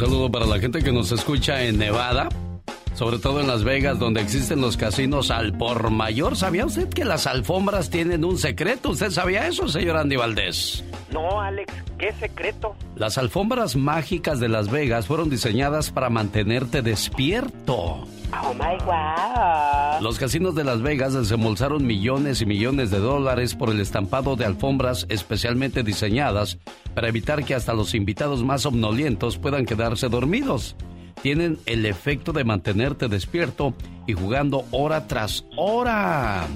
saludo para la gente que nos escucha en Nevada, sobre todo en Las Vegas, donde existen los casinos al por mayor. ¿Sabía usted que las alfombras tienen un secreto? ¿Usted sabía eso, señor Andy Valdés? No, Alex, ¿qué secreto? Las alfombras mágicas de Las Vegas fueron diseñadas para mantenerte despierto. Oh my God. Los casinos de Las Vegas desembolsaron millones y millones de dólares por el estampado de alfombras especialmente diseñadas para evitar que hasta los invitados más somnolientos puedan quedarse dormidos tienen el efecto de mantenerte despierto y jugando hora tras hora.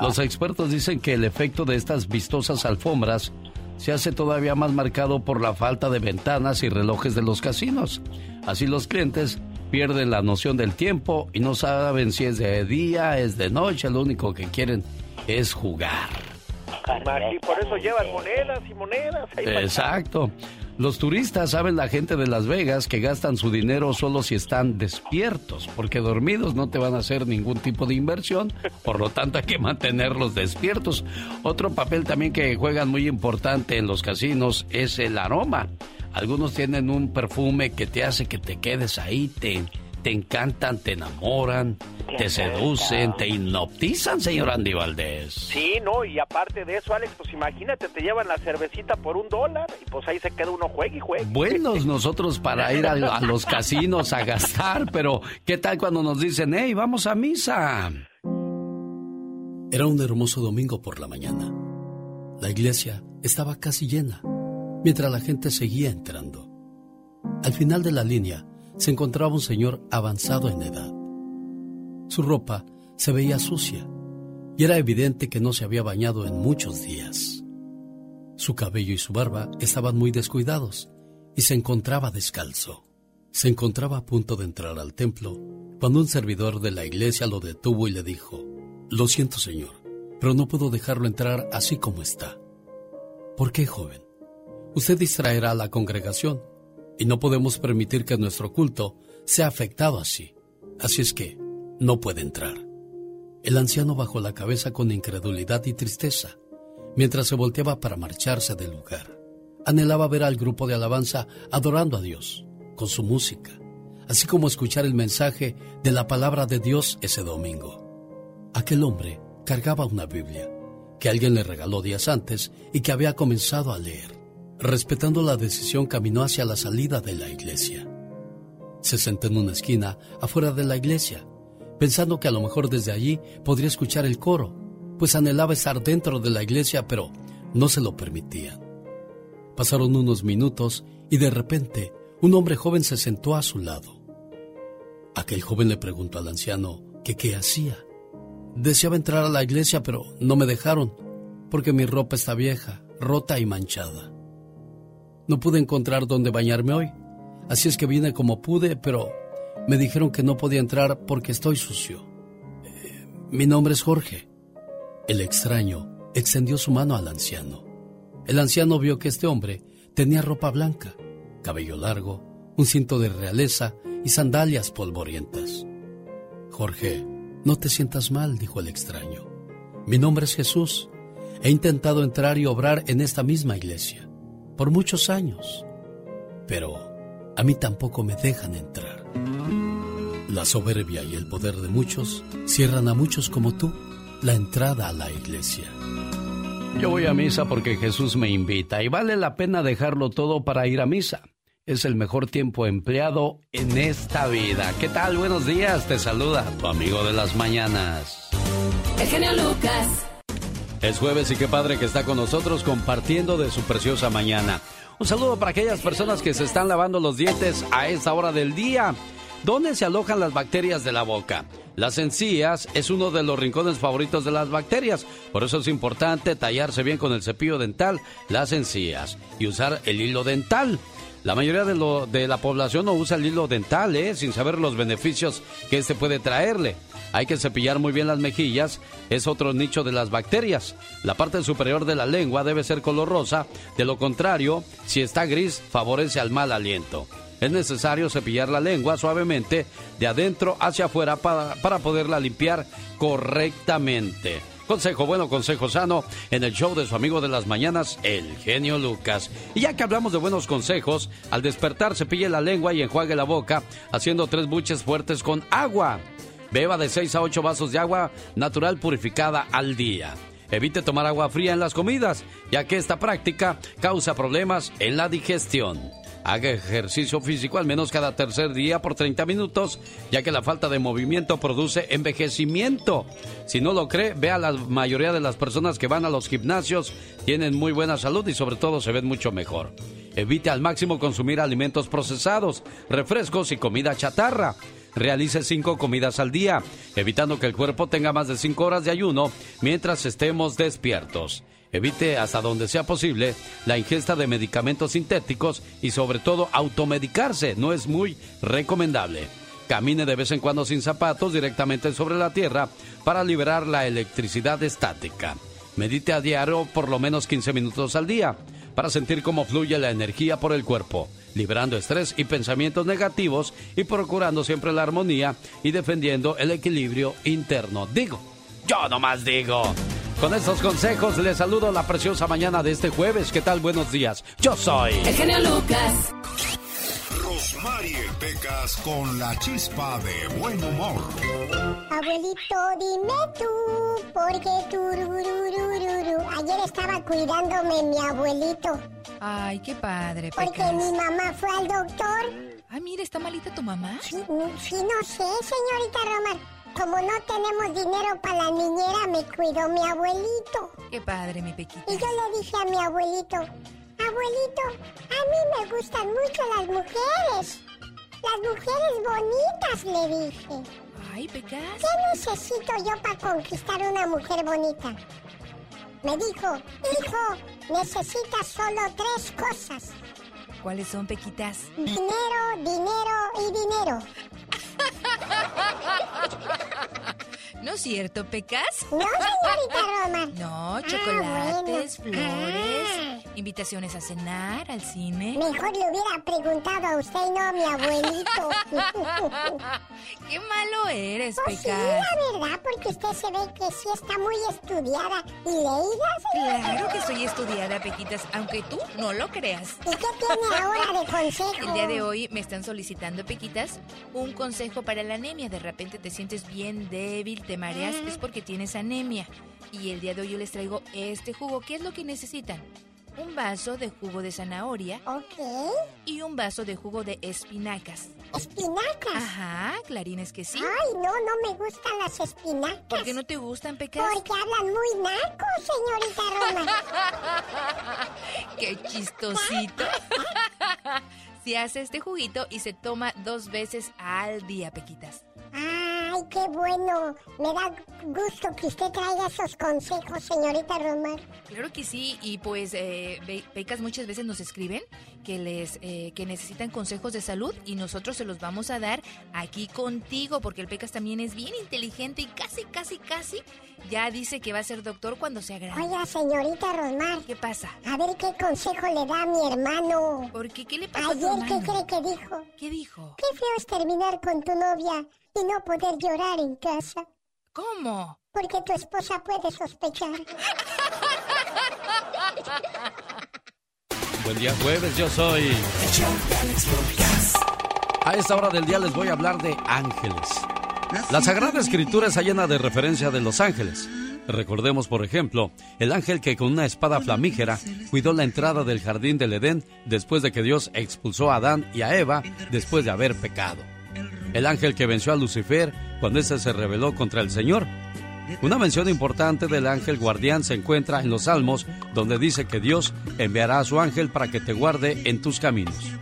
Los expertos dicen que el efecto de estas vistosas alfombras se hace todavía más marcado por la falta de ventanas y relojes de los casinos. Así los clientes pierden la noción del tiempo y no saben si es de día, es de noche, lo único que quieren es jugar. Y por eso llevan monedas y monedas. Exacto. Los turistas saben la gente de Las Vegas que gastan su dinero solo si están despiertos, porque dormidos no te van a hacer ningún tipo de inversión, por lo tanto hay que mantenerlos despiertos. Otro papel también que juegan muy importante en los casinos es el aroma. Algunos tienen un perfume que te hace que te quedes ahí, te, te encantan, te enamoran, te seducen, te hipnotizan, señor Andy Valdés. Sí, no, y aparte de eso, Alex, pues imagínate, te llevan la cervecita por un dólar y pues ahí se queda uno juegue y juegue. Buenos nosotros para ir a, los casinos a gastar, pero ¿qué tal cuando nos dicen, hey, vamos a misa? Era un hermoso domingo por la mañana. La iglesia estaba casi llena, mientras la gente seguía entrando. Al final de la línea, se encontraba un señor avanzado en edad. Su ropa se veía sucia y era evidente que no se había bañado en muchos días. Su cabello y su barba estaban muy descuidados y se encontraba descalzo. Se encontraba a punto de entrar al templo cuando un servidor de la iglesia lo detuvo y le dijo, Lo siento, señor, pero no puedo dejarlo entrar así como está. ¿Por qué, joven? Usted distraerá a la congregación y no podemos permitir que nuestro culto sea afectado así. Así es que no puede entrar. El anciano bajó la cabeza con incredulidad y tristeza, mientras se volteaba para marcharse del lugar. Anhelaba ver al grupo de alabanza adorando a Dios, con su música, así como escuchar el mensaje de la palabra de Dios ese domingo. Aquel hombre cargaba una Biblia, que alguien le regaló días antes y que había comenzado a leer. Respetando la decisión, caminó hacia la salida de la iglesia. Se sentó en una esquina afuera de la iglesia, pensando que a lo mejor desde allí podría escuchar el coro, pues anhelaba estar dentro de la iglesia, pero no se lo permitían. Pasaron unos minutos y de repente un hombre joven se sentó a su lado. Aquel joven le preguntó al anciano que qué hacía. Deseaba entrar a la iglesia, pero no me dejaron, porque mi ropa está vieja, rota y manchada. No pude encontrar dónde bañarme hoy, así es que vine como pude, pero me dijeron que no podía entrar porque estoy sucio. Eh, mi nombre es Jorge. El extraño extendió su mano al anciano. El anciano vio que este hombre tenía ropa blanca, cabello largo, un cinto de realeza y sandalias polvorientas. Jorge, no te sientas mal, dijo el extraño. Mi nombre es Jesús. He intentado entrar y obrar en esta misma iglesia por muchos años, pero a mí tampoco me dejan entrar. La soberbia y el poder de muchos cierran a muchos como tú la entrada a la iglesia. Yo voy a misa porque Jesús me invita y vale la pena dejarlo todo para ir a misa. Es el mejor tiempo empleado en esta vida. ¿Qué tal? Buenos días. Te saluda tu amigo de las mañanas. El genio Lucas. Es jueves y qué padre que está con nosotros compartiendo de su preciosa mañana. Un saludo para aquellas personas que se están lavando los dientes a esta hora del día. ¿Dónde se alojan las bacterias de la boca? Las encías es uno de los rincones favoritos de las bacterias, por eso es importante tallarse bien con el cepillo dental las encías y usar el hilo dental. La mayoría de, la población no usa el hilo dental, ¿eh? sin saber los beneficios que este puede traerle. Hay que cepillar muy bien las mejillas, es otro nicho de las bacterias. La parte superior de la lengua debe ser color rosa, de lo contrario, si está gris, favorece al mal aliento. Es necesario cepillar la lengua suavemente de adentro hacia afuera para, para poderla limpiar correctamente. Consejo bueno, consejo sano, en el show de su amigo de las mañanas, el genio Lucas. Y ya que hablamos de buenos consejos, al despertar cepille la lengua y enjuague la boca, haciendo tres buches fuertes con agua. Beba de 6 a 8 vasos de agua natural purificada al día. Evite tomar agua fría en las comidas, ya que esta práctica causa problemas en la digestión. Haga ejercicio físico al menos cada tercer día por 30 minutos, ya que la falta de movimiento produce envejecimiento. Si no lo cree, vea la mayoría de las personas que van a los gimnasios tienen muy buena salud y sobre todo se ven mucho mejor. Evite al máximo consumir alimentos procesados, refrescos y comida chatarra. Realice cinco comidas al día, evitando que el cuerpo tenga más de cinco horas de ayuno mientras estemos despiertos. Evite hasta donde sea posible la ingesta de medicamentos sintéticos y sobre todo automedicarse. No es muy recomendable. Camine de vez en cuando sin zapatos directamente sobre la tierra para liberar la electricidad estática. Medite a diario por lo menos 15 minutos al día para sentir cómo fluye la energía por el cuerpo, liberando estrés y pensamientos negativos y procurando siempre la armonía y defendiendo el equilibrio interno. Digo, yo nomás digo. Con estos consejos les saludo la preciosa mañana de este jueves. ¿Qué tal? Buenos días. Yo soy el Lucas. Rosmarie Pecas con la chispa de buen humor. Abuelito, dime tú, porque tú, Ayer estaba cuidándome mi abuelito. Ay, qué padre, Pecas. Porque mi mamá fue al doctor. Ay, mira, ¿está malita tu mamá? Sí, sí no sé, señorita Román como no tenemos dinero para la niñera, me cuidó mi abuelito. Qué padre, mi pequita. Y yo le dije a mi abuelito, abuelito, a mí me gustan mucho las mujeres. Las mujeres bonitas, le dije. Ay, Pecas. ¿Qué necesito yo para conquistar una mujer bonita? Me dijo, hijo, necesitas solo tres cosas. ¿Cuáles son, Pequitas? Dinero, dinero y dinero. ¿No es cierto, Pecas? No, señorita Roma. No, ah, chocolates, flores, ah. Invitaciones a cenar, al cine. Mejor le hubiera preguntado a usted y no a mi abuelito. Qué malo eres, pues. Sí, la verdad, porque usted se ve que sí está muy estudiada y leída. Claro que soy estudiada, Pequitas, aunque tú no lo creas. ¿Y qué tiene ahora de consejo? El día de hoy me están solicitando, Pequitas, un consejo para la anemia. De repente te sientes bien débil, te mareas, es porque tienes anemia. Y el día de hoy yo les traigo este jugo. ¿Qué es lo que necesitan? Un vaso de jugo de zanahoria. Ok. Y un vaso de jugo de espinacas. ¿Espinacas? Ajá, clarines que sí. Ay, no, no me gustan las espinacas. ¿Por qué no te gustan, Pecas? Porque hablan muy naco, señorita Roma. qué chistosito. Se hace este juguito y se toma dos veces al día, Pequitas. Ay, qué bueno. Me da gusto que usted traiga esos consejos, señorita Romar. Claro que sí, y pues eh, Pecas muchas veces nos escriben que les eh, que necesitan consejos de salud y nosotros se los vamos a dar aquí contigo, porque el Pecas también es bien inteligente y casi, casi, casi ya dice que va a ser doctor cuando sea grande. Oiga, señorita Rosmar. ¿Qué pasa? A ver qué consejo le da a mi hermano. ¿Por qué? ¿Qué le pasa Ayer, a tu ¿qué cree que dijo? ¿Qué dijo? Qué feo es terminar con tu novia y no poder llorar en casa. ¿Cómo? Porque tu esposa puede sospechar. Buen día jueves, yo soy... A esta hora del día les voy a hablar de ángeles. La Sagrada Escritura está llena de referencia de los ángeles. Recordemos, por ejemplo, el ángel que con una espada flamígera cuidó la entrada del jardín del Edén después de que Dios expulsó a Adán y a Eva después de haber pecado. El ángel que venció a Lucifer cuando éste se rebeló contra el Señor. Una mención importante del ángel guardián se encuentra en los Salmos, donde dice que Dios enviará a su ángel para que te guarde en tus caminos.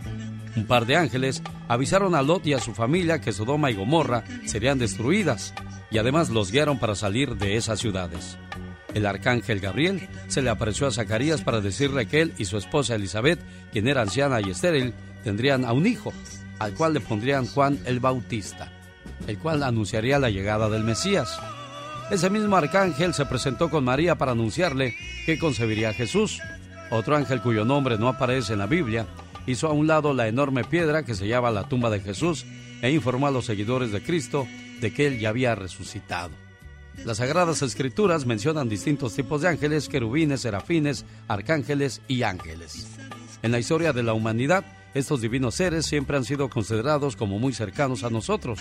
Un par de ángeles avisaron a Lot y a su familia que Sodoma y Gomorra serían destruidas y además los guiaron para salir de esas ciudades. El arcángel Gabriel se le apareció a Zacarías para decirle que él y su esposa Elizabeth, quien era anciana y estéril, tendrían a un hijo, al cual le pondrían Juan el Bautista, el cual anunciaría la llegada del Mesías. Ese mismo arcángel se presentó con María para anunciarle que concebiría a Jesús. Otro ángel cuyo nombre no aparece en la Biblia hizo a un lado la enorme piedra que se llama la tumba de Jesús e informó a los seguidores de Cristo de que él ya había resucitado. Las Sagradas Escrituras mencionan distintos tipos de ángeles, querubines, serafines, arcángeles y ángeles. En la historia de la humanidad, estos divinos seres siempre han sido considerados como muy cercanos a nosotros.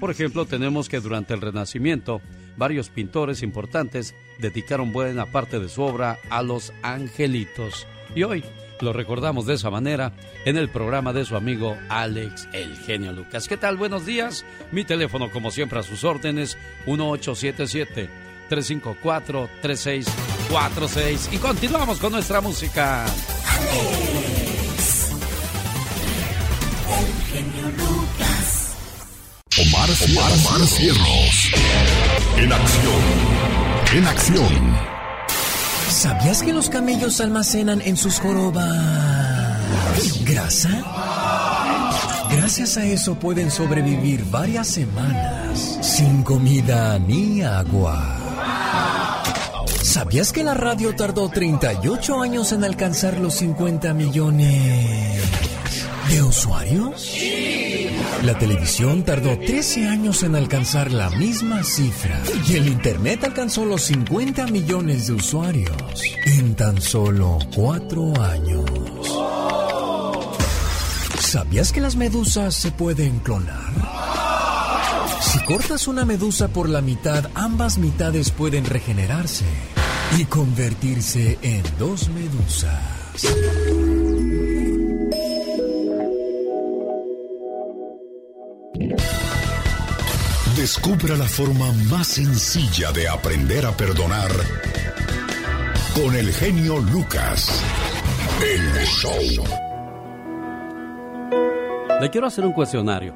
Por ejemplo, tenemos que durante el Renacimiento, varios pintores importantes dedicaron buena parte de su obra a los angelitos. Y hoy lo recordamos de esa manera en el programa de su amigo Alex El Genio Lucas. ¿Qué tal? Buenos días. Mi teléfono, como siempre, a sus órdenes, 1877. 354-3646 y continuamos con nuestra música. Omar, Omar, Cierros. En acción. En acción. ¿Sabías que los camellos almacenan en sus jorobas grasa? Gracias a eso pueden sobrevivir varias semanas sin comida ni agua. ¿Sabías que la radio tardó 38 años en alcanzar los 50 millones de usuarios? La televisión tardó 13 años en alcanzar la misma cifra y el Internet alcanzó los 50 millones de usuarios en tan solo 4 años. ¿Sabías que las medusas se pueden clonar? Si cortas una medusa por la mitad, ambas mitades pueden regenerarse y convertirse en dos medusas. Descubra la forma más sencilla de aprender a perdonar con el genio Lucas. El show. Le quiero hacer un cuestionario.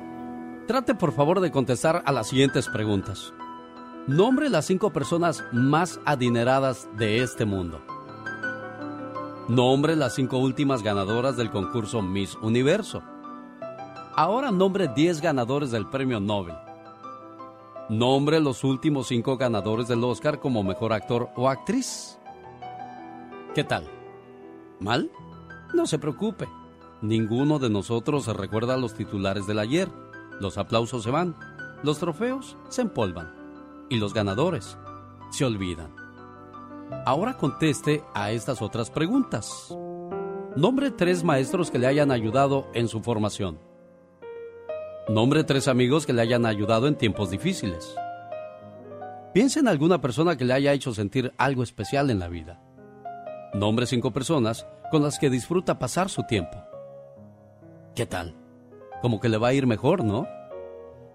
Trate por favor de contestar a las siguientes preguntas. Nombre las cinco personas más adineradas de este mundo. Nombre las cinco últimas ganadoras del concurso Miss Universo. Ahora nombre 10 ganadores del premio Nobel. Nombre los últimos cinco ganadores del Oscar como mejor actor o actriz. ¿Qué tal? ¿Mal? No se preocupe. Ninguno de nosotros recuerda los titulares del ayer. Los aplausos se van, los trofeos se empolvan y los ganadores se olvidan. Ahora conteste a estas otras preguntas. Nombre tres maestros que le hayan ayudado en su formación. Nombre tres amigos que le hayan ayudado en tiempos difíciles. Piense en alguna persona que le haya hecho sentir algo especial en la vida. Nombre cinco personas con las que disfruta pasar su tiempo. ¿Qué tal? Como que le va a ir mejor, ¿no?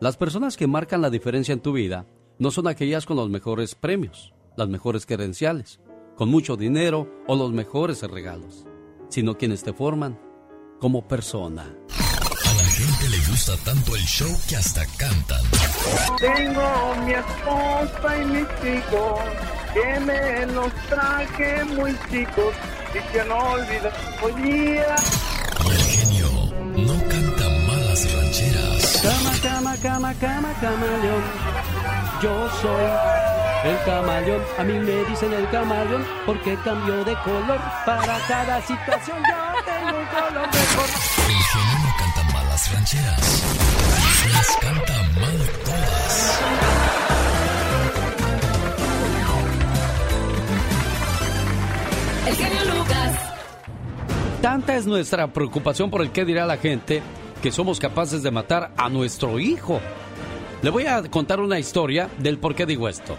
Las personas que marcan la diferencia en tu vida no son aquellas con los mejores premios, las mejores credenciales, con mucho dinero o los mejores regalos, sino quienes te forman como persona. Gusta tanto el show que hasta cantan. Tengo mi esposa y mis hijos, que me los traje muy chicos y que no olvido hoy día. Y el genio no canta malas rancheras. Cama, cama, cama, cama, camaleón. Yo soy el camaleón. A mí me dicen el camaleón porque cambio de color. Para cada situación yo tengo un color mejor. El genio no canta rancheras. Las canta mal todas. El genio Lucas. Tanta es nuestra preocupación por el qué dirá la gente que somos capaces de matar a nuestro hijo. Le voy a contar una historia del por qué digo esto.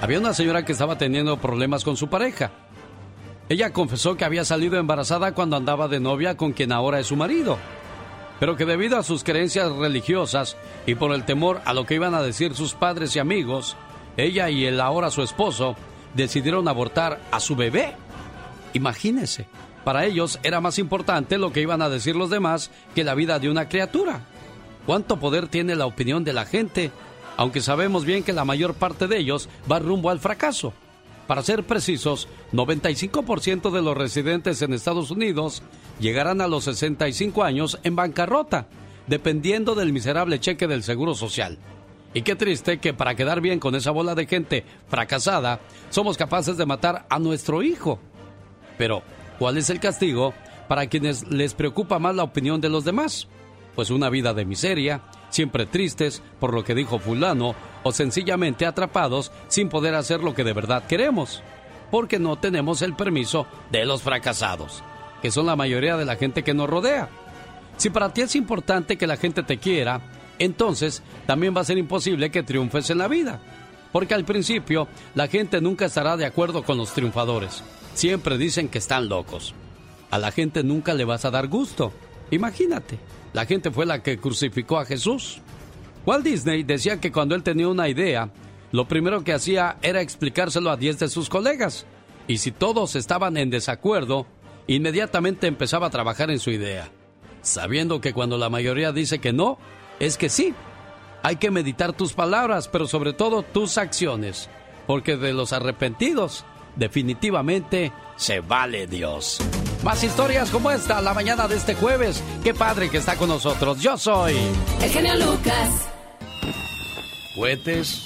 Había una señora que estaba teniendo problemas con su pareja. Ella confesó que había salido embarazada cuando andaba de novia con quien ahora es su marido, pero que debido a sus creencias religiosas y por el temor a lo que iban a decir sus padres y amigos, ella y el ahora su esposo decidieron abortar a su bebé. Imagínese, para ellos era más importante lo que iban a decir los demás que la vida de una criatura. ¿Cuánto poder tiene la opinión de la gente? Aunque sabemos bien que la mayor parte de ellos va rumbo al fracaso. Para ser precisos, 95% de los residentes en Estados Unidos llegarán a los 65 años en bancarrota, dependiendo del miserable cheque del Seguro Social. Y qué triste que para quedar bien con esa bola de gente fracasada, somos capaces de matar a nuestro hijo. Pero, ¿cuál es el castigo para quienes les preocupa más la opinión de los demás? Pues una vida de miseria, siempre tristes por lo que dijo fulano o sencillamente atrapados sin poder hacer lo que de verdad queremos, porque no tenemos el permiso de los fracasados, que son la mayoría de la gente que nos rodea. Si para ti es importante que la gente te quiera, entonces también va a ser imposible que triunfes en la vida. Porque al principio la gente nunca estará de acuerdo con los triunfadores. Siempre dicen que están locos. A la gente nunca le vas a dar gusto. Imagínate, la gente fue la que crucificó a Jesús. Walt Disney decía que cuando él tenía una idea, lo primero que hacía era explicárselo a 10 de sus colegas. Y si todos estaban en desacuerdo, inmediatamente empezaba a trabajar en su idea, sabiendo que cuando la mayoría dice que no, es que sí. Hay que meditar tus palabras, pero sobre todo tus acciones, porque de los arrepentidos definitivamente se vale Dios. Más historias como esta la mañana de este jueves. Qué padre que está con nosotros. Yo soy el genio Lucas. Cohetes,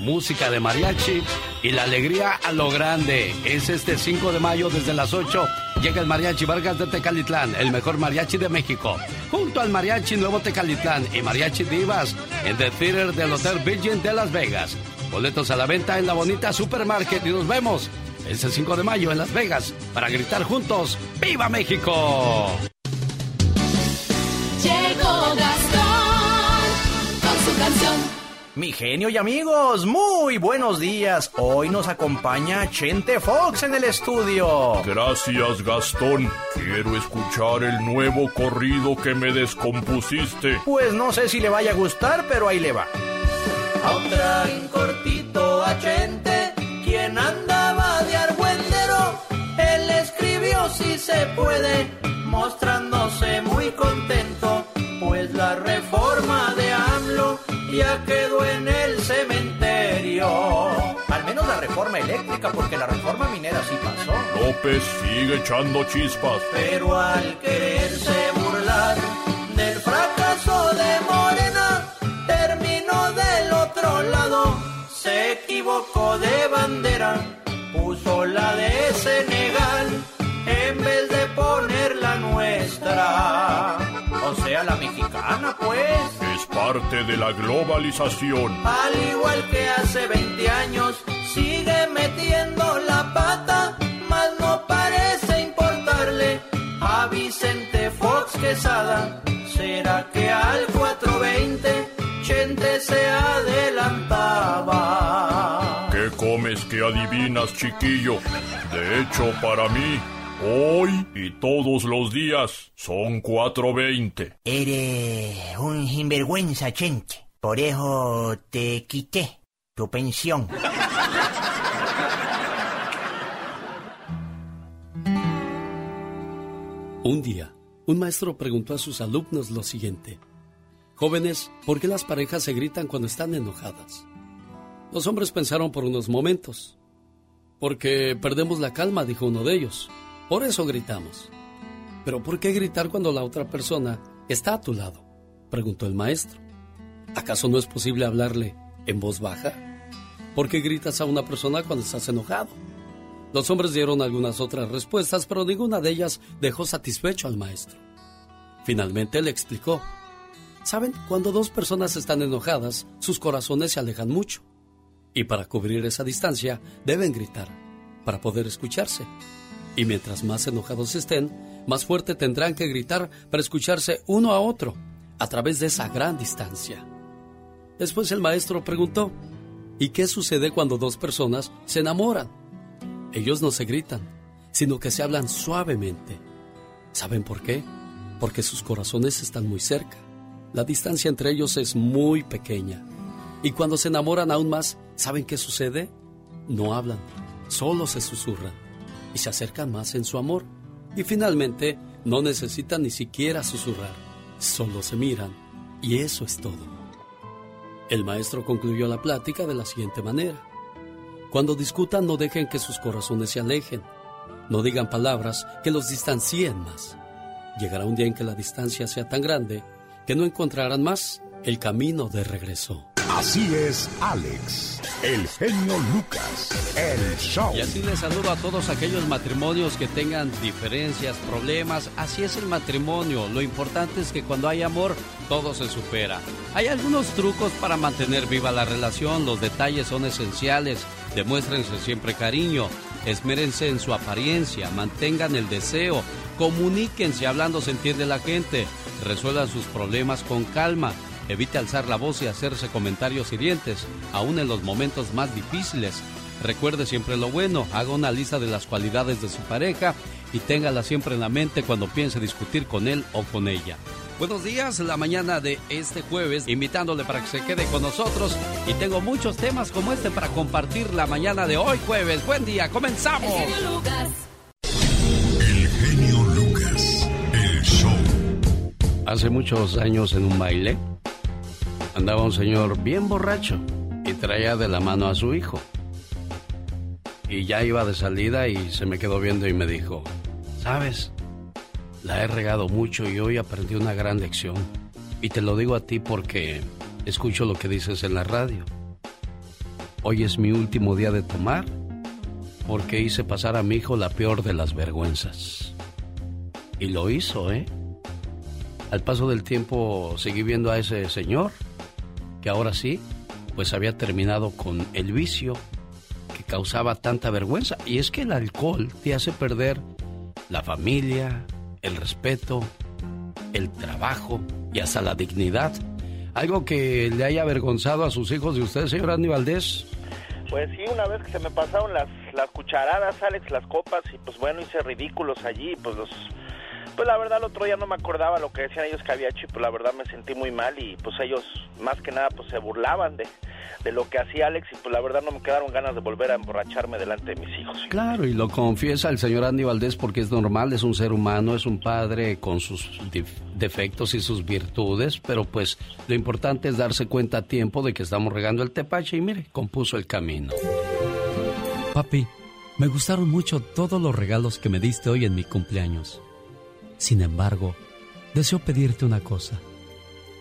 música de mariachi y la alegría a lo grande. Es este 5 de mayo desde las 8. Llega el Mariachi Vargas de Tecalitlán, el mejor mariachi de México. Junto al Mariachi Nuevo Tecalitlán y Mariachi Divas en The Theater del Hotel Virgin de Las Vegas. Boletos a la venta en la bonita Supermarket y nos vemos ese 5 de mayo en Las Vegas para gritar juntos ¡Viva México! Llegó Gastón con su canción. Mi genio y amigos, muy buenos días. Hoy nos acompaña Chente Fox en el estudio. Gracias, Gastón. Quiero escuchar el nuevo corrido que me descompusiste. Pues no sé si le vaya a gustar, pero ahí le va. A un cortito a Chente, quien andaba si se puede, mostrándose muy contento, pues la reforma de AMLO ya quedó en el cementerio. Al menos la reforma eléctrica, porque la reforma minera sí pasó. López sigue echando chispas. Pero al quererse burlar del fracaso de Morena, terminó del otro lado. Se equivocó de bandera, O sea, la mexicana, pues. Es parte de la globalización. Al igual que hace 20 años, sigue metiendo la pata, mas no parece importarle a Vicente Fox Quesada. ¿Será que al 420 Chente se adelantaba? ¿Qué comes que adivinas, chiquillo? De hecho, para mí, Hoy y todos los días son 4.20. Eres un sinvergüenza, Chente. Por eso te quité tu pensión. Un día, un maestro preguntó a sus alumnos lo siguiente. Jóvenes, ¿por qué las parejas se gritan cuando están enojadas? Los hombres pensaron por unos momentos. Porque perdemos la calma, dijo uno de ellos. Por eso gritamos. Pero ¿por qué gritar cuando la otra persona está a tu lado? preguntó el maestro. ¿Acaso no es posible hablarle en voz baja? ¿Por qué gritas a una persona cuando estás enojado? Los hombres dieron algunas otras respuestas, pero ninguna de ellas dejó satisfecho al maestro. Finalmente le explicó. Saben, cuando dos personas están enojadas, sus corazones se alejan mucho. Y para cubrir esa distancia, deben gritar, para poder escucharse. Y mientras más enojados estén, más fuerte tendrán que gritar para escucharse uno a otro a través de esa gran distancia. Después el maestro preguntó, ¿y qué sucede cuando dos personas se enamoran? Ellos no se gritan, sino que se hablan suavemente. ¿Saben por qué? Porque sus corazones están muy cerca. La distancia entre ellos es muy pequeña. Y cuando se enamoran aún más, ¿saben qué sucede? No hablan, solo se susurran y se acercan más en su amor. Y finalmente no necesitan ni siquiera susurrar, solo se miran y eso es todo. El maestro concluyó la plática de la siguiente manera. Cuando discutan no dejen que sus corazones se alejen, no digan palabras que los distancien más. Llegará un día en que la distancia sea tan grande que no encontrarán más el camino de regreso. Así es, Alex, el genio Lucas, el show. Y así les saludo a todos aquellos matrimonios que tengan diferencias, problemas. Así es el matrimonio. Lo importante es que cuando hay amor, todo se supera. Hay algunos trucos para mantener viva la relación. Los detalles son esenciales. Demuéstrense siempre cariño. Esmérense en su apariencia. Mantengan el deseo. Comuníquense. Hablando se entiende la gente. Resuelvan sus problemas con calma. Evite alzar la voz y hacerse comentarios hirientes, aún en los momentos más difíciles. Recuerde siempre lo bueno, haga una lista de las cualidades de su pareja y téngala siempre en la mente cuando piense discutir con él o con ella. Buenos días, la mañana de este jueves, invitándole para que se quede con nosotros y tengo muchos temas como este para compartir la mañana de hoy jueves. Buen día, comenzamos. El genio Lucas, el show. Hace muchos años en un baile andaba un señor bien borracho y traía de la mano a su hijo. Y ya iba de salida y se me quedó viendo y me dijo, sabes, la he regado mucho y hoy aprendí una gran lección. Y te lo digo a ti porque escucho lo que dices en la radio. Hoy es mi último día de tomar porque hice pasar a mi hijo la peor de las vergüenzas. Y lo hizo, ¿eh? Al paso del tiempo seguí viendo a ese señor que ahora sí, pues había terminado con el vicio que causaba tanta vergüenza. Y es que el alcohol te hace perder la familia, el respeto, el trabajo y hasta la dignidad. ¿Algo que le haya avergonzado a sus hijos de usted, señor Andy Valdés? Pues sí, una vez que se me pasaron las, las cucharadas, Alex, las copas, y pues bueno, hice ridículos allí, pues los pues la verdad el otro día no me acordaba lo que decían ellos que había hecho y pues la verdad me sentí muy mal y pues ellos más que nada pues se burlaban de, de lo que hacía Alex y pues la verdad no me quedaron ganas de volver a emborracharme delante de mis hijos. Claro, y lo confiesa el señor Andy Valdés porque es normal, es un ser humano, es un padre con sus defectos y sus virtudes, pero pues lo importante es darse cuenta a tiempo de que estamos regando el tepache y mire, compuso el camino. Papi, me gustaron mucho todos los regalos que me diste hoy en mi cumpleaños. Sin embargo, deseo pedirte una cosa,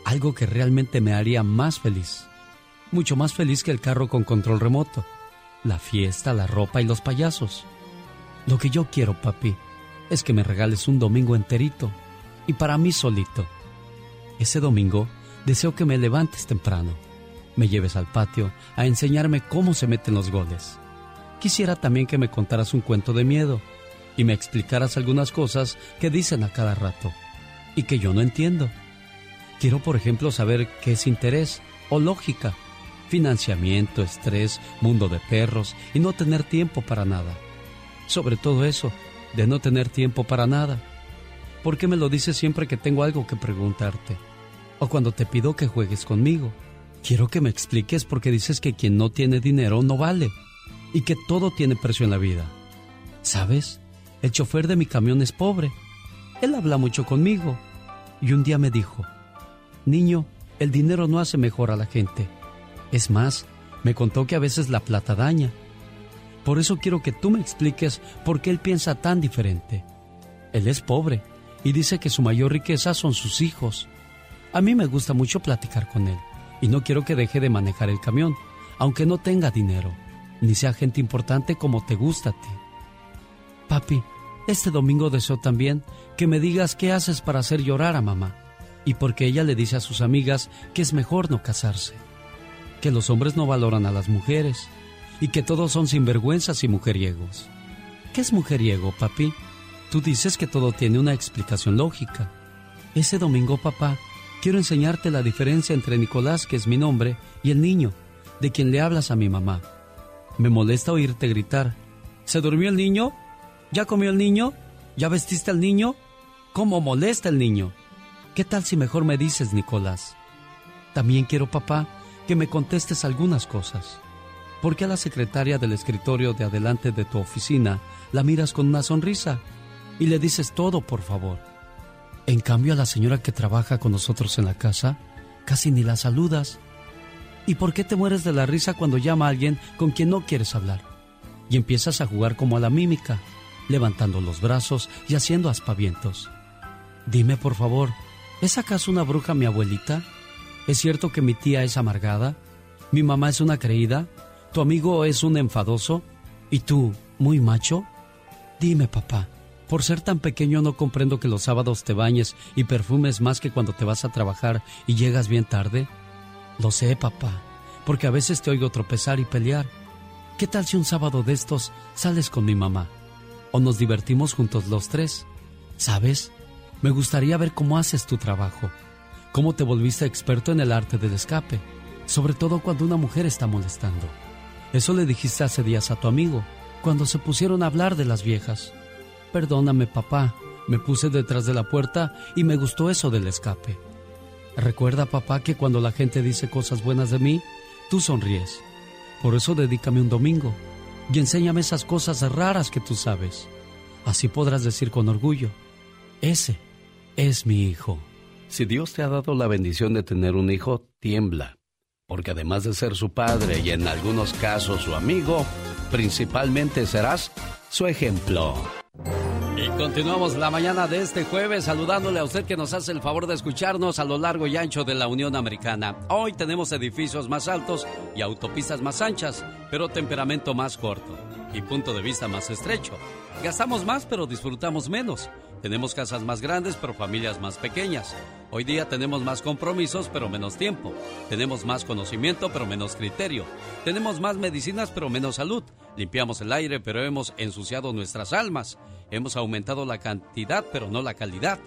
algo que realmente me haría más feliz, mucho más feliz que el carro con control remoto, la fiesta, la ropa y los payasos. Lo que yo quiero, papi, es que me regales un domingo enterito y para mí solito. Ese domingo deseo que me levantes temprano, me lleves al patio a enseñarme cómo se meten los goles. Quisiera también que me contaras un cuento de miedo y me explicaras algunas cosas que dicen a cada rato y que yo no entiendo. Quiero, por ejemplo, saber qué es interés o lógica, financiamiento, estrés, mundo de perros y no tener tiempo para nada. Sobre todo eso, de no tener tiempo para nada. ¿Por qué me lo dices siempre que tengo algo que preguntarte? O cuando te pido que juegues conmigo. Quiero que me expliques por qué dices que quien no tiene dinero no vale y que todo tiene precio en la vida. ¿Sabes? El chofer de mi camión es pobre. Él habla mucho conmigo. Y un día me dijo, Niño, el dinero no hace mejor a la gente. Es más, me contó que a veces la plata daña. Por eso quiero que tú me expliques por qué él piensa tan diferente. Él es pobre y dice que su mayor riqueza son sus hijos. A mí me gusta mucho platicar con él y no quiero que deje de manejar el camión, aunque no tenga dinero, ni sea gente importante como te gusta a ti. Papi, este domingo deseo también que me digas qué haces para hacer llorar a mamá y porque ella le dice a sus amigas que es mejor no casarse, que los hombres no valoran a las mujeres y que todos son sinvergüenzas y mujeriegos. ¿Qué es mujeriego, papi? Tú dices que todo tiene una explicación lógica. Ese domingo, papá, quiero enseñarte la diferencia entre Nicolás, que es mi nombre, y el niño, de quien le hablas a mi mamá. Me molesta oírte gritar. ¿Se durmió el niño? ¿Ya comió el niño? ¿Ya vestiste al niño? ¿Cómo molesta el niño? ¿Qué tal si mejor me dices, Nicolás? También quiero, papá, que me contestes algunas cosas. ¿Por qué a la secretaria del escritorio de adelante de tu oficina la miras con una sonrisa y le dices todo, por favor? En cambio, a la señora que trabaja con nosotros en la casa, casi ni la saludas. ¿Y por qué te mueres de la risa cuando llama a alguien con quien no quieres hablar? Y empiezas a jugar como a la mímica, levantando los brazos y haciendo aspavientos. Dime, por favor, ¿es acaso una bruja mi abuelita? ¿Es cierto que mi tía es amargada? ¿Mi mamá es una creída? ¿Tu amigo es un enfadoso? ¿Y tú, muy macho? Dime, papá, por ser tan pequeño no comprendo que los sábados te bañes y perfumes más que cuando te vas a trabajar y llegas bien tarde. Lo sé, papá, porque a veces te oigo tropezar y pelear. ¿Qué tal si un sábado de estos sales con mi mamá? O nos divertimos juntos los tres. ¿Sabes? Me gustaría ver cómo haces tu trabajo, cómo te volviste experto en el arte del escape, sobre todo cuando una mujer está molestando. Eso le dijiste hace días a tu amigo, cuando se pusieron a hablar de las viejas. Perdóname, papá. Me puse detrás de la puerta y me gustó eso del escape. Recuerda, papá, que cuando la gente dice cosas buenas de mí, tú sonríes. Por eso dedícame un domingo y enséñame esas cosas raras que tú sabes. Así podrás decir con orgullo, ese es mi hijo. Si Dios te ha dado la bendición de tener un hijo, tiembla, porque además de ser su padre y en algunos casos su amigo, principalmente serás su ejemplo. Y continuamos la mañana de este jueves saludándole a usted que nos hace el favor de escucharnos a lo largo y ancho de la Unión Americana. Hoy tenemos edificios más altos y autopistas más anchas, pero temperamento más corto y punto de vista más estrecho. Gastamos más pero disfrutamos menos. Tenemos casas más grandes pero familias más pequeñas. Hoy día tenemos más compromisos pero menos tiempo. Tenemos más conocimiento pero menos criterio. Tenemos más medicinas pero menos salud. Limpiamos el aire pero hemos ensuciado nuestras almas. Hemos aumentado la cantidad pero no la calidad.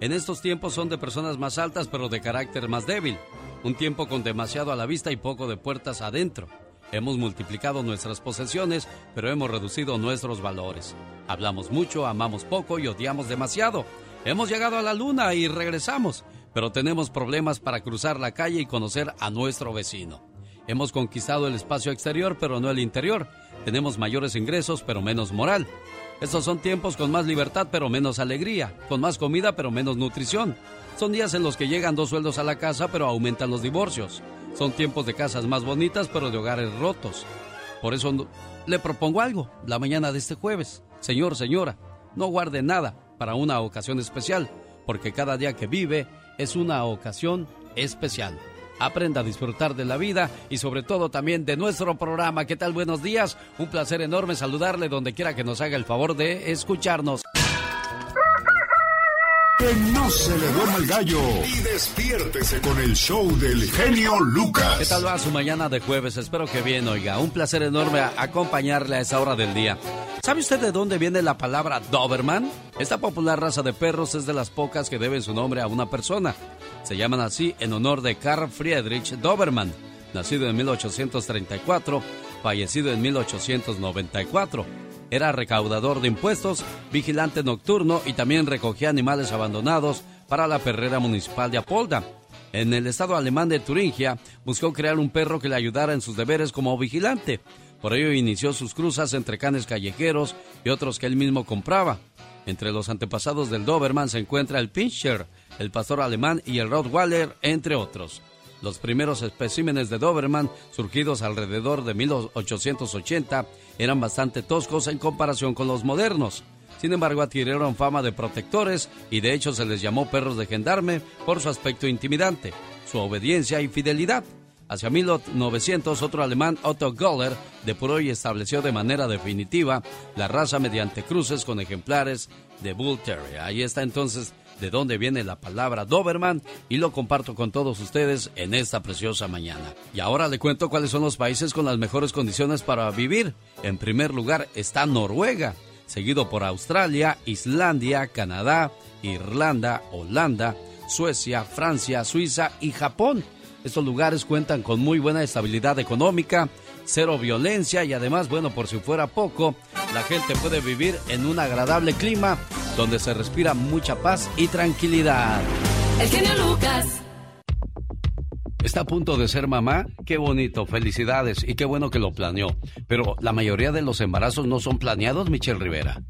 En estos tiempos son de personas más altas pero de carácter más débil. Un tiempo con demasiado a la vista y poco de puertas adentro. Hemos multiplicado nuestras posesiones, pero hemos reducido nuestros valores. Hablamos mucho, amamos poco y odiamos demasiado. Hemos llegado a la luna y regresamos, pero tenemos problemas para cruzar la calle y conocer a nuestro vecino. Hemos conquistado el espacio exterior, pero no el interior. Tenemos mayores ingresos, pero menos moral. Estos son tiempos con más libertad, pero menos alegría, con más comida, pero menos nutrición. Son días en los que llegan dos sueldos a la casa, pero aumentan los divorcios. Son tiempos de casas más bonitas, pero de hogares rotos. Por eso le propongo algo la mañana de este jueves. Señor, señora, no guarde nada para una ocasión especial, porque cada día que vive es una ocasión especial. Aprenda a disfrutar de la vida y sobre todo también de nuestro programa. ¿Qué tal? Buenos días. Un placer enorme saludarle donde quiera que nos haga el favor de escucharnos. Que no se le duerma el gallo. Y despiértese con el show del genio Lucas. ¿Qué tal va su mañana de jueves? Espero que bien, oiga. Un placer enorme acompañarle a esa hora del día. ¿Sabe usted de dónde viene la palabra Doberman? Esta popular raza de perros es de las pocas que deben su nombre a una persona. Se llaman así en honor de Karl Friedrich Doberman, nacido en 1834, fallecido en 1894 era recaudador de impuestos, vigilante nocturno y también recogía animales abandonados para la perrera municipal de Apolda. En el estado alemán de Turingia buscó crear un perro que le ayudara en sus deberes como vigilante. Por ello inició sus cruzas entre canes callejeros y otros que él mismo compraba. Entre los antepasados del Doberman se encuentra el Pinscher, el pastor alemán y el Rottweiler, entre otros. Los primeros especímenes de Doberman, surgidos alrededor de 1880, eran bastante toscos en comparación con los modernos. Sin embargo, adquirieron fama de protectores y de hecho se les llamó perros de gendarme por su aspecto intimidante, su obediencia y fidelidad. Hacia 1900, otro alemán, Otto Goller, depuró y estableció de manera definitiva la raza mediante cruces con ejemplares de Bull Terrier. Ahí está entonces de dónde viene la palabra Doberman y lo comparto con todos ustedes en esta preciosa mañana. Y ahora le cuento cuáles son los países con las mejores condiciones para vivir. En primer lugar está Noruega, seguido por Australia, Islandia, Canadá, Irlanda, Holanda, Suecia, Francia, Suiza y Japón. Estos lugares cuentan con muy buena estabilidad económica, cero violencia y además, bueno, por si fuera poco, la gente puede vivir en un agradable clima donde se respira mucha paz y tranquilidad. El genio Lucas. ¿Está a punto de ser mamá? Qué bonito, felicidades y qué bueno que lo planeó. Pero la mayoría de los embarazos no son planeados, Michelle Rivera.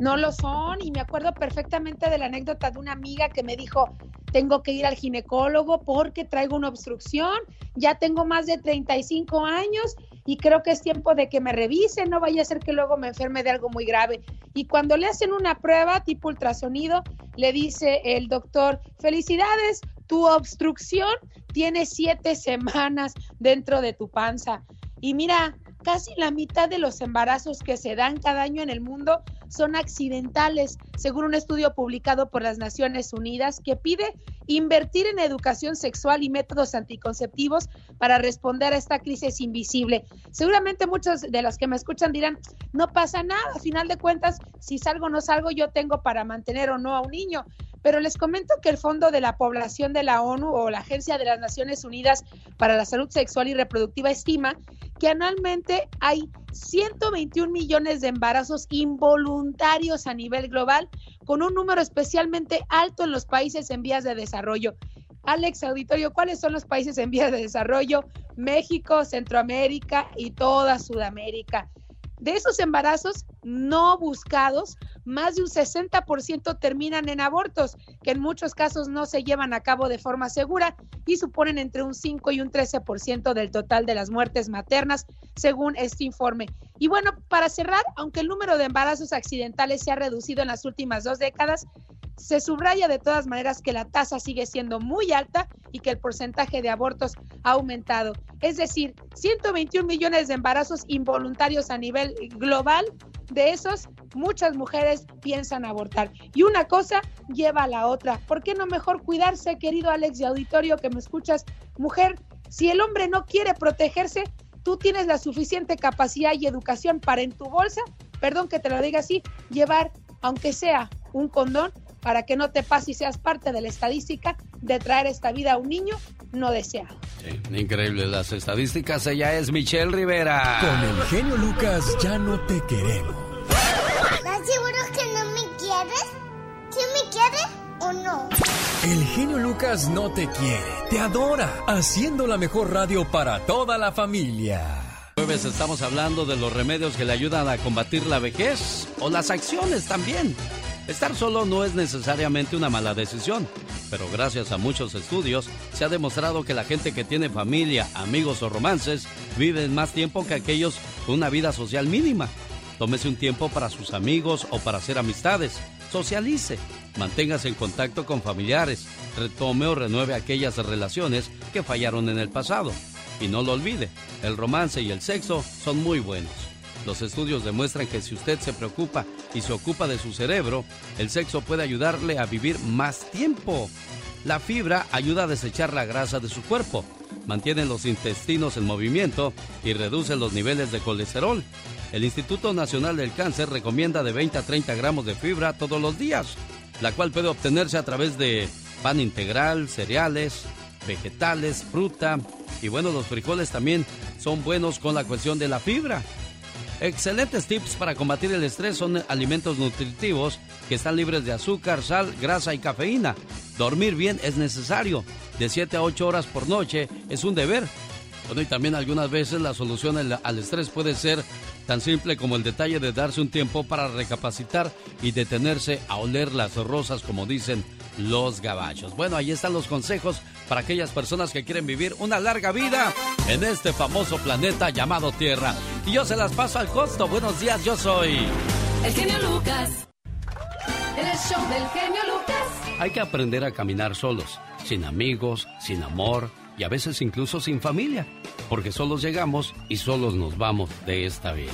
No lo son y me acuerdo perfectamente de la anécdota de una amiga que me dijo, tengo que ir al ginecólogo porque traigo una obstrucción, ya tengo más de 35 años y creo que es tiempo de que me revisen, no vaya a ser que luego me enferme de algo muy grave. Y cuando le hacen una prueba tipo ultrasonido, le dice el doctor, felicidades, tu obstrucción tiene siete semanas dentro de tu panza. Y mira, casi la mitad de los embarazos que se dan cada año en el mundo son accidentales, según un estudio publicado por las Naciones Unidas que pide invertir en educación sexual y métodos anticonceptivos para responder a esta crisis invisible. Seguramente muchos de los que me escuchan dirán, no pasa nada, a final de cuentas, si salgo o no salgo, yo tengo para mantener o no a un niño. Pero les comento que el Fondo de la Población de la ONU o la Agencia de las Naciones Unidas para la Salud Sexual y Reproductiva estima que anualmente hay 121 millones de embarazos involuntarios a nivel global, con un número especialmente alto en los países en vías de desarrollo. Alex Auditorio, ¿cuáles son los países en vías de desarrollo? México, Centroamérica y toda Sudamérica. De esos embarazos no buscados, más de un 60% terminan en abortos, que en muchos casos no se llevan a cabo de forma segura y suponen entre un 5 y un 13% del total de las muertes maternas, según este informe. Y bueno, para cerrar, aunque el número de embarazos accidentales se ha reducido en las últimas dos décadas, se subraya de todas maneras que la tasa sigue siendo muy alta y que el porcentaje de abortos ha aumentado. Es decir, 121 millones de embarazos involuntarios a nivel global, de esos muchas mujeres piensan abortar. Y una cosa lleva a la otra. ¿Por qué no mejor cuidarse, querido Alex de auditorio que me escuchas? Mujer, si el hombre no quiere protegerse, tú tienes la suficiente capacidad y educación para en tu bolsa, perdón que te lo diga así, llevar, aunque sea un condón, para que no te pase y seas parte de la estadística de traer esta vida a un niño no deseado. Sí, increíble las estadísticas. Ella es Michelle Rivera. Con el genio Lucas ya no te queremos. ¿Estás seguro que no me quieres? ¿Sí me quieres o no? El genio Lucas no te quiere, te adora, haciendo la mejor radio para toda la familia. Jueves estamos hablando de los remedios que le ayudan a combatir la vejez o las acciones también. Estar solo no es necesariamente una mala decisión, pero gracias a muchos estudios se ha demostrado que la gente que tiene familia, amigos o romances viven más tiempo que aquellos con una vida social mínima. Tómese un tiempo para sus amigos o para hacer amistades. Socialice. Manténgase en contacto con familiares. Retome o renueve aquellas relaciones que fallaron en el pasado. Y no lo olvide, el romance y el sexo son muy buenos. Los estudios demuestran que si usted se preocupa y se ocupa de su cerebro, el sexo puede ayudarle a vivir más tiempo. La fibra ayuda a desechar la grasa de su cuerpo, mantiene los intestinos en movimiento y reduce los niveles de colesterol. El Instituto Nacional del Cáncer recomienda de 20 a 30 gramos de fibra todos los días, la cual puede obtenerse a través de pan integral, cereales, vegetales, fruta y bueno, los frijoles también son buenos con la cuestión de la fibra. Excelentes tips para combatir el estrés son alimentos nutritivos que están libres de azúcar, sal, grasa y cafeína. Dormir bien es necesario. De 7 a 8 horas por noche es un deber. Bueno, y también algunas veces la solución al estrés puede ser tan simple como el detalle de darse un tiempo para recapacitar y detenerse a oler las rosas, como dicen los gabachos. Bueno, ahí están los consejos para aquellas personas que quieren vivir una larga vida en este famoso planeta llamado Tierra. Y yo se las paso al costo. Buenos días, yo soy... El genio Lucas. El show del genio Lucas. Hay que aprender a caminar solos, sin amigos, sin amor y a veces incluso sin familia, porque solos llegamos y solos nos vamos de esta vida.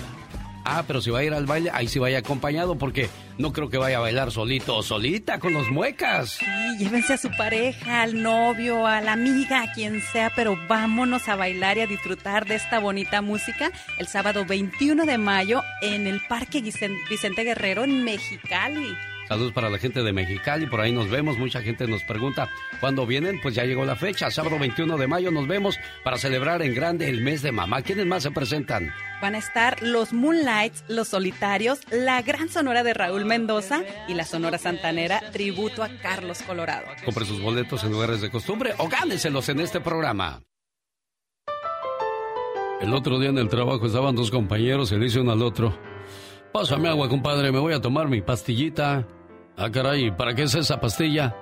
Ah, pero si va a ir al baile, ahí sí vaya acompañado porque no creo que vaya a bailar solito o solita con los muecas. Sí, llévense a su pareja, al novio, a la amiga, a quien sea, pero vámonos a bailar y a disfrutar de esta bonita música el sábado 21 de mayo en el Parque Vicente Guerrero en Mexicali. Saludos para la gente de Mexicali, por ahí nos vemos. Mucha gente nos pregunta cuándo vienen. Pues ya llegó la fecha, sábado 21 de mayo nos vemos para celebrar en grande el mes de mamá. ¿Quiénes más se presentan? Van a estar los Moonlights, los Solitarios, la Gran Sonora de Raúl Mendoza y la Sonora Santanera, tributo a Carlos Colorado. Compre sus boletos en lugares de costumbre o gáneselos en este programa. El otro día en el trabajo estaban dos compañeros y le dice uno al otro. Pásame agua, compadre, me voy a tomar mi pastillita. Ah, caray, ¿para qué es esa pastilla?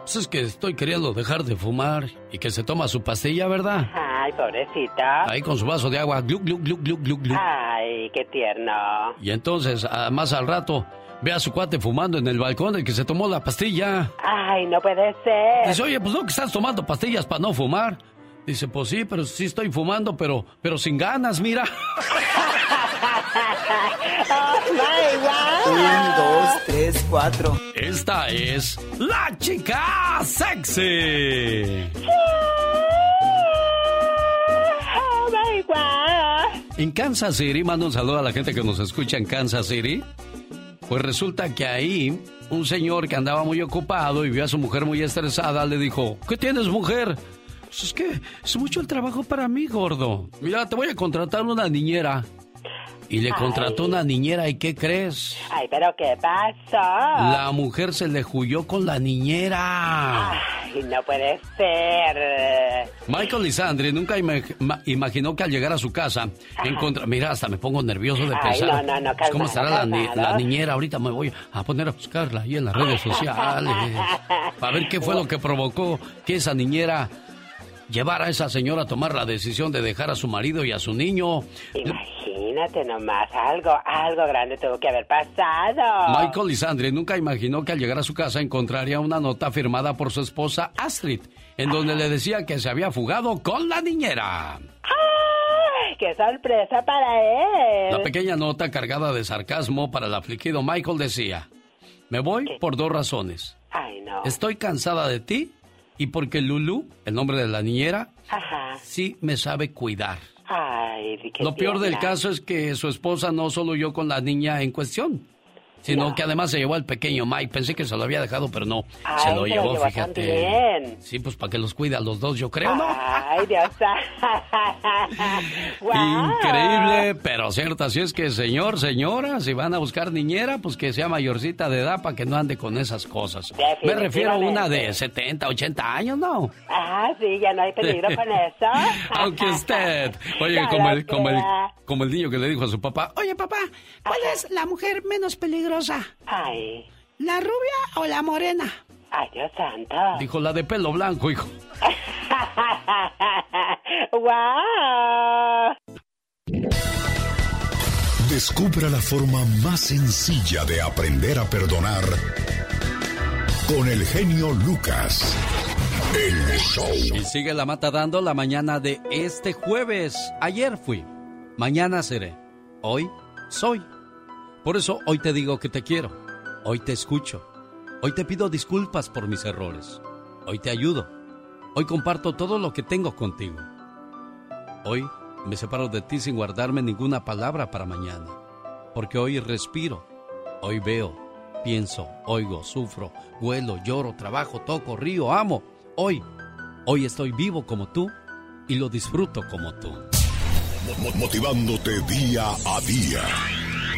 Pues es que estoy queriendo dejar de fumar y que se toma su pastilla, ¿verdad? Ay, pobrecita. Ahí con su vaso de agua, gluc, gluc, gluc, gluc, gluc, gluc. Ay, qué tierno. Y entonces, más al rato, Ve a su cuate fumando en el balcón, el que se tomó la pastilla. Ay, no puede ser. Dice, oye, pues no que estás tomando pastillas para no fumar. Dice, pues sí, pero sí estoy fumando, pero, pero sin ganas, mira. Un, dos, tres, cuatro. Esta es la chica sexy. Oh my God. En Kansas City, mando un saludo a la gente que nos escucha en Kansas City. Pues resulta que ahí un señor que andaba muy ocupado y vio a su mujer muy estresada, le dijo, ¿qué tienes mujer? Pues es que es mucho el trabajo para mí, gordo. Mira, te voy a contratar una niñera. Y le contrató una niñera, ¿y qué crees? Ay, pero ¿qué pasó? La mujer se le huyó con la niñera. Ay, no puede ser. Michael Lisandri nunca ima- ma- imaginó que al llegar a su casa encontra... Mira, hasta me pongo nervioso de Ay, pensar. no, no, no, pues, ¿Cómo estará la, ni- calmado. la niñera? Ahorita me voy a poner a buscarla ahí en las redes sociales. Para ver qué fue lo que provocó que esa niñera llevara a esa señora a tomar la decisión de dejar a su marido y a su niño. Imagínate nomás, algo, algo grande tuvo que haber pasado. Michael Lisandri nunca imaginó que al llegar a su casa encontraría una nota firmada por su esposa Astrid, en donde le decía que se había fugado con la niñera. ¡Ay, qué sorpresa para él! La pequeña nota cargada de sarcasmo para el afligido Michael decía, me voy por dos razones. Ay, no. Estoy cansada de ti y porque Lulu, el nombre de la niñera, Ajá. sí me sabe cuidar. Ay, Lo peor del caso es que su esposa no solo yo con la niña en cuestión, sino No. que además se llevó al pequeño Mike. Pensé que se lo había dejado, pero no, Ay, se lo llevó, fíjate. Sí, pues para que los cuide a los dos, yo creo, ¿no? Ay, Dios. Guau. Increíble, pero cierto. Así es que, señor, señora, si van a buscar niñera, pues que sea mayorcita de edad para que no ande con esas cosas. Me refiero a una de 70, 80 años, ¿no? Ah, sí, ya no hay peligro con eso. Aunque usted, oye, como el, como, el, crea. como el niño que le dijo a su papá, oye, papá, ¿cuál es la mujer menos peligrosa? Ay. ¿La rubia o la morena? Ay, Dios santo. Dijo la de pelo blanco, hijo. ¡Guau! Descubra la forma más sencilla de aprender a perdonar con el genio Lucas. El show. Y sigue la mata dando la mañana de este jueves. Ayer fui, mañana seré, hoy soy. Por eso hoy te digo que te quiero, hoy te escucho, hoy te pido disculpas por mis errores, hoy te ayudo, hoy comparto todo lo que tengo contigo. Hoy me separo de ti sin guardarme ninguna palabra para mañana, porque hoy respiro, hoy veo, pienso, oigo, sufro, huelo, lloro, trabajo, toco, río, amo. Hoy, hoy estoy vivo como tú y lo disfruto como tú. Mo- Motivándote día a día.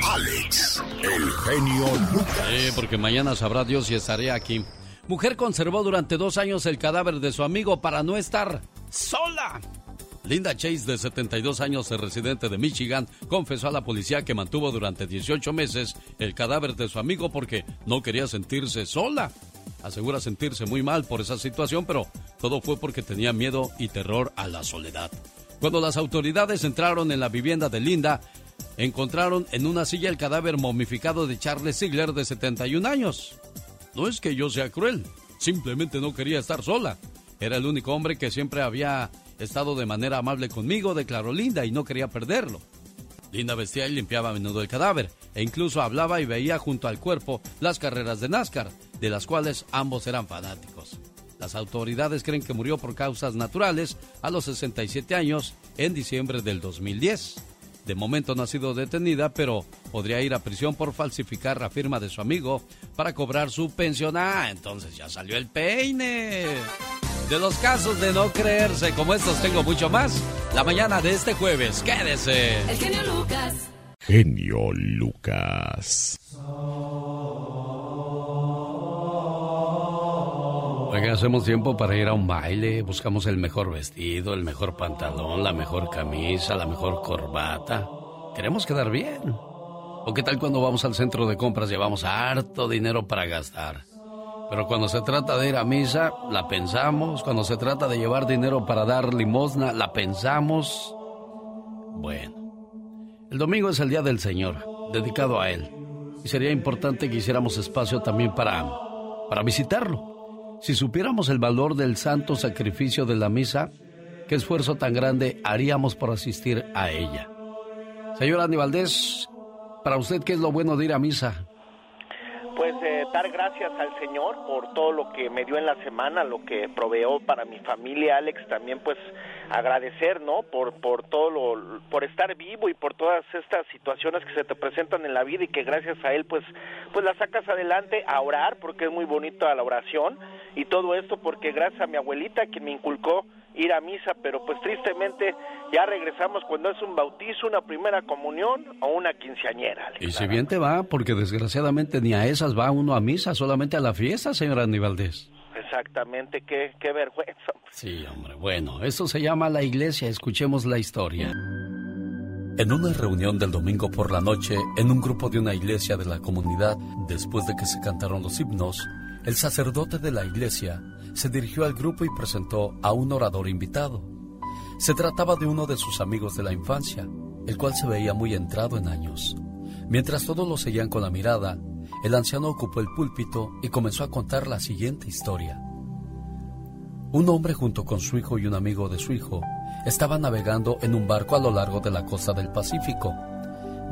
Alex, el genio. Sí, porque mañana sabrá Dios si estaré aquí. Mujer conservó durante dos años el cadáver de su amigo para no estar sola. Linda Chase, de 72 años, residente de Michigan, confesó a la policía que mantuvo durante 18 meses el cadáver de su amigo porque no quería sentirse sola. Asegura sentirse muy mal por esa situación, pero todo fue porque tenía miedo y terror a la soledad. Cuando las autoridades entraron en la vivienda de Linda, encontraron en una silla el cadáver momificado de Charles Ziegler de 71 años. No es que yo sea cruel, simplemente no quería estar sola. Era el único hombre que siempre había estado de manera amable conmigo, declaró Linda, y no quería perderlo. Linda vestía y limpiaba a menudo el cadáver, e incluso hablaba y veía junto al cuerpo las carreras de NASCAR, de las cuales ambos eran fanáticos. Las autoridades creen que murió por causas naturales a los 67 años en diciembre del 2010. De momento no ha sido detenida, pero podría ir a prisión por falsificar la firma de su amigo para cobrar su pensión. Ah, entonces ya salió el peine. De los casos de no creerse como estos tengo mucho más. La mañana de este jueves, quédese. El genio Lucas. Genio Lucas. Oiga, hacemos tiempo para ir a un baile, buscamos el mejor vestido, el mejor pantalón, la mejor camisa, la mejor corbata. Queremos quedar bien. ¿O qué tal cuando vamos al centro de compras llevamos harto dinero para gastar? Pero cuando se trata de ir a misa, la pensamos. Cuando se trata de llevar dinero para dar limosna, la pensamos. Bueno, el domingo es el día del Señor, dedicado a Él. y sería importante que hiciéramos espacio también para, para visitarlo. Si supiéramos el valor del santo sacrificio de la misa, qué esfuerzo tan grande haríamos por asistir a ella. Señor Andy Valdés, para usted, ¿qué es lo bueno de ir a misa? Pues eh, dar gracias al Señor por todo lo que me dio en la semana, lo que proveó para mi familia, Alex, también pues agradecer, ¿no? Por, por todo lo, por estar vivo y por todas estas situaciones que se te presentan en la vida y que gracias a Él pues, pues las sacas adelante, a orar, porque es muy bonito la oración y todo esto porque gracias a mi abuelita que me inculcó ir a misa, pero pues tristemente ya regresamos cuando es un bautizo, una primera comunión o una quinceañera. Y si bien te va, porque desgraciadamente ni a esas va uno a misa, solamente a la fiesta, señora Aníbaldez. Exactamente, qué, qué vergüenza. Sí, hombre, bueno, esto se llama la iglesia, escuchemos la historia. En una reunión del domingo por la noche, en un grupo de una iglesia de la comunidad, después de que se cantaron los himnos, el sacerdote de la iglesia se dirigió al grupo y presentó a un orador invitado. Se trataba de uno de sus amigos de la infancia, el cual se veía muy entrado en años. Mientras todos lo seguían con la mirada, el anciano ocupó el púlpito y comenzó a contar la siguiente historia. Un hombre junto con su hijo y un amigo de su hijo estaban navegando en un barco a lo largo de la costa del Pacífico.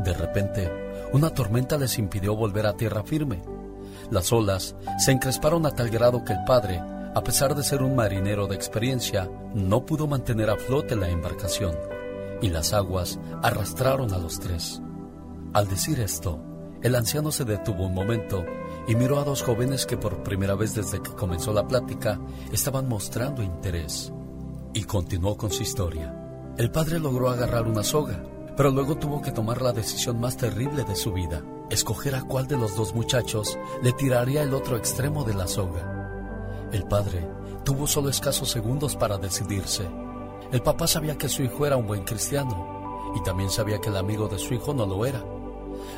De repente, una tormenta les impidió volver a tierra firme. Las olas se encresparon a tal grado que el padre, a pesar de ser un marinero de experiencia, no pudo mantener a flote la embarcación y las aguas arrastraron a los tres. Al decir esto, el anciano se detuvo un momento y miró a dos jóvenes que por primera vez desde que comenzó la plática estaban mostrando interés. Y continuó con su historia. El padre logró agarrar una soga, pero luego tuvo que tomar la decisión más terrible de su vida, escoger a cuál de los dos muchachos le tiraría el otro extremo de la soga. El padre tuvo solo escasos segundos para decidirse. El papá sabía que su hijo era un buen cristiano y también sabía que el amigo de su hijo no lo era.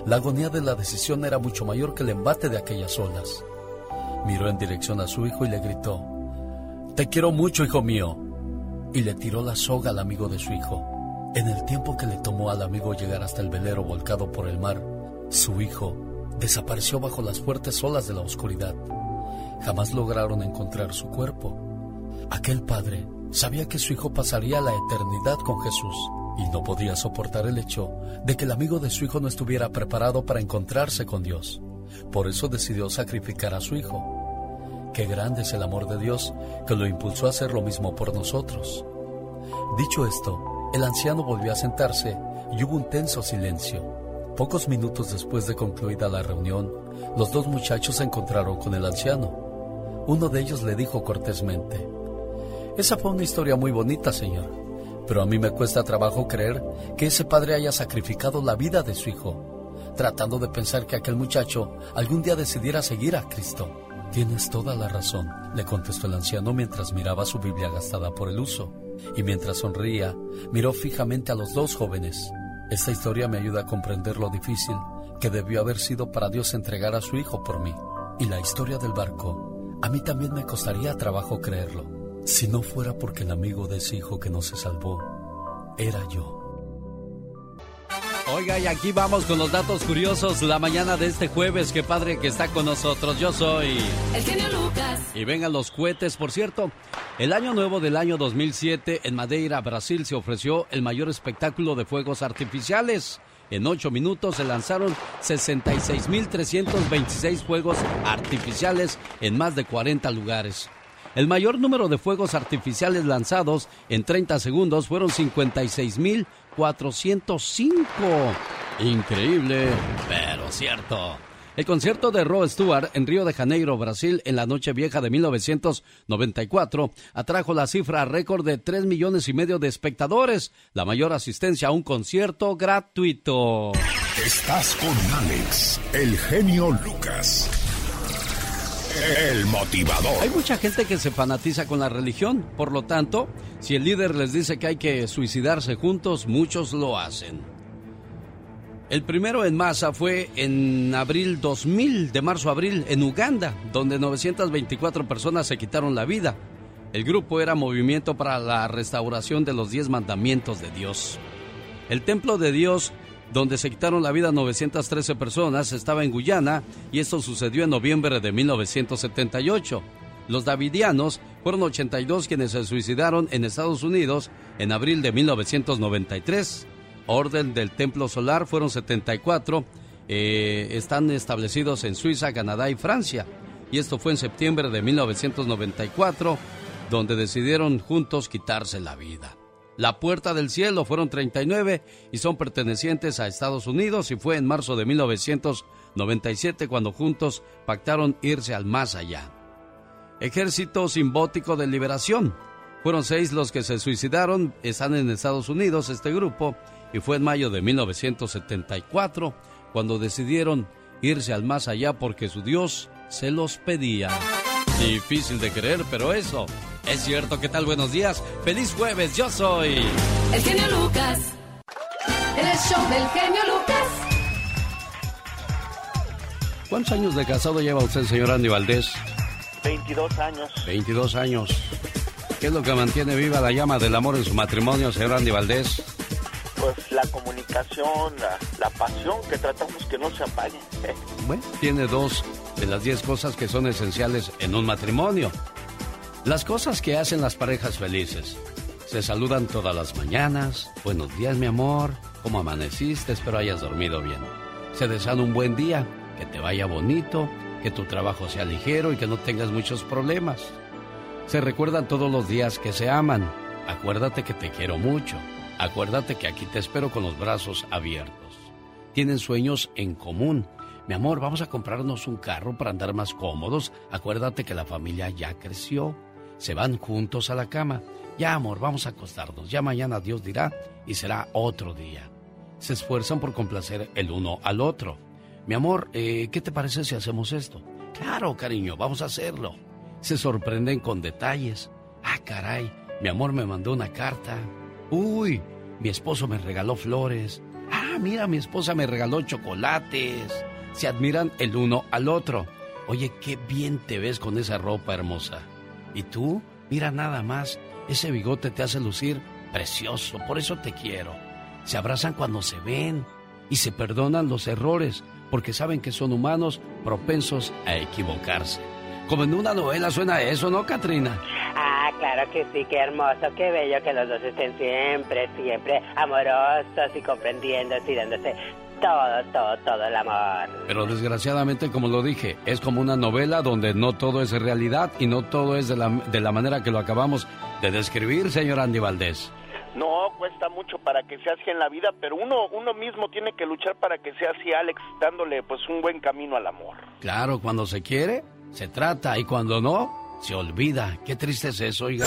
La agonía de la decisión era mucho mayor que el embate de aquellas olas. Miró en dirección a su hijo y le gritó, Te quiero mucho, hijo mío. Y le tiró la soga al amigo de su hijo. En el tiempo que le tomó al amigo llegar hasta el velero volcado por el mar, su hijo desapareció bajo las fuertes olas de la oscuridad jamás lograron encontrar su cuerpo. Aquel padre sabía que su hijo pasaría la eternidad con Jesús y no podía soportar el hecho de que el amigo de su hijo no estuviera preparado para encontrarse con Dios. Por eso decidió sacrificar a su hijo. Qué grande es el amor de Dios que lo impulsó a hacer lo mismo por nosotros. Dicho esto, el anciano volvió a sentarse y hubo un tenso silencio. Pocos minutos después de concluida la reunión, los dos muchachos se encontraron con el anciano. Uno de ellos le dijo cortésmente, Esa fue una historia muy bonita, señor, pero a mí me cuesta trabajo creer que ese padre haya sacrificado la vida de su hijo, tratando de pensar que aquel muchacho algún día decidiera seguir a Cristo. Tienes toda la razón, le contestó el anciano mientras miraba su Biblia gastada por el uso, y mientras sonría, miró fijamente a los dos jóvenes. Esta historia me ayuda a comprender lo difícil que debió haber sido para Dios entregar a su hijo por mí. Y la historia del barco a mí también me costaría trabajo creerlo, si no fuera porque el amigo de ese hijo que no se salvó era yo. Oiga, y aquí vamos con los datos curiosos la mañana de este jueves. Qué padre que está con nosotros. Yo soy. El genio Lucas. Y vengan los cohetes. Por cierto, el año nuevo del año 2007 en Madeira, Brasil, se ofreció el mayor espectáculo de fuegos artificiales. En ocho minutos se lanzaron 66.326 fuegos artificiales en más de 40 lugares. El mayor número de fuegos artificiales lanzados en 30 segundos fueron 56.405. Increíble, pero cierto. El concierto de Rod Stewart en Río de Janeiro, Brasil, en la noche vieja de 1994, atrajo la cifra récord de 3 millones y medio de espectadores, la mayor asistencia a un concierto gratuito. Estás con Alex, el genio Lucas. El motivador. Hay mucha gente que se fanatiza con la religión, por lo tanto, si el líder les dice que hay que suicidarse juntos, muchos lo hacen. El primero en masa fue en abril 2000, de marzo a abril, en Uganda, donde 924 personas se quitaron la vida. El grupo era Movimiento para la Restauración de los Diez Mandamientos de Dios. El templo de Dios donde se quitaron la vida 913 personas, estaba en Guyana y esto sucedió en noviembre de 1978. Los davidianos fueron 82 quienes se suicidaron en Estados Unidos en abril de 1993. Orden del Templo Solar fueron 74. Eh, están establecidos en Suiza, Canadá y Francia. Y esto fue en septiembre de 1994, donde decidieron juntos quitarse la vida. La Puerta del Cielo fueron 39 y son pertenecientes a Estados Unidos y fue en marzo de 1997 cuando juntos pactaron irse al más allá. Ejército Simbótico de Liberación. Fueron seis los que se suicidaron, están en Estados Unidos este grupo, y fue en mayo de 1974 cuando decidieron irse al más allá porque su Dios se los pedía. Difícil de creer, pero eso es cierto. ¿Qué tal? Buenos días. Feliz jueves, yo soy... El genio Lucas. En el show del genio Lucas. ¿Cuántos años de casado lleva usted, señor Andy Valdés? 22 años. 22 años. ¿Qué es lo que mantiene viva la llama del amor en su matrimonio, señor Andy Valdés? Pues la comunicación, la, la pasión que tratamos que no se apague. Bueno, tiene dos de las 10 cosas que son esenciales en un matrimonio. Las cosas que hacen las parejas felices. Se saludan todas las mañanas. Buenos días, mi amor. ¿Cómo amaneciste? Espero hayas dormido bien. Se desean un buen día, que te vaya bonito, que tu trabajo sea ligero y que no tengas muchos problemas. Se recuerdan todos los días que se aman. Acuérdate que te quiero mucho. Acuérdate que aquí te espero con los brazos abiertos. Tienen sueños en común. Mi amor, vamos a comprarnos un carro para andar más cómodos. Acuérdate que la familia ya creció. Se van juntos a la cama. Ya, amor, vamos a acostarnos. Ya mañana Dios dirá y será otro día. Se esfuerzan por complacer el uno al otro. Mi amor, eh, ¿qué te parece si hacemos esto? Claro, cariño, vamos a hacerlo. Se sorprenden con detalles. Ah, caray, mi amor me mandó una carta. Uy, mi esposo me regaló flores. Ah, mira, mi esposa me regaló chocolates. Se admiran el uno al otro. Oye, qué bien te ves con esa ropa hermosa. ¿Y tú? Mira nada más, ese bigote te hace lucir precioso, por eso te quiero. Se abrazan cuando se ven y se perdonan los errores, porque saben que son humanos propensos a equivocarse. Como en una novela suena eso, ¿no, Katrina? Ah, claro que sí, qué hermoso, qué bello que los dos estén siempre, siempre amorosos y comprendiéndose y dándose todo, todo, todo el amor. Pero desgraciadamente, como lo dije, es como una novela donde no todo es realidad y no todo es de la, de la manera que lo acabamos de describir, señor Andy Valdés. No, cuesta mucho para que sea así en la vida, pero uno, uno mismo tiene que luchar para que sea así, Alex, dándole pues un buen camino al amor. Claro, cuando se quiere, se trata y cuando no, se olvida. Qué triste es eso, oiga.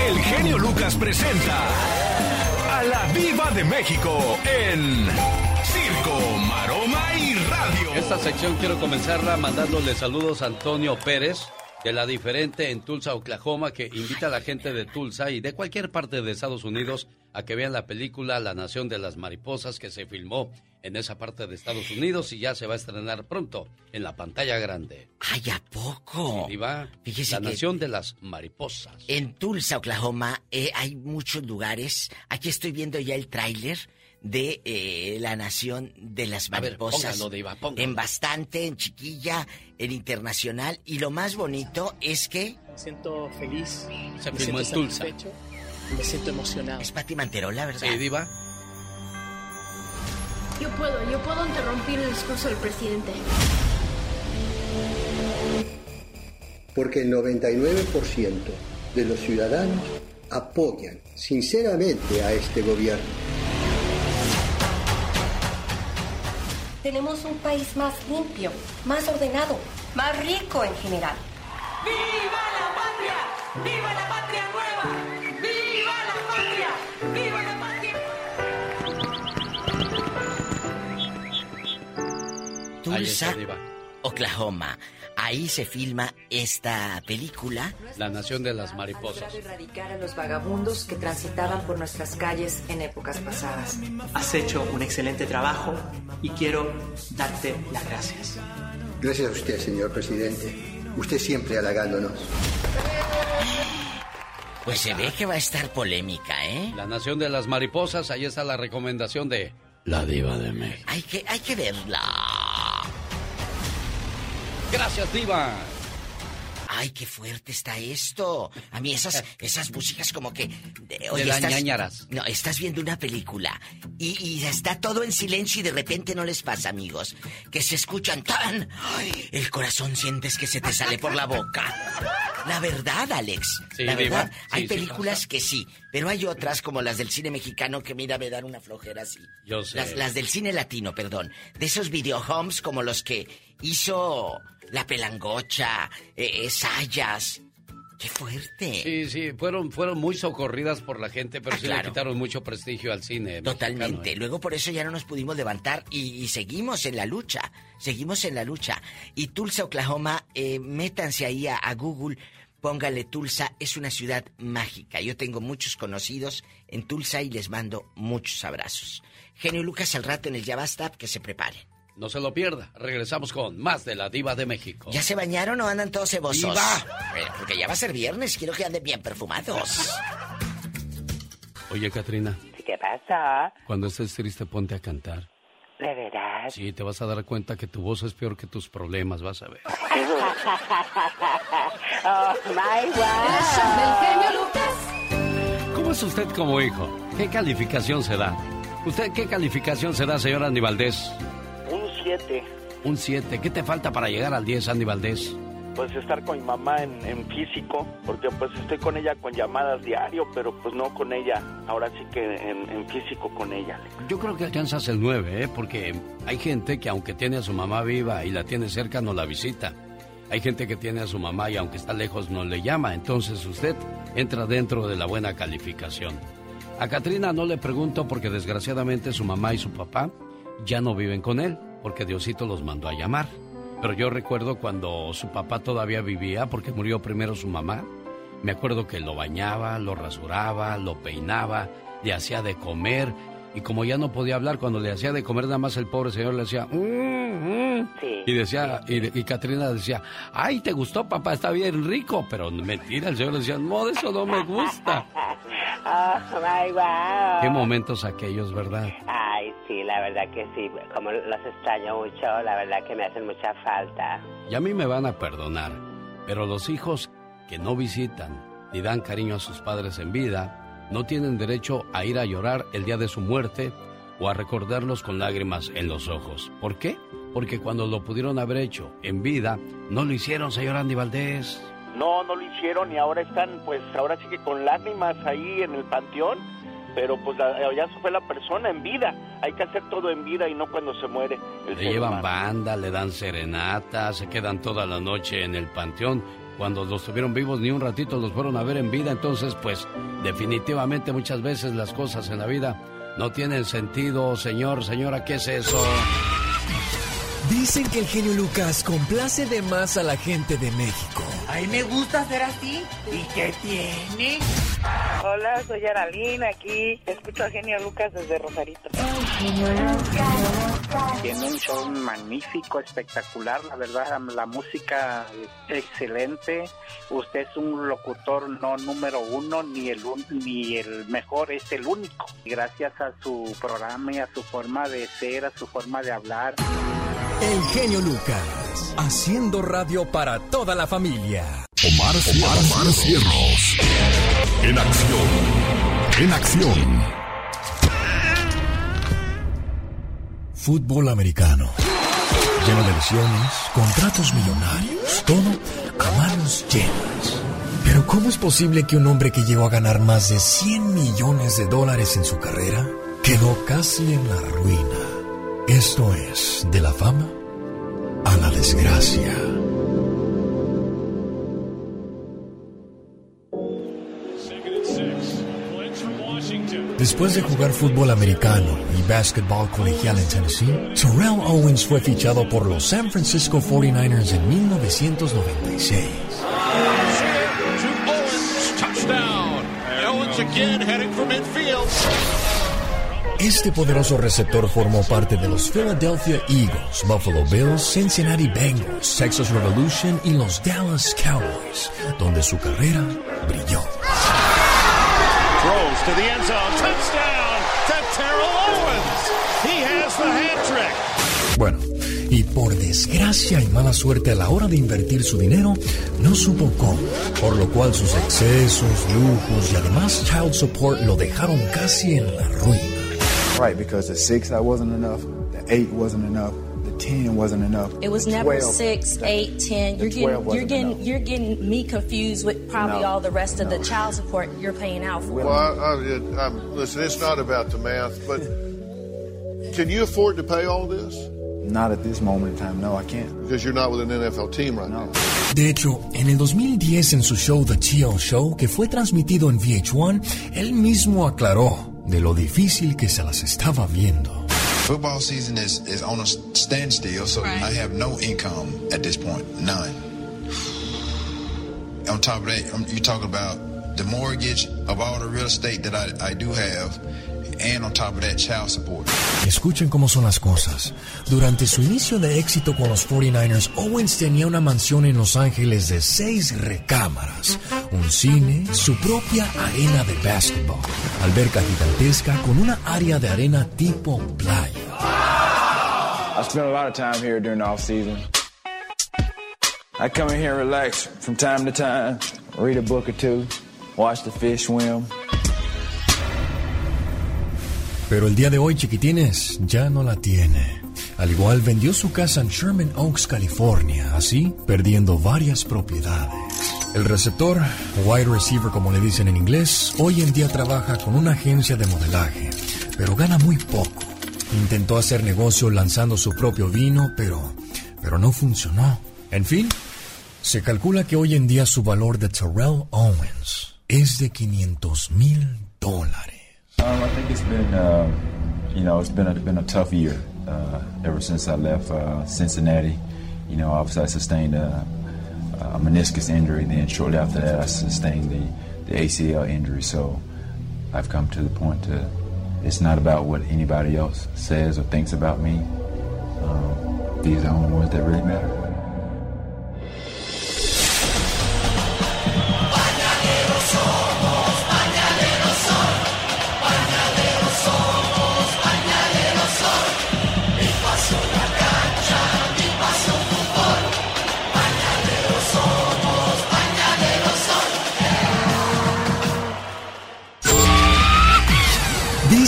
El genio Lucas presenta a la Viva de México en Circo, Maroma y Radio. Esta sección quiero comenzarla mandándole saludos a Antonio Pérez de La Diferente en Tulsa, Oklahoma, que invita a la gente de Tulsa y de cualquier parte de Estados Unidos a que vean la película La Nación de las Mariposas que se filmó en esa parte de Estados Unidos y ya se va a estrenar pronto en la pantalla grande. ¡Ay, a poco! Sí, Diva, Fíjese La que- Nación de las Mariposas. En Tulsa, Oklahoma, eh, hay muchos lugares. Aquí estoy viendo ya el tráiler de eh, la Nación de las A ver, Mariposas. póngalo, Diva, póngalo. En bastante, en chiquilla, en internacional. Y lo más bonito es que... Me siento feliz. Se me siento Tulsa. Me siento emocionado. Es Pati Manterola, ¿verdad? Sí, Diva. Yo puedo, yo puedo interrumpir el discurso del presidente. porque el 99% de los ciudadanos apoyan sinceramente a este gobierno. Tenemos un país más limpio, más ordenado, más rico en general. ¡Viva la patria! ¡Viva la patria nueva! ¡Viva la patria! ¡Viva la patria! Tulsa. Oklahoma. Ahí se filma esta película. La nación de las mariposas. erradicar a los vagabundos que transitaban por nuestras calles en épocas pasadas. Has hecho un excelente trabajo y quiero darte las gracias. Gracias a usted, señor presidente. Usted siempre halagándonos. Pues se ve que va a estar polémica, ¿eh? La nación de las mariposas, ahí está la recomendación de la diva de México. Hay que, hay que verla. Gracias, diva. Ay, qué fuerte está esto. A mí esas, esas músicas como que... eh, De las ñañaras. No, estás viendo una película y, y está todo en silencio y de repente no les pasa, amigos. Que se escuchan tan... Ay, el corazón sientes que se te sale por la boca. La verdad, Alex. Sí, la verdad, Sí, hay películas que sí, pero hay otras como las del cine mexicano que mira, me dan una flojera así. Yo sé. Las, las del cine latino, perdón. De esos videohomes como los que hizo La Pelangocha, eh, eh, Sayas. ¡Qué fuerte! Sí, sí, fueron, fueron muy socorridas por la gente, pero Ah, sí claro. le quitaron mucho prestigio al cine. Totalmente. mexicano, ¿eh? Luego por eso ya no nos pudimos levantar y, y seguimos en la lucha. Seguimos en la lucha. Y Tulsa, Oklahoma, eh, métanse ahí a, a Google, póngale Tulsa, es una ciudad mágica. Yo tengo muchos conocidos en Tulsa y les mando muchos abrazos. Genio Lucas al rato en el Yabastap, que se preparen. No se lo pierda. Regresamos con más de la diva de México. ¿Ya se bañaron o andan todos cebosos? ¡Diva! Eh, porque ya va a ser viernes, quiero que anden bien perfumados. Oye, Katrina, ¿Qué pasa? cuando estés triste ponte a cantar. ¿De verdad? Sí, te vas a dar cuenta que tu voz es peor que tus problemas, vas a ver. oh, my wow. ¿Cómo es usted como hijo? ¿Qué calificación se da? ¿Usted qué calificación se da, señor Andy Valdés? Un 7. Un 7. ¿Qué te falta para llegar al 10, Andy Valdés? Pues estar con mi mamá en, en físico, porque pues estoy con ella con llamadas diario, pero pues no con ella, ahora sí que en, en físico con ella. Yo creo que alcanzas el 9, ¿eh? Porque hay gente que aunque tiene a su mamá viva y la tiene cerca, no la visita. Hay gente que tiene a su mamá y aunque está lejos no le llama. Entonces usted entra dentro de la buena calificación. A Katrina no le pregunto porque desgraciadamente su mamá y su papá ya no viven con él, porque Diosito los mandó a llamar. Pero yo recuerdo cuando su papá todavía vivía, porque murió primero su mamá. Me acuerdo que lo bañaba, lo rasuraba, lo peinaba, le hacía de comer. Y como ya no podía hablar, cuando le hacía de comer, nada más el pobre señor le hacía... "Mm, mm". Y decía, y, y Katrina decía, ay, ¿te gustó, papá? Está bien rico. Pero mentira, el señor le decía, no, de eso no me gusta. Oh, my wow. Qué momentos aquellos, ¿verdad? Ay, sí, la verdad que sí. Como los extraño mucho, la verdad que me hacen mucha falta. Y a mí me van a perdonar, pero los hijos que no visitan ni dan cariño a sus padres en vida, no tienen derecho a ir a llorar el día de su muerte o a recordarlos con lágrimas en los ojos. ¿Por qué? Porque cuando lo pudieron haber hecho en vida, no lo hicieron, señor Andy Valdés. No, no lo hicieron y ahora están, pues ahora sí que con lágrimas ahí en el panteón, pero pues ya se fue la persona en vida. Hay que hacer todo en vida y no cuando se muere el Le llevan humano. banda, le dan serenata, se quedan toda la noche en el panteón. Cuando los tuvieron vivos ni un ratito los fueron a ver en vida, entonces pues definitivamente muchas veces las cosas en la vida no tienen sentido, señor, señora, ¿qué es eso? Dicen que el genio Lucas complace de más a la gente de México. Ay, me gusta ser así. ¿Y qué tiene? Hola, soy Aralina, aquí escucho a Genio Lucas desde Rosarito. Tiene un show magnífico, espectacular, la verdad, la música es excelente. Usted es un locutor no número uno, ni el, un- ni el mejor, es el único. Gracias a su programa y a su forma de ser, a su forma de hablar. El genio Lucas, haciendo radio para toda la familia. Omar, Omar, Omar Cierros. En acción. En acción. Fútbol americano. Lleno de lesiones, contratos millonarios, todo a manos llenas. Pero ¿cómo es posible que un hombre que llegó a ganar más de 100 millones de dólares en su carrera quedó casi en la ruina? Esto es de la fama a la desgracia. Después de jugar fútbol americano y básquetbol colegial en Tennessee, Terrell Owens fue fichado por los San Francisco 49ers en 1996. Touchdown. Owens again heading for midfield. Este poderoso receptor formó parte de los Philadelphia Eagles, Buffalo Bills, Cincinnati Bengals, Texas Revolution y los Dallas Cowboys, donde su carrera brilló. To the end zone. Touchdown to Terrell Owens. He has the hat trick. Bueno, y por desgracia y mala suerte a la hora de invertir su dinero, no supo cómo, por lo cual sus excesos, lujos y además child support lo dejaron casi en la ruina. Right, because the six that wasn't enough, the eight wasn't enough, the ten wasn't enough. It was never 12 six, eight, ten. the You're getting you're getting enough. you're getting me confused with probably No, all the rest of the child support you're paying out for. Well, I, I, I'm, listen, it's not about the math, but can you afford to pay all this? Not at this moment in time. No, I can't. Because you're not with an NFL team right now. De hecho, en el 2010 en su show The TL Show, que fue transmitido en VH1, él mismo aclaró de lo difícil que se las estaba viendo. Football season is, is on a standstill, so I have no income at this point, none. On top of that, um, you talk about the mortgage of all the real estate that I, I do have, and on top of that, child support. Escuchen cómo son las cosas. Durante su inicio de éxito con los 49ers, Owens tenía una mansión en Los Ángeles de seis recámaras, un cine, su propia arena de básquetbol, alberca gigantesca con una área de arena tipo playa. I spend a lot of time here during the off season. I come in here and relax from time to time, read a book or two, watch the fish swim. Pero el día de hoy, chiquitines, ya no la tiene. Al igual vendió su casa en Sherman Oaks, California, así perdiendo varias propiedades. El receptor, wide receiver como le dicen en inglés, hoy en día trabaja con una agencia de modelaje, pero gana muy poco. Intentó hacer negocio lanzando su propio vino, pero, pero no funcionó. En fin, se calcula que hoy en día su valor de Terrell Owens es de 500 mil dólares. Um, I think it's been, uh, you know, it's been a, been a tough year uh, ever since I left uh, Cincinnati. You know, obviously I sustained a, a meniscus injury. Then shortly after that, I sustained the, the ACL injury. So I've come to the point to, it's not about what anybody else says or thinks about me. Um, these are the only ones that really matter.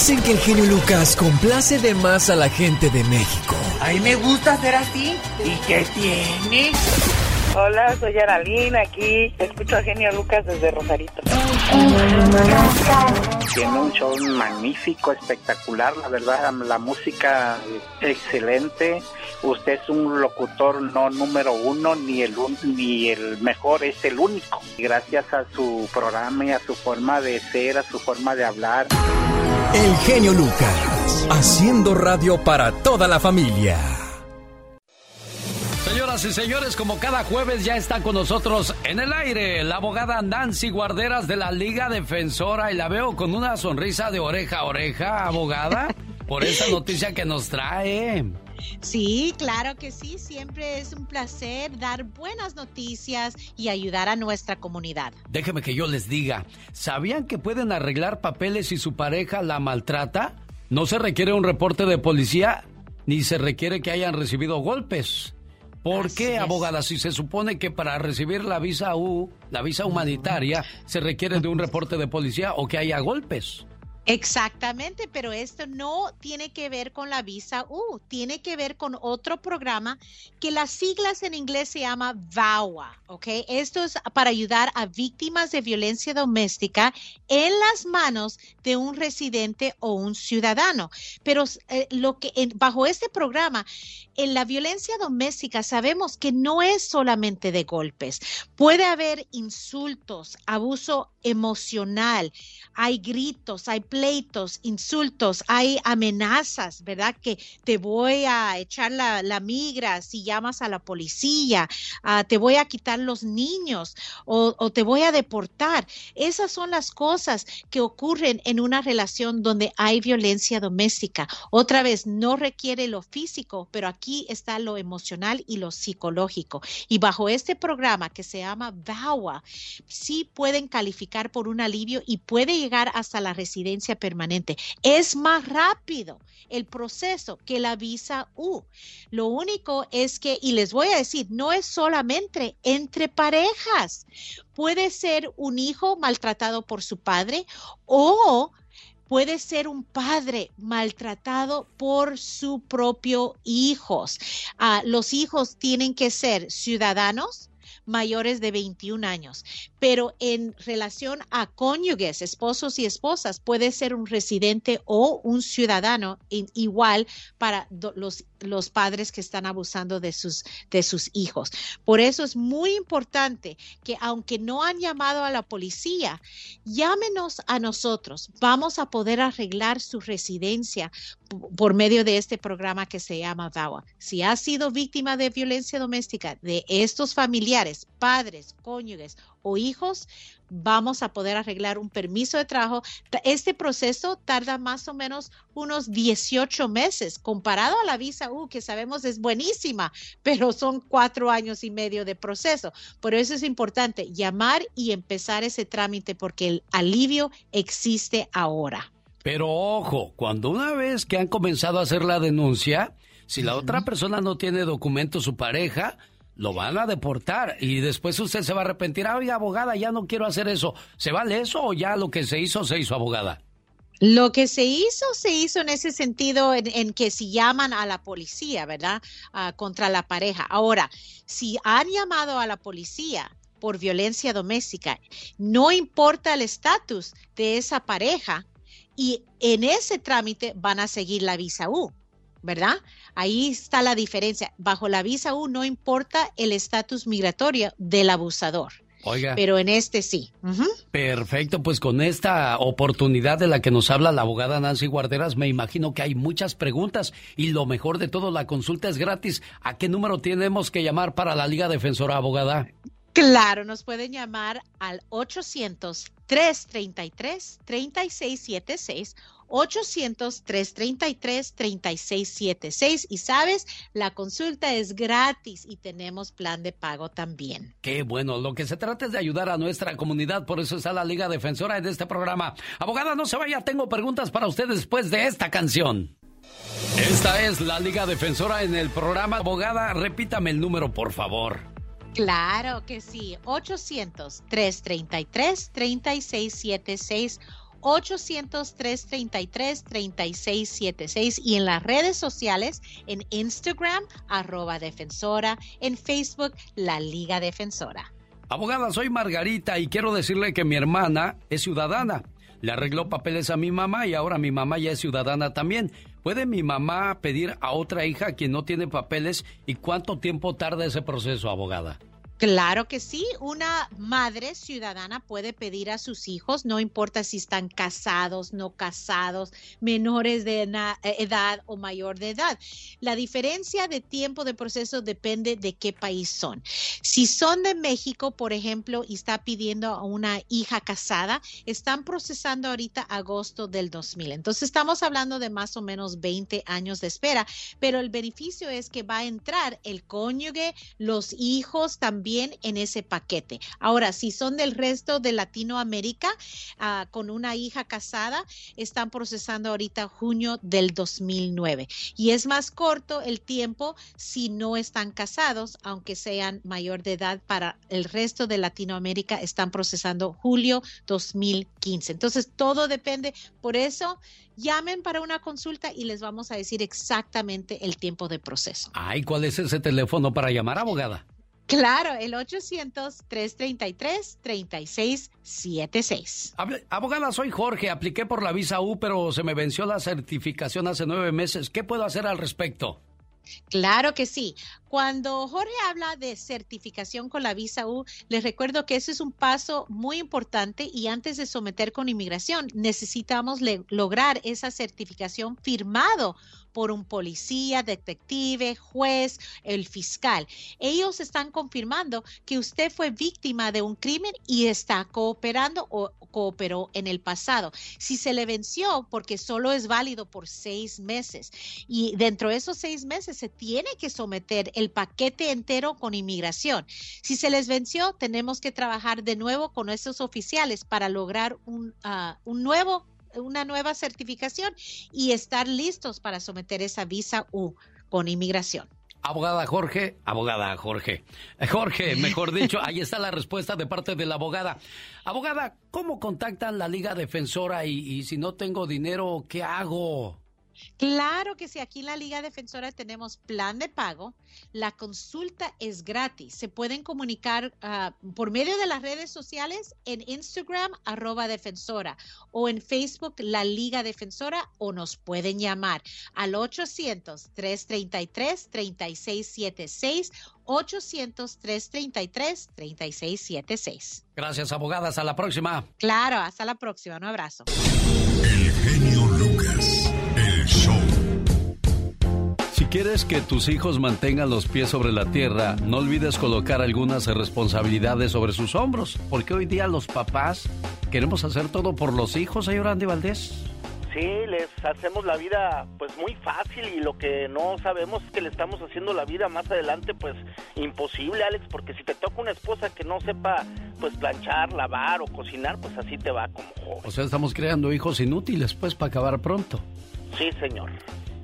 Dicen que el genio Lucas complace de más a la gente de México. A mí me gusta ser así. ¿Y qué tiene? Hola, soy Aralina, aquí escucho a Genio Lucas desde Rosarito. Tiene un show magnífico, espectacular, la verdad, la música excelente. Usted es un locutor no número uno, ni el, un- ni el mejor, es el único. Gracias a su programa y a su forma de ser, a su forma de hablar. El genio Lucas, haciendo radio para toda la familia. Señoras y señores, como cada jueves ya está con nosotros en el aire la abogada Nancy Guarderas de la Liga Defensora y la veo con una sonrisa de oreja a oreja, abogada, por esta noticia que nos trae. Sí, claro que sí. Siempre es un placer dar buenas noticias y ayudar a nuestra comunidad. Déjeme que yo les diga, ¿sabían que pueden arreglar papeles si su pareja la maltrata? No se requiere un reporte de policía ni se requiere que hayan recibido golpes. ¿Por qué, abogada? Si se supone que para recibir la visa U, la visa humanitaria, se requiere de un reporte de policía o que haya golpes. Exactamente, pero esto no tiene que ver con la visa U, tiene que ver con otro programa que las siglas en inglés se llama VAWA, ¿ok? Esto es para ayudar a víctimas de violencia doméstica en las manos de un residente o un ciudadano. Pero eh, lo que en- bajo este programa, en la violencia doméstica sabemos que no es solamente de golpes, puede haber insultos, abuso emocional, hay gritos, hay pleitos, insultos, hay amenazas, ¿verdad? Que te voy a echar la, la migra si llamas a la policía, ah, te voy a quitar los niños o, o te voy a deportar. Esas son las cosas que ocurren en una relación donde hay violencia doméstica. Otra vez, no requiere lo físico, pero aquí está lo emocional y lo psicológico. Y bajo este programa que se llama VAWA, sí pueden calificar por un alivio y puede llegar hasta la residencia permanente. Es más rápido el proceso que la visa U. Lo único es que, y les voy a decir, no es solamente entre parejas. Puede ser un hijo maltratado por su padre o puede ser un padre maltratado por su propio hijos. Ah, los hijos tienen que ser ciudadanos mayores de 21 años, pero en relación a cónyuges, esposos y esposas, puede ser un residente o un ciudadano igual para los, los padres que están abusando de sus, de sus hijos. Por eso es muy importante que aunque no han llamado a la policía, llámenos a nosotros. Vamos a poder arreglar su residencia por medio de este programa que se llama VAWA. Si ha sido víctima de violencia doméstica de estos familiares, padres, cónyuges o hijos, vamos a poder arreglar un permiso de trabajo. Este proceso tarda más o menos unos 18 meses comparado a la visa U, que sabemos es buenísima, pero son cuatro años y medio de proceso. Por eso es importante llamar y empezar ese trámite porque el alivio existe ahora. Pero ojo, cuando una vez que han comenzado a hacer la denuncia, si la otra persona no tiene documento, su pareja, lo van a deportar y después usted se va a arrepentir. Oye, abogada, ya no quiero hacer eso. ¿Se vale eso o ya lo que se hizo, se hizo, abogada? Lo que se hizo, se hizo en ese sentido, en, que si llaman a la policía, ¿verdad? Ah, contra la pareja. Ahora, si han llamado a la policía por violencia doméstica, no importa el estatus de esa pareja, y en ese trámite van a seguir la visa U, ¿verdad? Ahí está la diferencia. Bajo la visa U no importa el estatus migratorio del abusador. Oiga. Pero en este sí. Perfecto, pues con esta oportunidad de la que nos habla la abogada Nancy Guarderas, me imagino que hay muchas preguntas y lo mejor de todo, la consulta es gratis. ¿A qué número tenemos que llamar para la Liga Defensora Abogada? Claro, nos pueden llamar al 800-333-3676. 800-333-3676. Y sabes, la consulta es gratis y tenemos plan de pago también. Qué bueno, lo que se trata es de ayudar a nuestra comunidad, por eso está la Liga Defensora en este programa. Abogada, no se vaya, tengo preguntas para usted después de esta canción. Esta es la Liga Defensora en el programa. Abogada, repítame el número, por favor. Claro que sí. 800-333-3676. 800-333-3676 y en las redes sociales, en Instagram, arroba defensora, en Facebook, la Liga Defensora. Abogada, soy Margarita y quiero decirle que mi hermana es ciudadana. Le arregló papeles a mi mamá y ahora mi mamá ya es ciudadana también. ¿Puede mi mamá pedir a otra hija quien no tiene papeles y cuánto tiempo tarda ese proceso, abogada? Claro que sí, una madre ciudadana puede pedir a sus hijos, no importa si están casados, no casados, menores de eh, edad o mayor de edad. La diferencia de tiempo de proceso depende de qué país son. Si son de México, por ejemplo, y está pidiendo a una hija casada, están procesando ahorita agosto del 2000. Entonces estamos hablando de más o menos 20 años de espera, pero el beneficio es que va a entrar el cónyuge, los hijos también en ese paquete. Ahora, si son del resto de Latinoamérica, ah, con una hija casada, están procesando ahorita junio del 2009. Y es más corto el tiempo si no están casados, aunque sean mayor de edad para el resto de Latinoamérica, están procesando julio 2015. Entonces, todo depende. Por eso, llamen para una consulta y les vamos a decir exactamente el tiempo de proceso. Ay, ¿cuál es ese teléfono para llamar, abogada? Claro, el 800-333-3676. Abogada, soy Jorge. Apliqué por la visa U, pero se me venció la certificación hace nueve meses. ¿Qué puedo hacer al respecto? Claro que sí. Cuando Jorge habla de certificación con la visa U, les recuerdo que ese es un paso muy importante y antes de someter con inmigración necesitamos lograr esa certificación firmado por un policía, detective, juez, el fiscal. Ellos están confirmando que usted fue víctima de un crimen y está cooperando o cooperó en el pasado. Si se le venció, porque solo es válido por seis meses y dentro de esos seis meses se tiene que someter el paquete entero con inmigración. Si se les venció, tenemos que trabajar de nuevo con esos oficiales para lograr un, ah, nuevo una nueva certificación y estar listos para someter esa visa U con inmigración. Abogada Jorge, abogada Jorge, Jorge, mejor dicho, ahí está la respuesta de parte de la abogada. Abogada, ¿cómo contactan la Liga Defensora y, y si no tengo dinero, qué hago? Claro que sí, aquí en la Liga Defensora tenemos plan de pago. La consulta es gratis. Se pueden comunicar ah, por medio de las redes sociales en Instagram, arroba defensora, o en Facebook, la Liga Defensora, o nos pueden llamar al 800-333-3676. 800-333-3676. Gracias, abogadas. Hasta la próxima. Claro, hasta la próxima. Un abrazo. El genio Lucas. Si quieres que tus hijos mantengan los pies sobre la tierra, no olvides colocar algunas responsabilidades sobre sus hombros, porque hoy día los papás queremos hacer todo por los hijos, señor Andy Valdés. Sí, les hacemos la vida pues muy fácil y lo que no sabemos es que le estamos haciendo la vida más adelante pues imposible, Alex, porque si te toca una esposa que no sepa pues planchar, lavar o cocinar, pues así te va como joven. O sea, estamos creando hijos inútiles pues para acabar pronto. Sí, señor.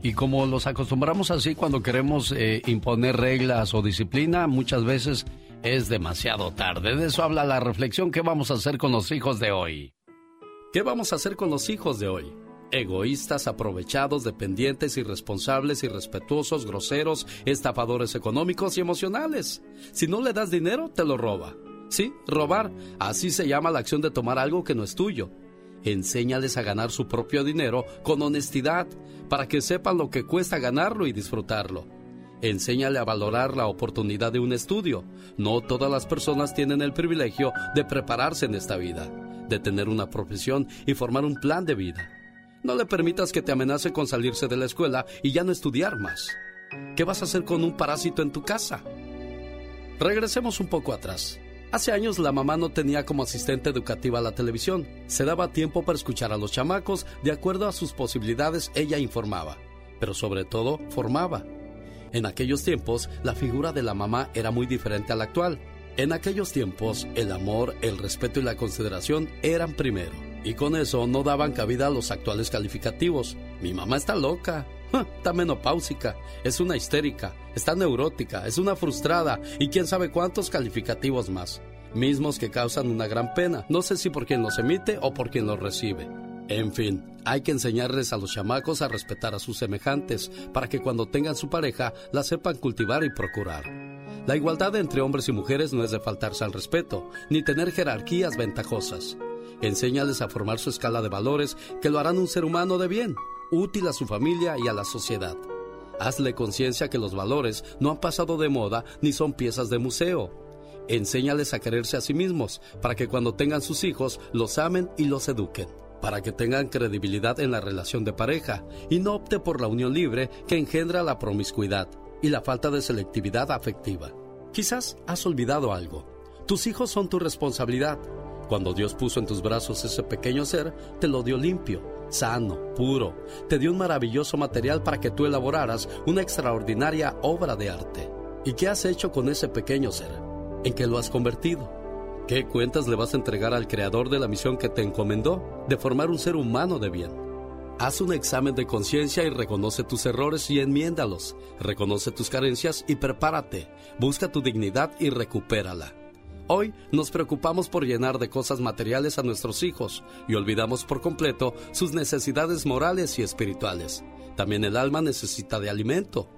Y como los acostumbramos así cuando queremos eh, imponer reglas o disciplina, muchas veces es demasiado tarde. De eso habla la reflexión que vamos a hacer con los hijos de hoy. ¿Qué vamos a hacer con los hijos de hoy? Egoístas, aprovechados, dependientes, irresponsables, irrespetuosos, groseros, estafadores económicos y emocionales. Si no le das dinero, te lo roba. Sí, robar. Así se llama la acción de tomar algo que no es tuyo enséñales a ganar su propio dinero con honestidad, para que sepan lo que cuesta ganarlo y disfrutarlo. Enséñale a valorar la oportunidad de un estudio. No todas las personas tienen el privilegio de prepararse en esta vida, de tener una profesión y formar un plan de vida. No le permitas que te amenace con salirse de la escuela y ya no estudiar más. ¿Qué vas a hacer con un parásito en tu casa? Regresemos un poco atrás. Hace años la mamá no tenía como asistente educativa la televisión. Se daba tiempo para escuchar a los chamacos, de acuerdo a sus posibilidades ella informaba, pero sobre todo formaba. En aquellos tiempos la figura de la mamá era muy diferente a la actual. En aquellos tiempos el amor, el respeto y la consideración eran primero. Y con eso no daban cabida a los actuales calificativos. Mi mamá está loca, está menopáusica, es una histérica, está neurótica, es una frustrada y quién sabe cuántos calificativos más, mismos que causan una gran pena, no sé si por quien los emite o por quien los recibe. En fin, hay que enseñarles a los chamacos a respetar a sus semejantes para que cuando tengan su pareja la sepan cultivar y procurar. La igualdad entre hombres y mujeres no es de faltarse al respeto, ni tener jerarquías ventajosas. Enséñales a formar su escala de valores que lo harán un ser humano de bien, útil a su familia y a la sociedad. Hazle conciencia que los valores no han pasado de moda ni son piezas de museo. Enséñales a quererse a sí mismos para que cuando tengan sus hijos los amen y los eduquen, para que tengan credibilidad en la relación de pareja y no opte por la unión libre que engendra la promiscuidad y la falta de selectividad afectiva. Quizás has olvidado algo. Tus hijos son tu responsabilidad. Cuando Dios puso en tus brazos ese pequeño ser, te lo dio limpio, sano, puro. Te dio un maravilloso material para que tú elaboraras una extraordinaria obra de arte. ¿Y qué has hecho con ese pequeño ser? ¿En qué lo has convertido? ¿Qué cuentas le vas a entregar al creador de la misión que te encomendó de formar un ser humano de bien? Haz un examen de conciencia y reconoce tus errores y enmiéndalos. Reconoce tus carencias y prepárate. Busca tu dignidad y recupérala. Hoy nos preocupamos por llenar de cosas materiales a nuestros hijos y olvidamos por completo sus necesidades morales y espirituales. También el alma necesita de alimento.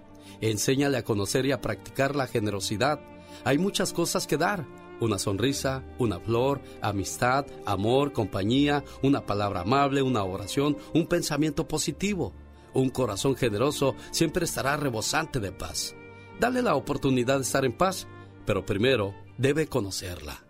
Enséñale a conocer y a practicar la generosidad. Hay muchas cosas que dar. Una sonrisa, una flor, amistad, amor, compañía, una palabra amable, una oración, un pensamiento positivo. un corazón generoso siempre estará rebosante de paz. Dale la oportunidad de estar en paz, pero primero debe conocerla.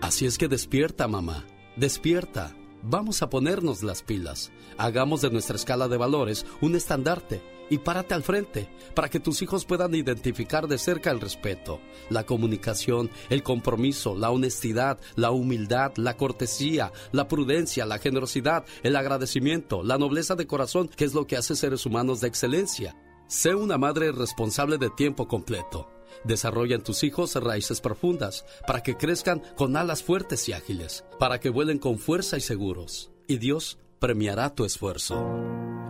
Así es que despierta, mamá, despierta. Vamos a ponernos las pilas. Hagamos de nuestra escala de valores un estandarte y párate al frente para que tus hijos puedan identificar de cerca el respeto, la comunicación, el compromiso, la honestidad, la humildad, la cortesía, la prudencia, la generosidad, el agradecimiento, la nobleza de corazón, que es lo que hace seres humanos de excelencia. Sé una madre responsable de tiempo completo. Desarrolla en tus hijos raíces profundas para que crezcan con alas fuertes y ágiles, para que vuelen con fuerza y seguros. Y Dios premiará tu esfuerzo.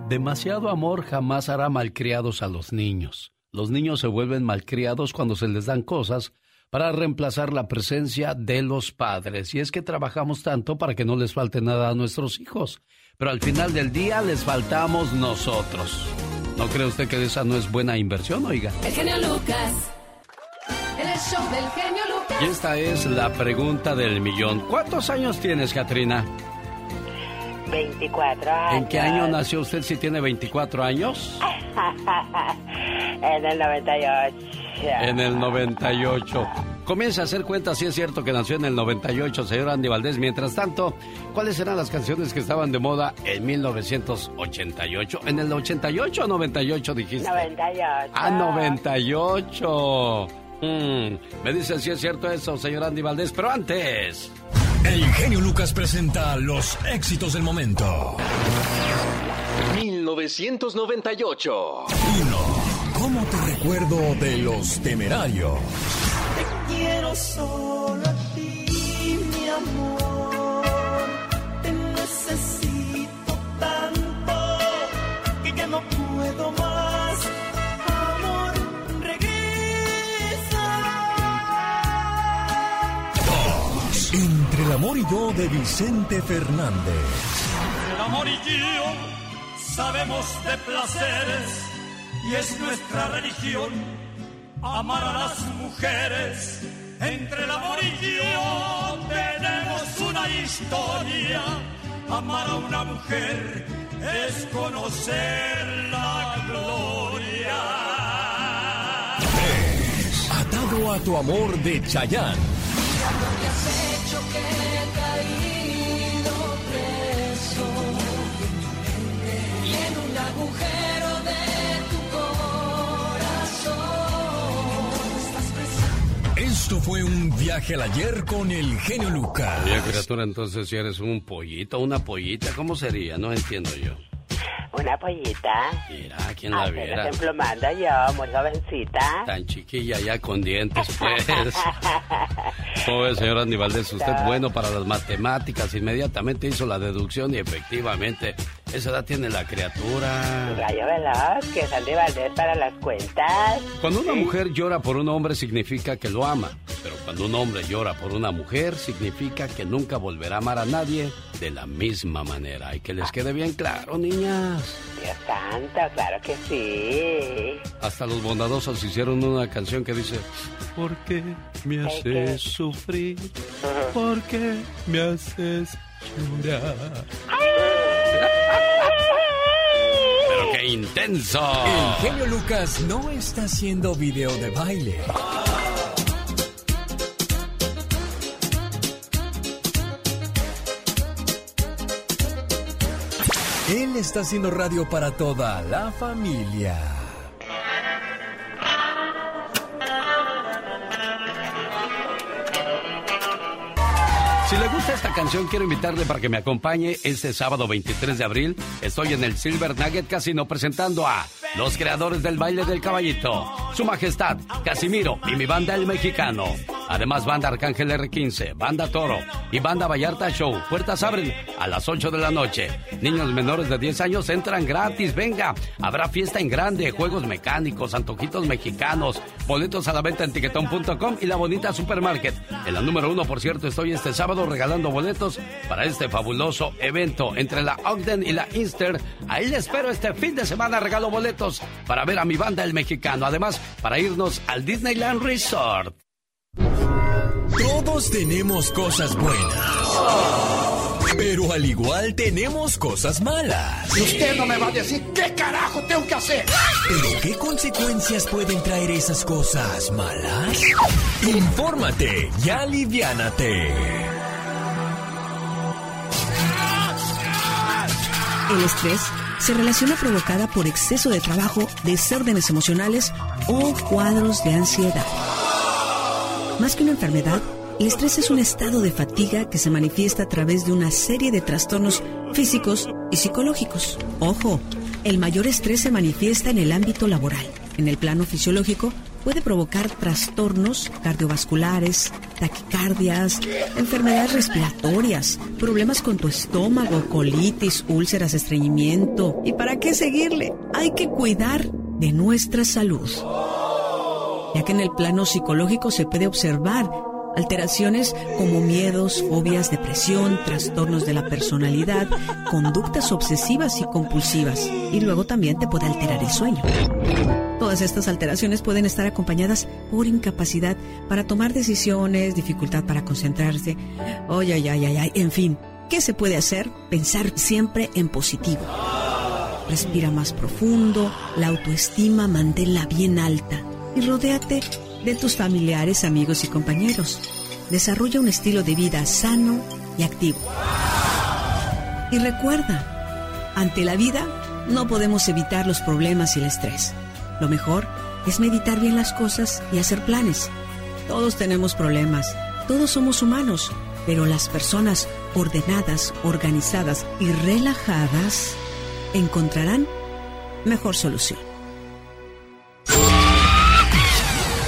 Demasiado amor jamás hará malcriados a los niños. Los niños se vuelven malcriados cuando se les dan cosas para reemplazar la presencia de los padres. Y es que trabajamos tanto para que no les falte nada a nuestros hijos. Pero al final del día les faltamos nosotros. ¿No cree usted que esa no es buena inversión, oiga? El genio Lucas. Show del genio Lucas. Y esta es la pregunta del millón. ¿Cuántos años tienes, Katrina? 24 años. ¿En qué año nació usted si tiene 24 años? en el 98. En el 98. Comienza a hacer cuentas si es cierto que nació en el 98, señor Andy Valdés. Mientras tanto, ¿cuáles eran las canciones que estaban de moda en 1988? ¿En el 88 o 98 dijiste? 98. Ah, 98. Mm, me dice si es cierto eso, señor Andy Valdés, pero antes... El genio Lucas presenta los éxitos del momento. 1998. 1. ¿Cómo te recuerdo de los temerarios? Te quiero solo a ti, mi amor. Te necesito tanto que ya no puedo más. El amor y yo de Vicente Fernández. El amor y yo sabemos de placeres y es nuestra religión amar a las mujeres. Entre el amor y yo tenemos una historia. Amar a una mujer es conocer la gloria. 3. Atado a tu amor de Chayán. Esto fue un viaje al ayer con el genio Lucas. Oye, criatura, entonces si eres un pollito, una pollita, ¿cómo sería? No entiendo yo. Una pollita. Mira, ¿quién la viera? emplumando yo, muy jovencita. Tan chiquilla ya con dientes, pues. ¿Cómo ve, señor Andy Valdés? Usted bueno para las matemáticas. Inmediatamente hizo la deducción y efectivamente, esa edad tiene la criatura. Rayo Velázquez, Andy Valdés para las cuentas. Cuando una mujer llora por un hombre significa que lo ama, pero cuando un hombre llora por una mujer significa que nunca volverá a amar a nadie de la misma manera. Y que les quede bien claro, Dios santo, claro que sí. Hasta los bondadosos hicieron una canción que dice, ¿por qué me haces sufrir? ¿Por qué me haces llorar? Pero qué intenso. El genio Lucas no está haciendo video de baile. Él está haciendo radio para toda la familia. Esta canción, quiero invitarle para que me acompañe este sábado 23 de abril. Estoy en el Silver Nugget Casino presentando a los creadores del baile del caballito, Su Majestad, Casimiro y mi banda El Mexicano. Además, banda Arcángel R15, banda Toro y banda Vallarta Show. Puertas abren a las 8 de la noche. Niños menores de 10 años entran gratis. Venga, habrá fiesta en grande, juegos mecánicos, antojitos mexicanos, boletos a la venta en tiquetón.com y la bonita supermarket. En la número uno, por cierto, estoy este sábado regalando boletos para este fabuloso evento entre la Ogden y la Inster. Ahí les espero este fin de semana. Regalo boletos para ver a mi banda El Mexicano. Además, para irnos al Disneyland Resort. Todos tenemos cosas buenas. Pero al igual tenemos cosas malas. Y usted no me va a decir qué carajo tengo que hacer. ¿Pero qué consecuencias pueden traer esas cosas malas? Infórmate y aliviánate. El estrés se relaciona provocada por exceso de trabajo, desórdenes emocionales o cuadros de ansiedad. Más que una enfermedad, el estrés es un estado de fatiga que se manifiesta a través de una serie de trastornos físicos y psicológicos. Ojo, el mayor estrés se manifiesta en el ámbito laboral. En el plano fisiológico, puede provocar trastornos cardiovasculares, taquicardias, enfermedades respiratorias, problemas con tu estómago, colitis, úlceras, estreñimiento. ¿Y para qué seguirle? Hay que cuidar de nuestra salud. Ya que en el plano psicológico se puede observar alteraciones como miedos, fobias, depresión, trastornos de la personalidad, conductas obsesivas y compulsivas. Y luego también te puede alterar el sueño. Todas estas alteraciones pueden estar acompañadas por incapacidad para tomar decisiones, dificultad para concentrarse, ay, ay, ay, ay, ay, en fin. ¿Qué se puede hacer? Pensar siempre en positivo. Respira más profundo, la autoestima manténla bien alta y rodéate de tus familiares, amigos y compañeros. Desarrolla un estilo de vida sano y activo. Y recuerda, ante la vida no podemos evitar los problemas y el estrés. Lo mejor es meditar bien las cosas y hacer planes. Todos tenemos problemas, todos somos humanos, pero las personas ordenadas, organizadas y relajadas encontrarán mejor solución.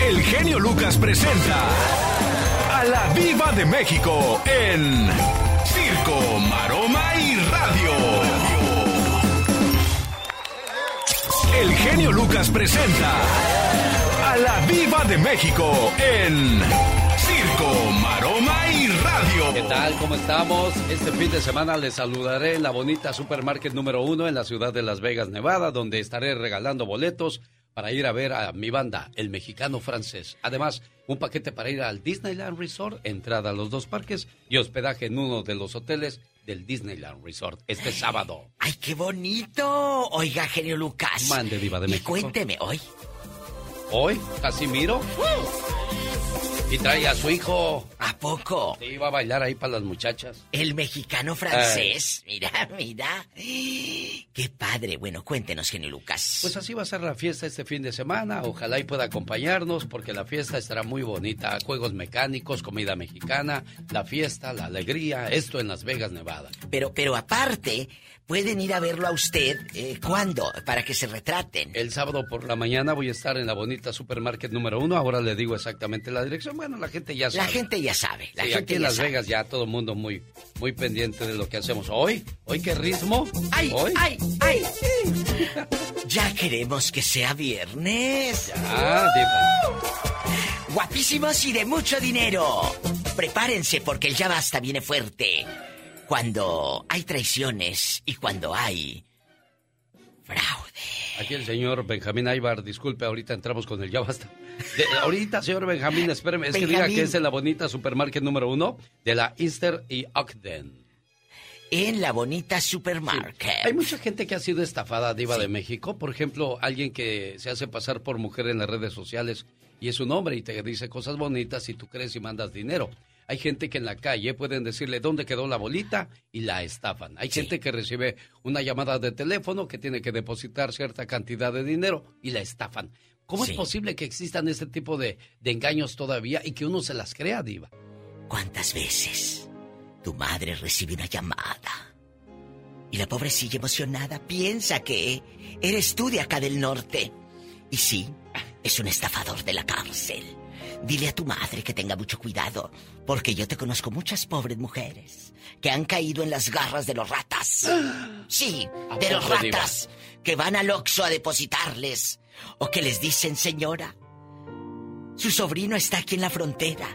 El genio Lucas presenta a la Viva de México en Circo, Maroma y Radio. El genio Lucas presenta a la Viva de México en Circo, Maroma y Radio. ¿Qué tal? ¿Cómo estamos? Este fin de semana les saludaré en la bonita Supermarket número uno en la ciudad de Las Vegas, Nevada, donde estaré regalando boletos para ir a ver a mi banda, el mexicano francés. Además, un paquete para ir al Disneyland Resort, entrada a los dos parques y hospedaje en uno de los hoteles del Disneyland Resort este sábado. ¡Ay, qué bonito! Oiga, genio Lucas. Mande, Diva de Y México. cuénteme, hoy. Hoy, Casimiro. Y trae a su hijo. ¿A poco? Sí, iba a bailar ahí para las muchachas. El mexicano francés. Mira, mira. Qué padre. Bueno, cuéntenos, genio Lucas. Pues así va a ser la fiesta este fin de semana. Ojalá y pueda acompañarnos porque la fiesta estará muy bonita. Juegos mecánicos, comida mexicana, la fiesta, la alegría. Esto en Las Vegas, Nevada. Pero, pero aparte, pueden ir a verlo a usted. Eh, ¿Cuándo? Para que se retraten. El sábado por la mañana voy a estar en la bonita supermarket número uno. Ahora le digo exactamente la dirección. Bueno, la gente ya sabe. La gente ya sabe. La Sí, gente aquí en Las sabe. Vegas ya todo el mundo muy, muy pendiente de lo que hacemos. Hoy, hoy qué ritmo. ¡Ay, hoy. ay, ay! Ya queremos que sea viernes. Ya. Guapísimos y de mucho dinero. Prepárense porque el ya basta viene fuerte. Cuando hay traiciones y cuando hay Aquí el señor Benjamín Aybar, disculpe, ahorita entramos con el ya basta. De- ahorita, señor Benjamín, espéreme, es que diga que es en la bonita supermarket número uno de la Easter y Ogden. en la bonita supermarket. Hay mucha gente que ha sido estafada, Diva de México. Por ejemplo, alguien que se hace pasar por mujer en las redes sociales y es un hombre y te dice cosas bonitas y tú crees y mandas dinero. Hay gente que en la calle pueden decirle dónde quedó la bolita y la estafan. Hay gente que recibe una llamada de teléfono que tiene que depositar cierta cantidad de dinero y la estafan. ¿Cómo Sí. es posible que existan este tipo de, de engaños todavía y que uno se las crea, Diva? ¿Cuántas veces tu madre recibe una llamada? Y la pobrecilla emocionada piensa que eres tú de acá del norte. Y sí, es un estafador de la cárcel. Dile a tu madre que tenga mucho cuidado, porque yo te conozco muchas pobres mujeres que han caído en las garras de los ratas. Sí, ¿A de los ratas que van al Oxxo a depositarles o que les dicen, señora, su sobrino está aquí en la frontera,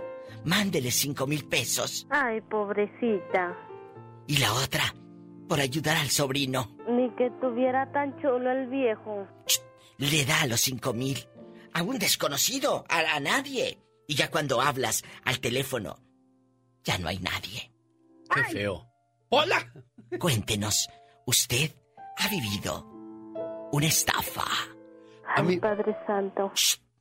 mándele cinco mil pesos. Ay, pobrecita. Y la otra, por ayudar al sobrino, Ni que tuviera tan chulo el viejo. le da los cinco mil a un desconocido, a, a nadie. Y ya cuando hablas al teléfono, ya no hay nadie. Qué feo. ¡Hola! Cuéntenos, ¿usted ha vivido una estafa? A mí, Padre Santo.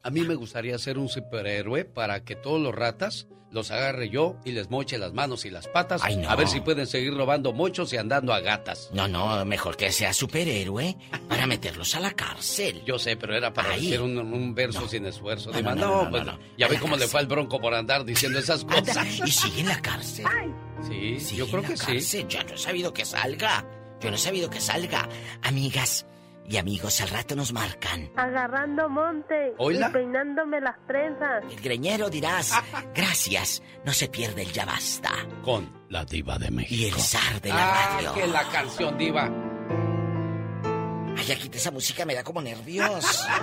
A mí me gustaría ser un superhéroe para que todos los ratas los agarre yo y les moche las manos y las patas. Ay, no. A ver si pueden seguir robando mochos y andando a gatas. No, no, mejor que sea superhéroe para meterlos a la cárcel. Yo sé, pero era para Ay. decir un, un verso sin esfuerzo. No, Diva. no, No, no, no, pues, no, no. ya ve cómo le fue al bronco por andar diciendo esas Anda, cosas. y sigue en la cárcel. Sí, Sigue yo creo en la que sí. Yo no he sabido que salga. Yo no he sabido que salga. Amigas y amigos, al rato nos marcan. Agarrando monte y peinándome las trenzas. El greñero dirás, gracias, no se pierde el ya basta. Con la diva de México. Y el zar de la ah, radio. que la canción diva. Ay, quita esa música, me da como nervios.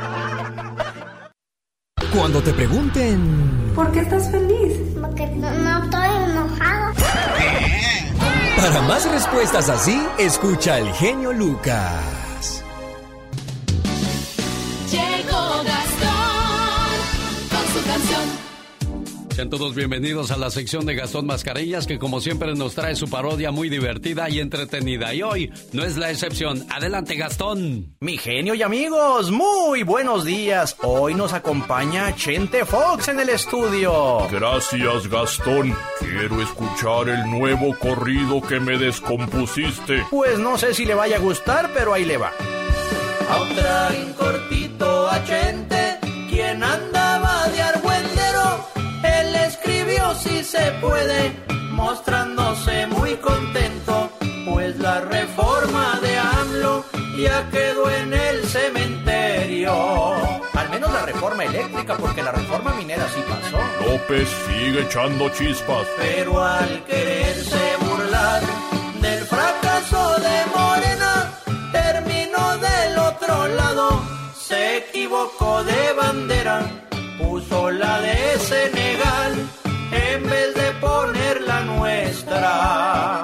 Cuando te pregunten ¿Por qué estás feliz? Porque no, no estoy enojado. para más respuestas así, escucha al genio Lucas. Llegó Gastón con su canción. Sean todos bienvenidos a la sección de Gastón Mascareñas que como siempre nos trae su parodia muy divertida y entretenida. Y hoy no es la excepción. Adelante Gastón. Mi genio y amigos, muy buenos días. Hoy nos acompaña Chente Fox en el estudio. Gracias, Gastón. Quiero escuchar el nuevo corrido que me descompusiste. Pues no sé si le vaya a gustar, pero ahí le va. A un train cortito a Chente, quien andaba de argüendero, él escribió si se puede, mostrándose muy contento, pues la reforma de AMLO ya quedó en el cementerio. Al menos la reforma eléctrica, porque la reforma minera sí pasó. López sigue echando chispas. Pero al quererse burlar del fracaso de equivocó de bandera, puso la de Senegal en vez de poner la nuestra.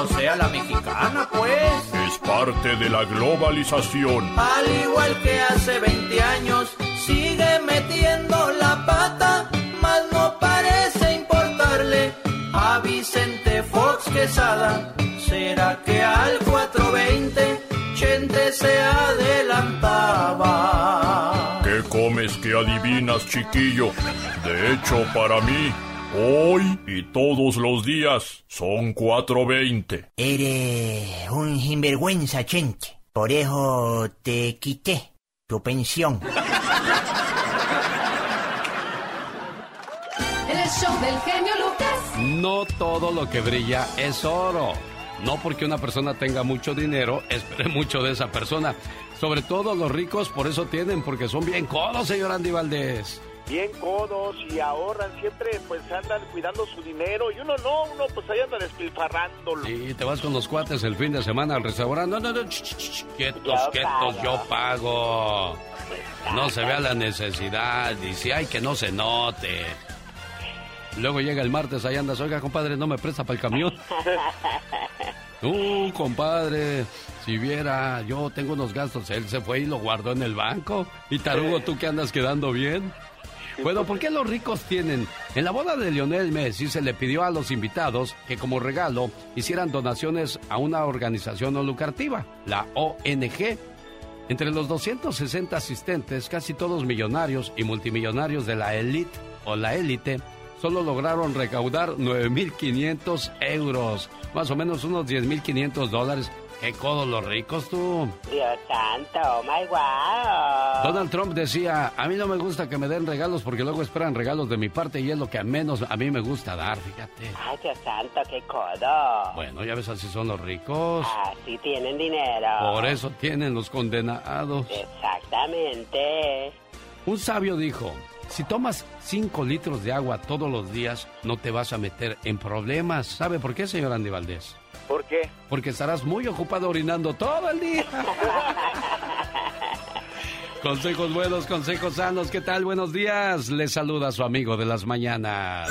O sea, la mexicana, pues. Es parte de la globalización. Al igual que hace 20 años, sigue metiendo la pata, mas no parece importarle a Vicente Fox Quesada. ¿Será que al 420 Chente se adelantaba? ¿Qué comes que adivinas, chiquillo? De hecho, para mí, hoy y todos los días son 4.20. Eres un sinvergüenza, Chente. Por eso te quité tu pensión. En el show del genio Lucas. No todo lo que brilla es oro. No porque una persona tenga mucho dinero, espere mucho de esa persona. Sobre todo los ricos por eso tienen, porque son bien codos, señor Andy Valdés. Bien codos y ahorran, siempre pues andan cuidando su dinero y uno no, uno pues ahí anda despilfarrándolo. Y te vas con los cuates el fin de semana al restaurante. No, no, no, ch, ch, ch, quietos, Yo quietos, pago. yo pago. No se vea la necesidad, dice, ay, que no se note. Luego llega el martes, ahí andas, oiga, compadre, no me presta para el camión. Uh, compadre, si viera, yo tengo unos gastos, él se fue y lo guardó en el banco. Y tarugo, tú que andas quedando bien. Bueno, ¿por qué los ricos tienen? En la boda de Lionel Messi se le pidió a los invitados que como regalo hicieran donaciones a una organización no lucrativa, la ONG. Entre los 260 asistentes, casi todos millonarios y multimillonarios de la élite o la élite, solo lograron recaudar 9.500 euros, más o menos unos 10.500 dólares. ¡Qué codos los ricos tú! Dios santo, oh my wow. Donald Trump decía, a mí no me gusta que me den regalos porque luego esperan regalos de mi parte y es lo que a menos a mí me gusta dar, fíjate. Ay, Dios santo, qué codo. Bueno, ya ves, así son los ricos. Así tienen dinero. Por eso tienen los condenados. Exactamente. Un sabio dijo, Si tomas 5 litros de agua todos los días, no te vas a meter en problemas. ¿Sabe por qué, señor Andy Valdés? ¿Por qué? Porque estarás muy ocupado orinando todo el día. Consejos buenos, consejos sanos. ¿Qué tal? Buenos días. Les saluda su amigo de las mañanas.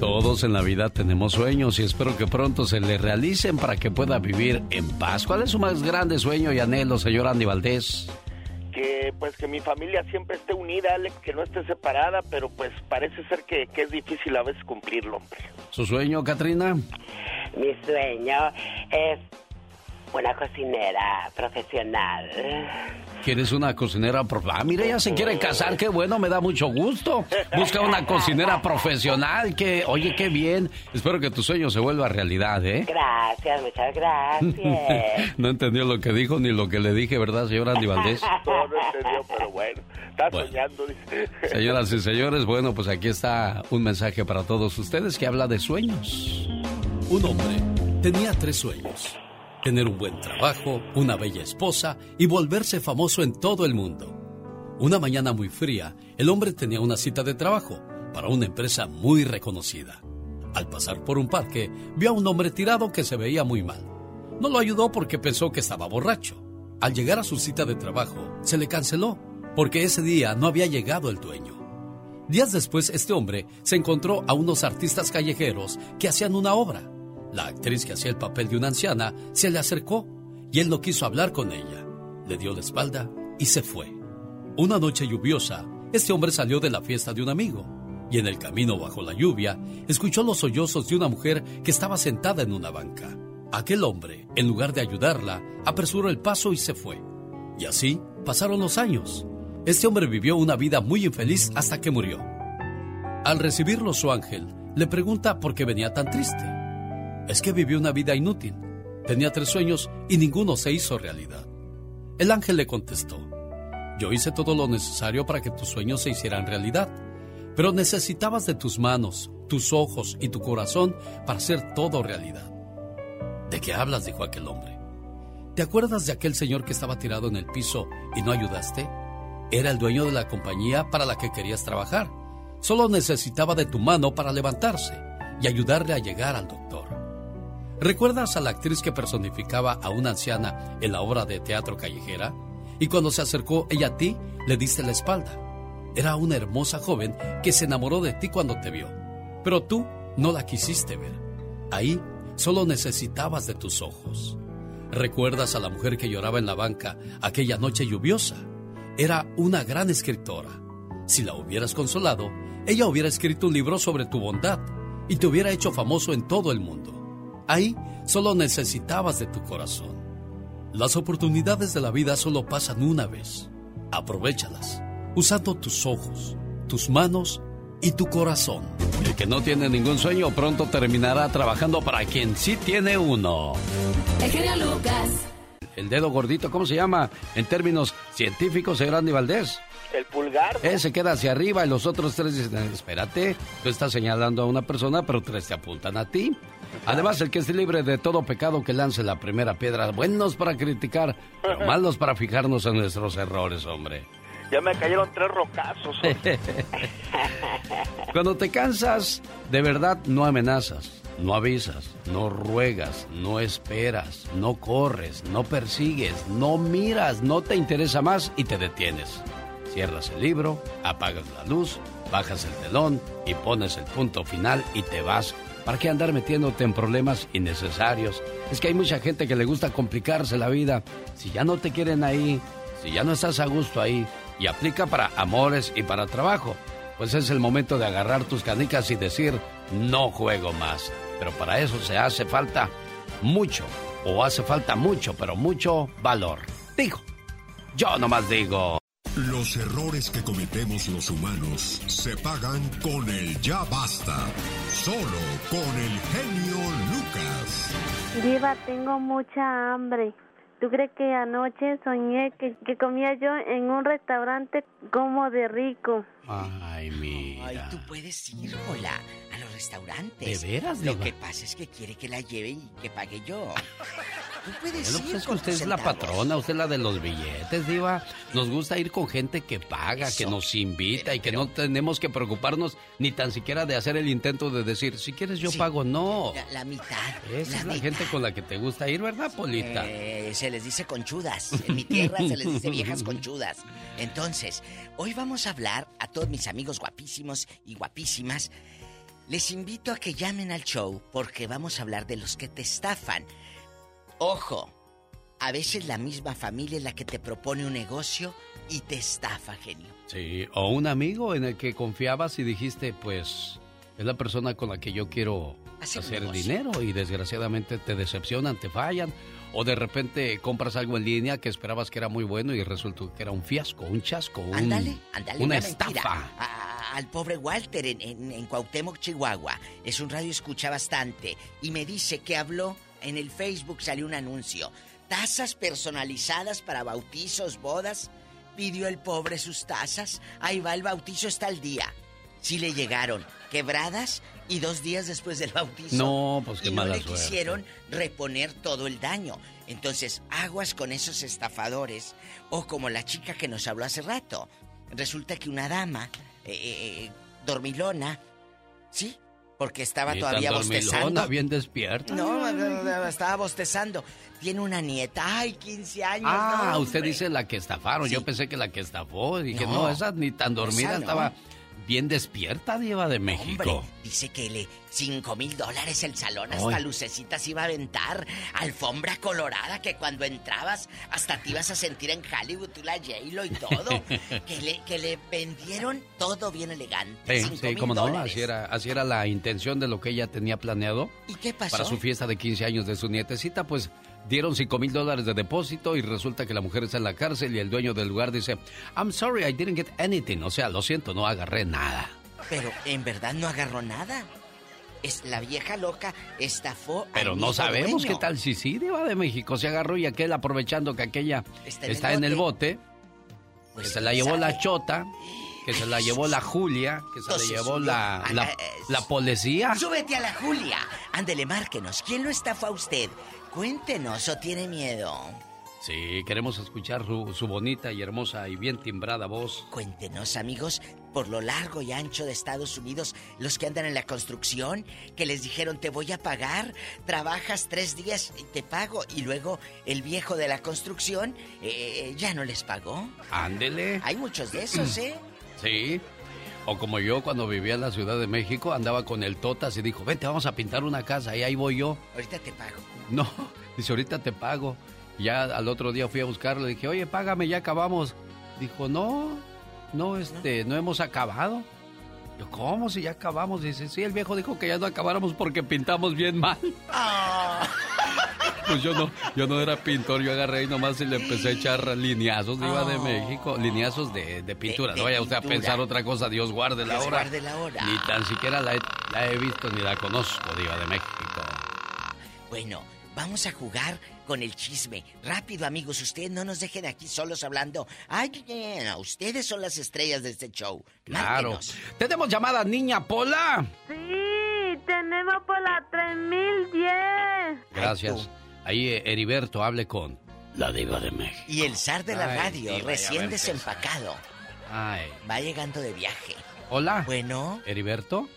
Todos en la vida tenemos sueños y espero que pronto se le realicen para que pueda vivir en paz. ¿Cuál es su más grande sueño y anhelo, señor Andy Valdés? Que pues que mi familia siempre esté unida, Alex, que no esté separada, pero pues parece ser que, que es difícil a veces cumplirlo, hombre. ¿Su sueño, Katrina? Mi sueño es una cocinera profesional. ¿Quieres una cocinera profesional? Ah, mire, ella se quiere casar, qué bueno, me da mucho gusto. Busca una cocinera profesional, que, oye, qué bien. Espero que tu sueño se vuelva realidad, ¿eh? Gracias, muchas gracias. no entendió lo que dijo ni lo que le dije, ¿verdad, señor Andy Valdés? No, no entendió, pero bueno, está soñando, dice. Señoras y señores, bueno, pues aquí está un mensaje para todos ustedes que habla de sueños. Un hombre tenía tres sueños tener un buen trabajo, una bella esposa y volverse famoso en todo el mundo. Una mañana muy fría, el hombre tenía una cita de trabajo para una empresa muy reconocida. Al pasar por un parque, vio a un hombre tirado que se veía muy mal. No lo ayudó porque pensó que estaba borracho. Al llegar a su cita de trabajo, se le canceló porque ese día no había llegado el dueño. Días después, este hombre se encontró a unos artistas callejeros que hacían una obra la actriz que hacía el papel de una anciana se le acercó y él no quiso hablar con ella. Le dio la espalda y se fue. Una noche lluviosa, este hombre salió de la fiesta de un amigo y en el camino bajo la lluvia escuchó los sollozos de una mujer que estaba sentada en una banca. Aquel hombre, en lugar de ayudarla, apresuró el paso y se fue. Y así pasaron los años. Este hombre vivió una vida muy infeliz hasta que murió. Al recibirlo su ángel, le pregunta por qué venía tan triste es que vivió una vida inútil. Tenía tres sueños y ninguno se hizo realidad. El ángel le contestó, yo hice todo lo necesario para que tus sueños se hicieran realidad, pero necesitabas de tus manos, tus ojos y tu corazón para hacer todo realidad. ¿De qué hablas? dijo aquel hombre. ¿Te acuerdas de aquel señor que estaba tirado en el piso y no ayudaste? Era el dueño de la compañía para la que querías trabajar. Solo necesitaba de tu mano para levantarse y ayudarle a llegar al doctor. ¿Recuerdas a la actriz que personificaba a una anciana en la obra de teatro callejera? Y cuando se acercó ella a ti, le diste la espalda. Era una hermosa joven que se enamoró de ti cuando te vio, pero tú no la quisiste ver. Ahí solo necesitabas de tus ojos. ¿Recuerdas a la mujer que lloraba en la banca aquella noche lluviosa? Era una gran escritora. Si la hubieras consolado, ella hubiera escrito un libro sobre tu bondad y te hubiera hecho famoso en todo el mundo. Ahí solo necesitabas de tu corazón. Las oportunidades de la vida solo pasan una vez. Aprovechalas, usando tus ojos, tus manos y tu corazón. El que no tiene ningún sueño pronto terminará trabajando para quien sí tiene uno. El genio Lucas. El dedo gordito, ¿cómo se llama? En términos científicos, Andy Valdés. El pulgar. Él se queda hacia arriba y los otros tres dicen, espérate, tú estás señalando a una persona, pero tres te apuntan a ti. Además, el que esté libre de todo pecado que lance la primera piedra. Buenos para criticar, pero malos para fijarnos en nuestros errores, hombre. Ya me cayeron tres rocazos. Cuando te cansas, de verdad no amenazas, no avisas, no ruegas, no esperas, no corres, no persigues, no miras, no te interesa más y te detienes. Cierras el libro, apagas la luz, bajas el telón y pones el punto final y te vas ¿Para qué andar metiéndote en problemas innecesarios? Es que hay mucha gente que le gusta complicarse la vida. Si ya no te quieren ahí, si ya no estás a gusto ahí, y aplica para amores y para trabajo, pues es el momento de agarrar tus canicas y decir, no juego más. Pero para eso se hace falta mucho, o hace falta mucho, pero mucho valor. Digo, yo nomás digo. Los errores que cometemos los humanos se pagan con el ya basta. Solo con el genio Lucas. Diva, tengo mucha hambre. ¿Tú crees que anoche soñé que, que comía yo en un restaurante como de rico? Ay, mira. Ay, tú puedes ir, hola, a los restaurantes. ¿De veras, Lo Diva? que pasa es que quiere que la lleve y que pague yo. Bueno, pues ir es que usted es la patrona, usted es la de los billetes, Diva. Nos gusta ir con gente que paga, que nos invita y que no tenemos que preocuparnos ni tan siquiera de hacer el intento de decir, si quieres yo Sí. pago. No. La, la mitad. Esa la es la mitad. gente con la que te gusta ir, ¿verdad, Polita? Eh, se les dice conchudas. En mi tierra se les dice viejas conchudas. Entonces, hoy vamos a hablar a todos mis amigos guapísimos y guapísimas. Les invito a que llamen al show porque vamos a hablar de los que te estafan. Ojo, a veces la misma familia es la que te propone un negocio y te estafa, genio. Sí, o un amigo en el que confiabas y dijiste, pues, es la persona con la que yo quiero Hacer hacer, negocio. dinero y desgraciadamente te decepcionan, te fallan. O de repente compras algo en línea que esperabas que era muy bueno y resultó que era un fiasco, un chasco, un- Ándale, ándale, una, una estafa. A- al pobre Walter en, en, en Cuauhtémoc, Chihuahua. Es un radio escucha bastante. Y me dice que habló en el Facebook, salió un anuncio. Tazas personalizadas para bautizos, bodas. Pidió el pobre sus tazas. Ahí va el bautizo, está el día. Sí le llegaron quebradas y dos días después del bautizo. No, pues qué y no mala le suerte. quisieron reponer todo el daño. Entonces, aguas con esos estafadores. O como la chica que nos habló hace rato. Resulta que una dama, eh, eh, eh, dormilona, ¿sí? Porque estaba todavía bostezando. bien despierta. No, estaba bostezando. Tiene una nieta, ay, 15 años. Ah, no, usted dice la que estafaron. Yo pensé que la que estafó. Dije, No, no, esa ni tan dormida esa no. estaba bien despierta, Diva de México. Hombre, dice que le cinco mil dólares el salón, hasta Ay. lucecitas iba a aventar, alfombra colorada que cuando entrabas hasta te ibas a sentir en Hollywood, tú la J-Lo y todo. que, le, que le vendieron todo bien elegante. Sí, sí, no, así era, así era la intención de lo que ella tenía planeado. ¿Y qué pasó? Para su fiesta de 15 años de su nietecita, pues dieron 5 mil dólares de depósito y resulta que la mujer está en la cárcel y el dueño del lugar dice, I'm sorry, I didn't get anything. O sea, lo siento, no agarré nada. Pero en verdad no agarró nada. Es la vieja loca estafó al Pero no sabemos dueño. qué tal si sí, Diva de México. Se agarró y aquel aprovechando que aquella Está está, en el en el bote, Pues que se la llevó la chota, que se la llevó la Julia, que se la llevó la, la- la policía. Súbete a la Julia. Ándele, márquenos. ¿Quién lo estafó a usted? Cuéntenos o tiene miedo. Sí, queremos escuchar su, su bonita y hermosa y bien timbrada voz. Cuéntenos, amigos, por lo largo y ancho de Estados Unidos, los que andan en la construcción, que les dijeron te voy a pagar, trabajas tres días y te pago, y luego el viejo de la construcción eh, ya no les pagó. Ándele. Hay muchos de esos, ¿eh? Sí. O como yo cuando vivía en la Ciudad de México, andaba con el Totas y dijo, vente, vamos a pintar una casa y ahí voy yo. Ahorita te pago. No, dice, ahorita te pago. Ya al otro día fui a buscarlo, le dije, oye, págame, ya acabamos. Dijo, no, no, este, no hemos acabado. Yo, ¿cómo si ya acabamos? Dice, sí, el viejo dijo que ya no acabáramos porque pintamos bien mal. Pues yo no, yo no era pintor, yo agarré y nomás y le empecé a echar lineazos, iba de Oh. México, lineazos de, de pintura. De- no vaya usted a pensar otra cosa, Dios guarde la Dios hora. guarde la hora. Ni tan siquiera la he, la he visto ni la conozco, Diva de México. Bueno, vamos a jugar con el chisme. Rápido, amigos, ustedes no nos dejen aquí solos hablando. Ay, ustedes son las estrellas de este show. Claro. Márquenos. Tenemos llamada niña Pola. Sí, tenemos por la 3010. Gracias. Ahí eh, Heriberto hable con la diva de México. Y el zar de la Ay, radio, diva, recién desempacado, Ay. va llegando de viaje. Hola. Bueno. Heriberto.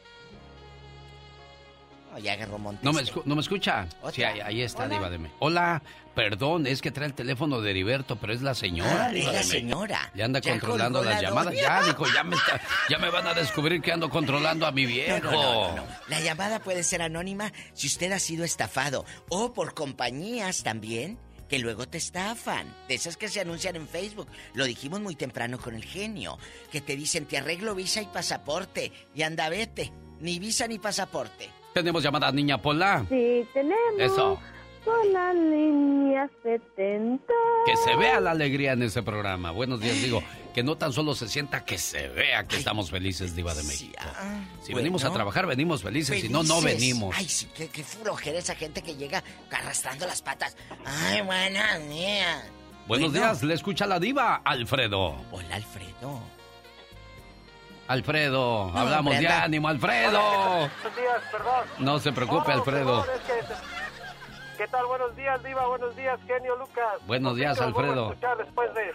Ya agarró Montes. ¿No me, escu- ¿No me escucha? Otra. Sí, ahí, ahí está, Hola. Diva de México. Hola, perdón, es que trae el teléfono de Heriberto, pero es la señora. Ah, es la señora. Le anda Ya controlando las la llamadas. Ya, dijo, ya me, está- ya me van a descubrir que ando controlando a mi viejo. no, no, no, no. La llamada puede ser anónima si usted ha sido estafado o por compañías también que luego te estafan. De esas que se anuncian en Facebook. Lo dijimos muy temprano con el genio. Que te dicen te arreglo visa y pasaporte. Y anda vete. Ni visa ni pasaporte. Tenemos llamada niña Pola. Sí, tenemos Eso. por la línea 70. Que se vea la alegría en ese programa. Buenos días, digo. Que no tan solo se sienta, que se vea que estamos felices, Diva de México. ah, si venimos a trabajar, venimos felices, si no, no Felices. venimos. Ay, sí, qué, qué flojera esa gente que llega arrastrando las patas. Ay, buenos días. Buenos Bueno. días, le escucha la diva, Alfredo. Hola, Alfredo. Alfredo, No, hablamos hombre, de ánimo, Alfredo. Buenos días, perdón. No se preocupe, Alfredo. perdón, es que- ¿Qué tal? Buenos días, Diva. Buenos días, genio Lucas. Buenos días, Alfredo. escuchar después de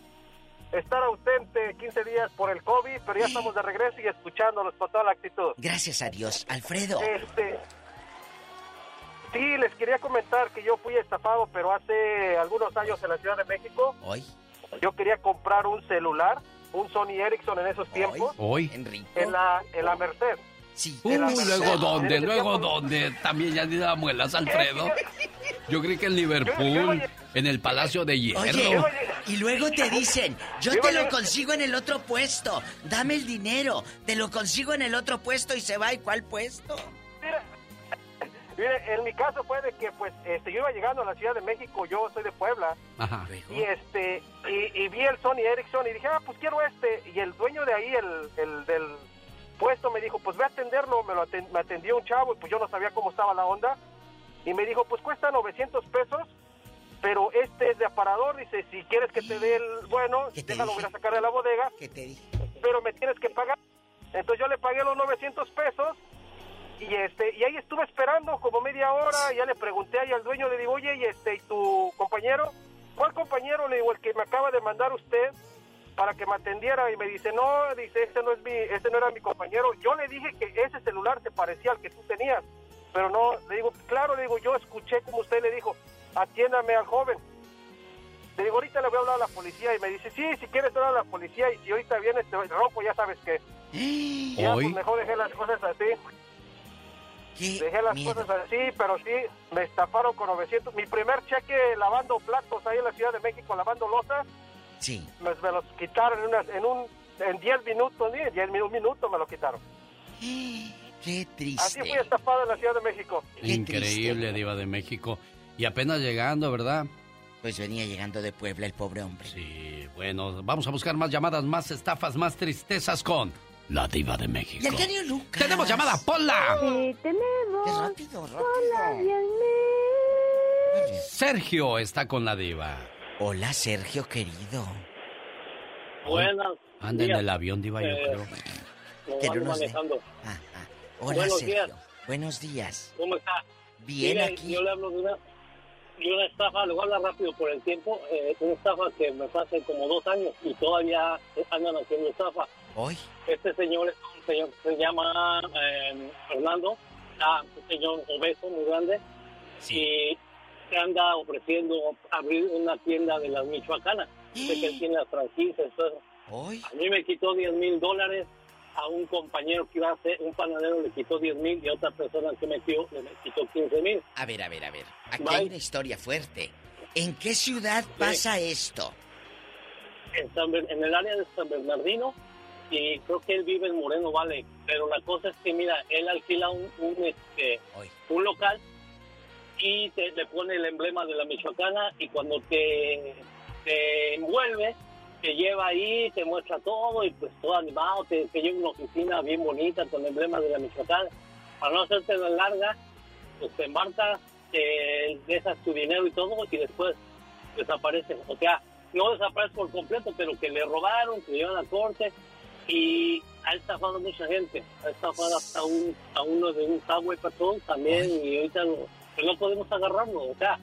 estar ausente 15 días por el COVID, pero ya estamos de regreso y escuchándolos con toda la actitud. Gracias a Dios, Alfredo. Este, sí, les quería comentar que yo fui estafado, pero hace algunos años en la Ciudad de México. Hoy. Yo quería comprar un celular, un Sony Ericsson en esos tiempos, Hoy. en la, en la Merced. Sí. Uh, luego dónde, luego dónde. También ya ni da muelas, Alfredo. Yo creí que en Liverpool, en el Palacio de Hierro. Oye, y luego te dicen, yo te lo consigo en el otro puesto, dame el dinero, te lo consigo en el otro puesto y se va, ¿y cuál puesto? Mire, en mi caso fue de que pues este yo iba llegando a la Ciudad de México, yo soy de Puebla, Ajá. y este y, y vi el Sony Ericsson y dije, ah, pues quiero este, y el dueño de ahí, el, el del puesto me dijo, pues ve a atenderlo, me, lo aten- me atendió un chavo y pues yo no sabía cómo estaba la onda, y me dijo, pues cuesta 900 pesos, pero este es de aparador, dice, si quieres que te dé el bueno, déjalo, voy a sacar de la bodega, pero me tienes que pagar. Entonces yo le pagué los 900 pesos y este y ahí estuve esperando como media hora, ya le pregunté ahí al dueño, le digo, oye, y este, ¿y tu compañero? ¿Cuál compañero? Le digo, el que me acaba de mandar usted para que me atendiera y me dice, no, dice, ese no es mi, ese no era mi compañero. Yo le dije que ese celular se parecía al que tú tenías, pero no, le digo, claro, le digo, yo escuché como usted le dijo, atiéndame al joven. Le digo, ahorita le voy a hablar a la policía y me dice, sí, si quieres hablar a la policía y si ahorita vienes te rompo, ya sabes que... Ya, pues mejor dejé las cosas así. Dejé las cosas así, pero sí, me estafaron con 900. Mi primer cheque lavando platos ahí en la Ciudad de México, lavando losas, Sí. me, me los quitaron en, una- en un en 10 minutos, ni en 10 minutos minutos me lo quitaron. Qué triste. Así fui estafado en la Ciudad de México. Increíble, Diva de México. Y apenas llegando, ¿verdad? Pues venía llegando de Puebla el pobre hombre. Sí, bueno, vamos a buscar más llamadas, más estafas, más tristezas con la Diva de México. Y el genio Lucas. ¡Tenemos llamada, Pola! Sí, tenemos. Qué rápido, rápido. Hola, Dios. Sergio está con la Diva. Hola, Sergio querido. Buenas. Anda en el avión, Diva, yo Eh, creo. lo Que no nos manejando. Hola, Buenos Sergio. días. Buenos días. ¿Cómo está? Bien Mire, aquí. Yo le hablo de una, de una estafa, le voy a hablar rápido por el tiempo, eh, una estafa que me fue hace como dos años y todavía andan haciendo estafa. Hoy. Este señor es un señor que se llama eh, Fernando, ah, un señor obeso, muy grande, y se anda ofreciendo abrir una tienda de las michoacanas. Sé que él tiene las franquicias, eso. A mí me quitó 10 mil dólares, a un compañero que iba a hacer, un panadero le quitó 10 mil y a otra persona que metió le quitó 15 mil. A ver, a ver, a ver. Aquí Bye. hay una historia fuerte. ¿En qué ciudad pasa esto? En, San en el área de San Bernardino y creo que él vive en Moreno Valley. Pero la cosa es que, mira, él alquila un, un, este, un local y te, le pone el emblema de la Michoacana y cuando te, te envuelve, te lleva ahí, te muestra todo y pues todo animado, te, te lleva una oficina bien bonita con el emblema de la Michoacana. Para no hacerte la larga, pues te embarcas, te dejas tu dinero y todo y después desaparece. O sea, no desaparece por completo, pero que le robaron, que le llevan a corte y ha estafado a mucha gente. Ha estafado hasta un, a uno de un Subway Patrol también y ahorita no, pues no podemos agarrarlo. O sea,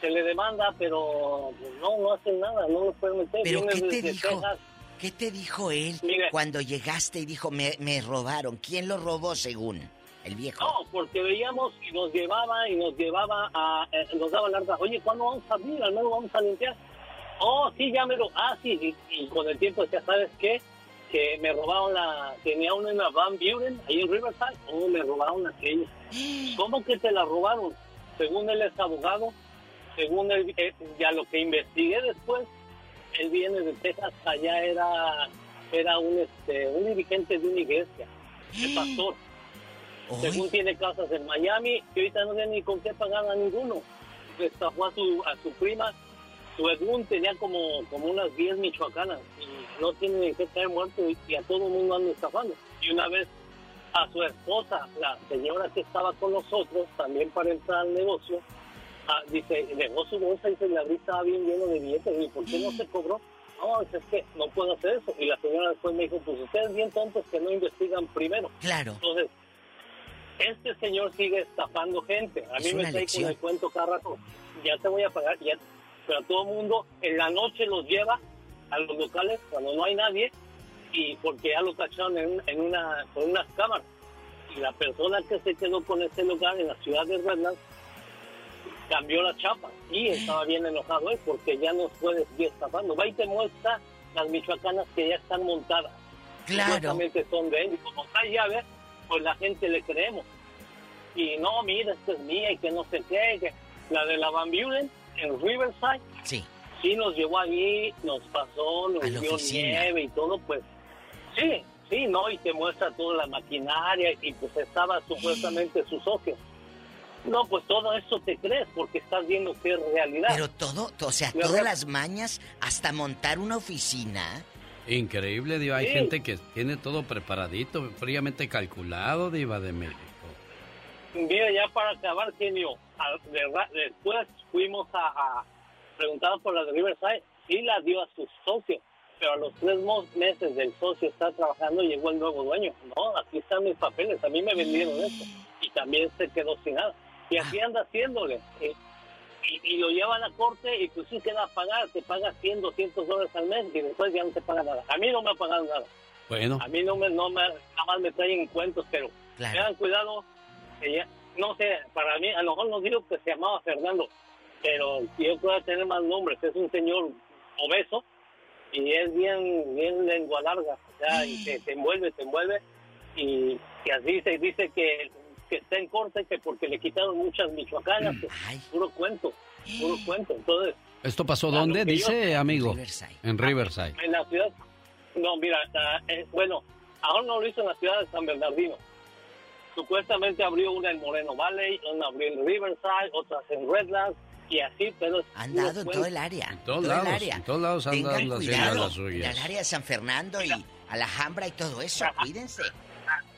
se le demanda, pero pues, no, no hacen nada, no lo pueden meter. ¿Pero qué te dijo? Texas. ¿Qué te dijo él cuando llegaste y dijo, me, me robaron? ¿Quién lo robó según? El viejo. No, porque veíamos y nos llevaba y nos llevaba a... eh, nos daba larga, oye, ¿cuándo vamos a abrir? Al menos vamos a limpiar. Oh, sí, llámelo. Ah, sí, y, y con el tiempo decía, ¿sabes qué? Que me robaron la... Tenía una en la Van Buren, ahí en Riverside. Oh, me robaron aquella. ¿Cómo que te la robaron? Según él es abogado, según él, eh, ya lo que investigué después, él viene de Texas, allá era era un este un dirigente de una iglesia, de pastor. Según tiene casas en Miami, y ahorita no tiene ni con qué pagar a ninguno. Estafó a su, a su prima, su Edmund tenía como, como unas 10 michoacanas. Y no tiene ni que caer muerto y, a todo el mundo anda estafando. Y una vez a su esposa, la señora que estaba con nosotros, también para entrar al negocio, ah, dice, negó su bolsa y se le estaba bien lleno de billetes. ¿Y por qué no se cobró? No, es que no puedo hacer eso. Y la señora después me dijo, pues ustedes bien tontos que no investigan primero. Claro. Entonces, este señor sigue estafando gente. A mí me trae con el cuento cada rato. Ya te voy a pagar, ya. Pero todo el mundo en la noche los lleva a los locales cuando no hay nadie y porque ya lo cacharon en, en una, con unas cámaras. Y la persona que se quedó con ese lugar en la ciudad de Redlands cambió la chapa y estaba bien enojado él porque ya no puede seguir estafando. Va y te muestra las michoacanas que ya están montadas. Claro. son de él y como está llave, pues la gente le creemos. Y no, mira, esta es mía y que no sé qué. Que la de la Van Buren en Riverside. Sí. Sí, nos llevó allí, nos pasó, nos dio nieve y todo, pues sí, sí, ¿no? Y te muestra toda la maquinaria y pues estaba supuestamente su socio. No, pues todo eso te crees porque estás viendo que es realidad. Pero todo, o sea, todas las mañas, hasta montar una oficina. Increíble, Diva. Hay gente que tiene todo preparadito, fríamente calculado, Diva de México. Mira, ya para acabar, genio, después fuimos a, preguntar por la de Riverside. Sí la dio a sus socios, pero a los tres meses del socio está trabajando llegó el nuevo dueño. No, aquí están mis papeles, a mí me vendieron esto. Y también se quedó sin nada. Y así anda haciéndole. Eh, y, lo lleva a la corte y pues sí queda a pagar, te paga 100, 200 dólares al mes y después ya no te paga nada. A mí no me ha pagado nada. Bueno. A mí no me, no me, nada más me traen cuentos, pero tengan cuidado. Ella, no sé, para mí, a lo mejor no digo que se llamaba Fernando, pero yo puedo tener más nombres. Es un señor obeso y es bien, bien lengua larga, ya, y te, te envuelve, te envuelve. Y, y así se dice que que está en corte que porque le quitaron muchas michoacanas, puro cuento, puro cuento. Entonces, ¿esto pasó dónde? Dice, amigo. En Riverside. En la ciudad. No, mira, eh, bueno, ahora no lo hizo en la ciudad de San Bernardino. Supuestamente abrió una en Moreno Valley, una abrió en Riverside, otras en Redlands y así, pero... Han dado en todo el área. En todos lados, en todos lados han dado las suyas. En el área de San Fernando y Alhambra y todo eso, cuídense.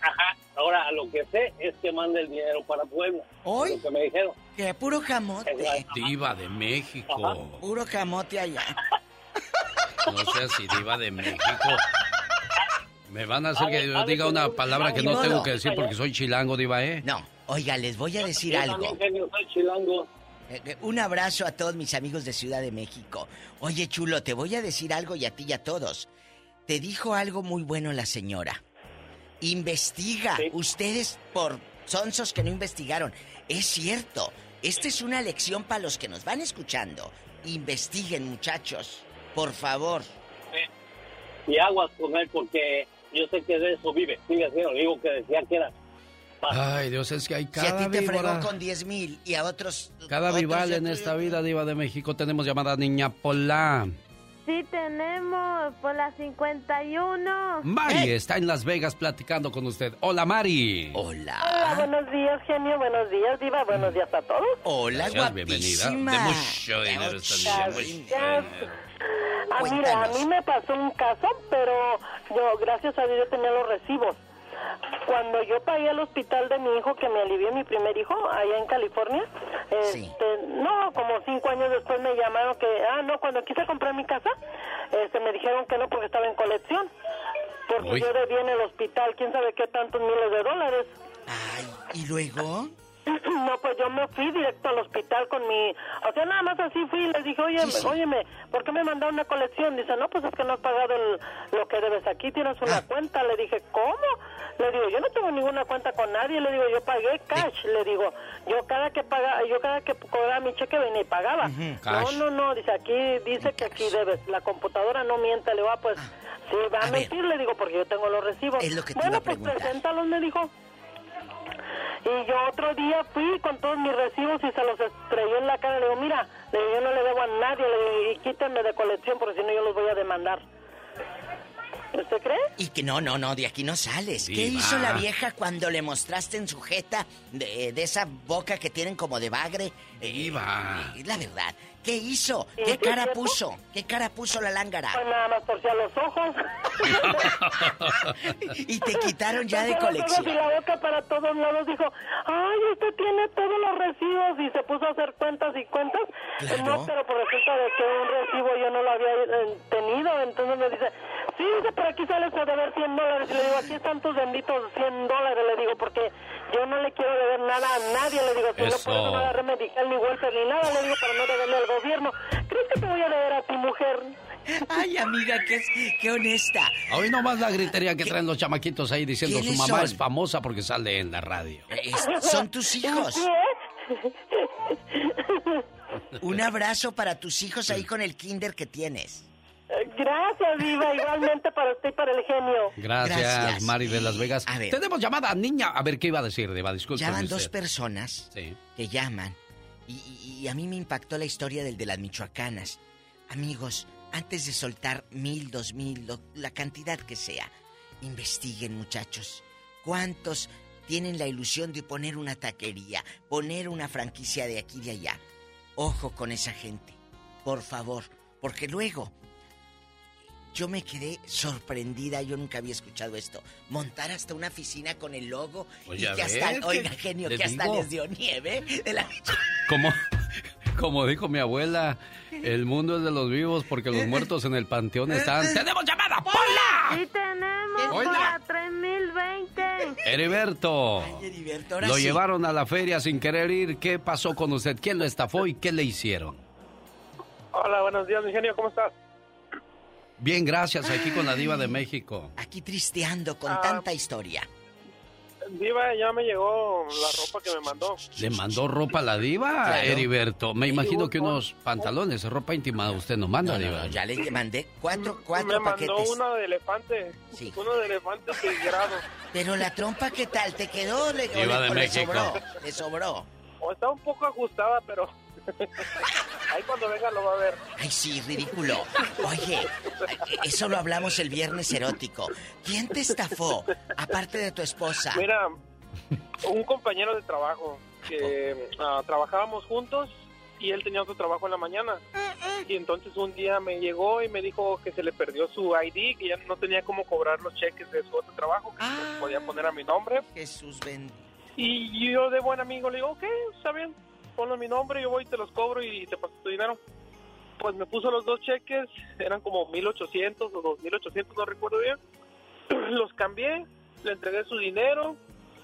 Ajá. Ahora, lo que sé es que manda el dinero para Puebla. ¿Hoy? Lo que me dijeron. Que puro camote. Diva de México. Puro camote allá. No sé si diva de México. Me van a hacer que yo diga una palabra que no tengo que decir porque soy chilango, diva, ¿eh? No. Oiga, les voy a decir algo. soy chilango. Eh, eh, un abrazo a todos mis amigos de Ciudad de México. Oye, chulo, te voy a decir algo y a ti y a todos. Te dijo algo muy bueno la señora. Investiga. Ustedes por sonsos que no investigaron. Es cierto. Esta es una lección para los que nos van escuchando. Investiguen, muchachos. Por favor. Y aguas con él porque yo sé que de eso vive. Sigue haciendo. Digo que decía que era Ay, Dios, es que hay cada Si a ti te fregó con 10 mil y a otros... Cada vival en esta vida, Diva de México, tenemos llamada Niña Pola. Sí, tenemos por la 51. Mari está en Las Vegas platicando con usted. Hola, Mari. Hola. Hola, buenos días, genio. Buenos días, Diva. Buenos días a todos. Hola, Gracias, bienvenida. De mucho dinero esta niña. Ah, mira, a mí me pasó un caso, pero yo, gracias a Dios, tenía los recibos. Cuando yo pagué al hospital de mi hijo, que me alivió mi primer hijo, allá en California, este, no, como cinco años después me llamaron que, ah, no, cuando quise comprar mi casa, este, me dijeron que no porque estaba en colección. Porque yo debía en el hospital, quién sabe qué tantos miles de dólares. Ay, ¿y luego? No, pues yo me fui directo al hospital con mi... O sea, nada más así fui y les dije, oye, óyeme, ¿por qué me mandaron una colección? Dice, no, pues es que no has pagado el, lo que debes aquí, tienes una ah. cuenta. Le dije, ¿cómo? Le digo, yo no tengo ninguna cuenta con nadie. Le digo, yo pagué cash. Le digo, yo cada que pagaba, yo cada que cobraba mi cheque venía y pagaba. No, no, no, dice, aquí dice que aquí debes. La computadora no miente. Le digo, ah, pues, sí, va a, mentir. Le digo, porque yo tengo los recibos. Es lo que te bueno, pues preséntalos, me dijo. Y yo otro día fui con todos mis recibos y se los estrellé en la cara. Le digo, mira, le digo, yo no le debo a nadie, le digo, y quítenme de colección porque si no yo los voy a demandar. ¿Usted cree? Y que no, no, no, de aquí no sales. ¿Qué hizo la vieja cuando le mostraste en su jeta de, de esa boca que tienen como de bagre? Iba. Eh, la verdad. ¿Qué hizo? ¿Qué cara puso? ¿Qué cara puso la lángara? Pues nada más torcía los ojos. y te quitaron ya de Torció los ojos colección. Y la boca para todos lados dijo, ay, usted tiene todos los recibos y se puso a hacer cuentas y cuentas. Claro. No, pero por resulta de que un recibo yo no lo había eh, tenido, entonces me dice, sí, dice, por aquí sales a deber 100 dólares. Y le digo, aquí están tus benditos 100 dólares, le digo, porque yo no le quiero deber nada a nadie, le digo, si no eso no agarré medical ni welfare ni nada, le digo, para no deberle al gobierno. ¿Crees que te voy a deber a ti, mujer? Ay, amiga, qué, qué honesta. Hoy nomás la gritería que traen los chamaquitos ahí diciendo su ¿Quiénes mamá son? es famosa porque sale en la radio. Es- son tus hijos. Un abrazo para tus hijos ahí con el kinder que tienes. Gracias, Viva, igualmente para usted y para el genio. Gracias, Gracias. Mari de Las Vegas. A ver. Tenemos llamada niña. A ver qué iba a decir, Deva, disculpe. Ya van dos personas Sí. que llaman. Y, y- y a mí me impactó la historia del de las Michoacanas. Amigos, antes de soltar mil, dos mil, lo- la cantidad que sea, investiguen, muchachos. ¿Cuántos tienen la ilusión de poner una taquería, poner una franquicia de aquí y de allá? Ojo con esa gente, por favor, porque luego yo me quedé sorprendida, yo nunca había escuchado esto. Montar hasta una oficina con el logo Pues y que hasta, oiga, genio, que hasta digo. les dio nieve de la Como, como dijo mi abuela, el mundo es de los vivos porque los muertos en el panteón están. ¡Tenemos llamada! ¡Pola! Sí tenemos Hola. para 3020. Heriberto. Heriberto, ahora Lo sí. llevaron a la feria sin querer ir. ¿Qué pasó con usted? ¿Quién lo estafó y qué le hicieron? Hola, buenos días, mi genio, ¿cómo estás? Bien, gracias. Aquí con la diva de México. Aquí tristeando con Ah. tanta historia. Diva, ya me llegó la ropa que me mandó. ¿Le mandó ropa a la diva, Claro. Heriberto? Me imagino que unos pantalones, ropa íntima usted no manda, No, no, diva. no, ya le mandé cuatro, cuatro me mandó paquetes. una de elefante. Sí. Uno de elefante tigrado. Pero la trompa, ¿qué tal? ¿Te quedó? ¿Le, o Diva le- de o le México. sobró? ¿Le sobró? O está un poco ajustada, pero... Ahí cuando venga lo va a ver. Ay, sí, ridículo. Oye, eso lo hablamos el viernes erótico. ¿Quién te estafó? Aparte de tu esposa. Mira, un compañero de trabajo que ah, trabajábamos juntos y él tenía otro trabajo en la mañana. Y entonces un día me llegó y me dijo que se le perdió su ID, que ya no tenía cómo cobrar los cheques de su otro trabajo, que se podía poner a mi nombre. Jesús bendito. Y yo de buen amigo le digo, ok, está bien, ponlo a mi nombre, yo voy y te los cobro y te paso tu dinero. Pues me puso los dos cheques, eran como 1800 o 2800, no recuerdo bien. Los cambié, le entregué su dinero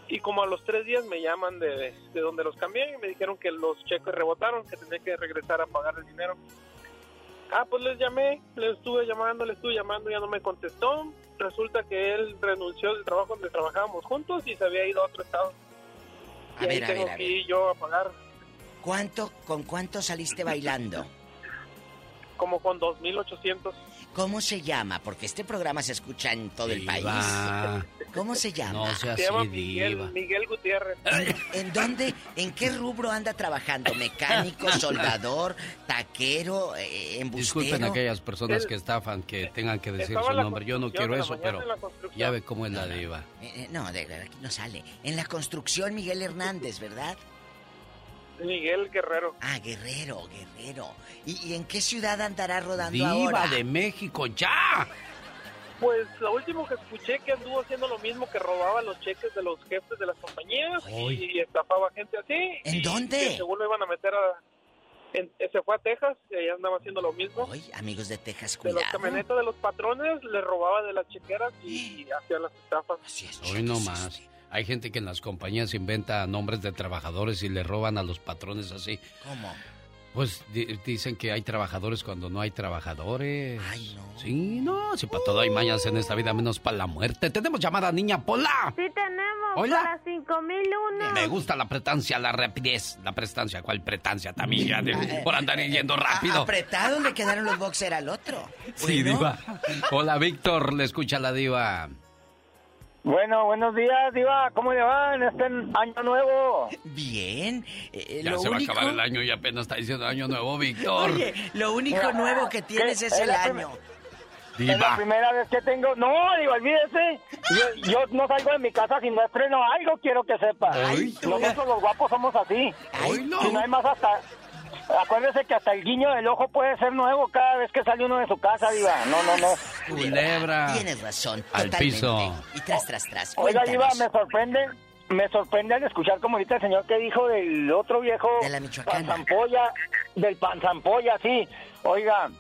y como a los tres días me llaman de, de donde los cambié y me dijeron que los cheques rebotaron, que tenía que regresar a pagar el dinero. Ah, pues les llamé, le estuve llamando, le estuve llamando, ya no me contestó. Resulta que él renunció del trabajo donde trabajábamos juntos y se había ido a otro estado. A Y ahí ver, a tengo ver, que ir yo a pagar ¿Cuánto, con cuánto saliste bailando? como con 2.800. ¿Cómo se llama? Porque este programa se escucha en todo el país. Diva. ¿Cómo se llama? No sea Se llama así, Miguel, diva. Miguel Gutiérrez. ¿En dónde, en qué rubro anda trabajando? ¿Mecánico, soldador, taquero, eh, embustero? Disculpen a aquellas personas que estafan, que tengan que decir Estaba su nombre. Yo no quiero eso, pero ya ve cómo es la diva. Eh, eh, no, de, de- aquí no sale. En la construcción, Miguel Hernández, ¿verdad? Miguel Guerrero. Ah, Guerrero, Guerrero. ¿Y, y en qué ciudad andará rodando Diva ahora? de México, ya. Pues lo último que escuché que anduvo haciendo lo mismo, que robaba los cheques de los jefes de las compañías Ay. y estafaba gente así. ¿En y dónde? que según lo iban a meter a... en- se fue a Texas y ahí andaba haciendo lo mismo. Ay, amigos de Texas, De las cuidado. camionetas de los patrones, le robaba de las chequeras y hacía las estafas. Así es, Hoy no más. Hay gente que en las compañías inventa nombres de trabajadores y le roban a los patrones así. ¿Cómo? Pues di- dicen que hay trabajadores cuando no hay trabajadores. Ay, no. Sí, no, si para todo hay mañas en esta vida, menos para la muerte. Tenemos llamada, niña Pola. Sí tenemos Hola. para 5001. Me gusta la prestancia, la rapidez. La prestancia, ¿cuál prestancia también? Ya de- por andar yendo A- rápido. Apretados le quedaron los boxer al otro. Sí, diva. Hola, Víctor, le escucha la diva. Bueno, buenos días, Diva. ¿Cómo le va en este año nuevo? Bien. eh, Ya lo se va a acabar el año y apenas está diciendo año nuevo, Víctor. Oye, lo único nuevo que tienes es el año. Es la primera vez que tengo. No, digo, olvídese. Yo, yo no salgo de mi casa si no estreno algo, quiero que sepa. Nosotros los guapos somos así. Si no hay más hasta. Acuérdese que hasta el guiño del ojo puede ser nuevo cada vez que sale uno de su casa, Diva. No, no, no. Culebra. Tienes razón. Al totalmente. piso. Y tras, tras, tras. Oiga, Diva, me sorprende. Me sorprende al escuchar como ahorita el señor que dijo del otro viejo De la Michoacana. panzampolla, del panzampolla, sí. Oiga,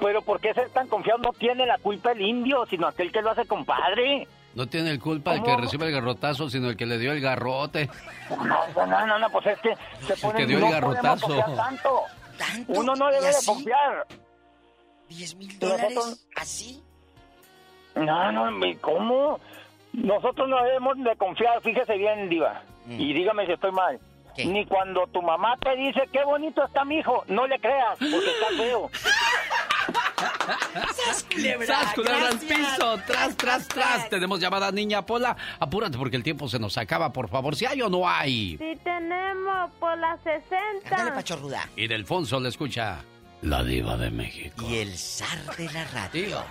pero ¿por qué ser tan confiado? No tiene la culpa el indio, sino aquel que lo hace compadre. No tiene el culpa el que ¿Cómo? recibe el garrotazo, sino el que le dio el garrote. No, no, no, no, pues es que se pone que dio el no garrotazo. tanto. ¿Tanto? Uno no ¿Y debe de confiar. ¿10 mil dólares? ¿Así? No, no, mi- ¿cómo? Nosotros no debemos de confiar, fíjese bien, Diva. Mm. Y dígame si estoy mal. Ni cuando tu mamá te dice qué bonito está mi hijo, no le creas, porque está feo. ¡Sas, culebra! ¡Sas, culebra al piso! ¡Tras, tras, tras! Tenemos llamada niña Pola. Apúrate porque el tiempo se nos acaba, por favor. ¿Si hay o no hay? Sí tenemos por las 60. Dale, Pachorruda. Y Delfonso le escucha. La diva de México. Y el zar de la radio.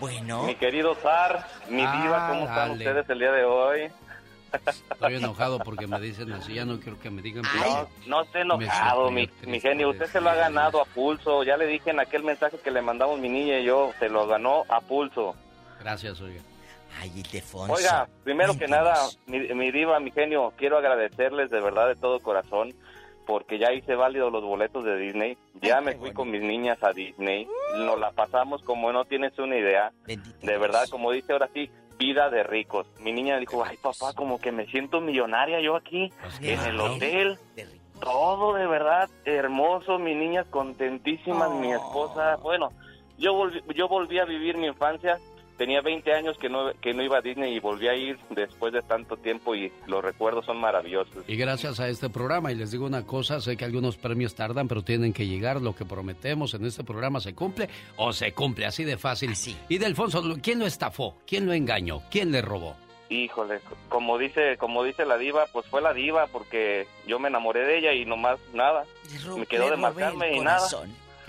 Bueno. Mi querido Zar, mi Ah, diva, ¿cómo están ustedes el día de hoy? Estoy enojado porque me dicen así. Ya no quiero que me digan. No, no esté Me enojado, siento mi, triste mi genio. Usted se lo ha ganado a pulso. Ya le dije en aquel mensaje que le mandamos mi niña y yo, se lo ganó a pulso. Gracias, oiga. Ay, Ildefonso. Oiga, primero que nada, mi, mi diva, mi genio, quiero agradecerles de verdad de todo corazón porque ya hice válido los boletos de Disney. Ya me fui con mis niñas a Disney. Nos la pasamos como no tienes una idea. De verdad, como dice ahora sí, vida de ricos. Mi niña dijo, ay papá, como que me siento millonaria yo aquí en el hotel. Todo de verdad hermoso, mis niñas contentísimas, mi esposa. Bueno, yo volví, yo volví a vivir mi infancia. Tenía 20 años que no, que no iba a Disney y volví a ir después de tanto tiempo y los recuerdos son maravillosos. Y gracias a este programa, y les digo una cosa, sé que algunos premios tardan, pero tienen que llegar. Lo que prometemos en este programa se cumple o se cumple, así de fácil. Y Delfonso, ¿quién lo estafó? ¿Quién lo engañó? ¿Quién le robó? Híjole, como dice, como dice la diva, pues fue la diva porque yo me enamoré de ella y nomás nada. Me quedó de marcarme el y nada.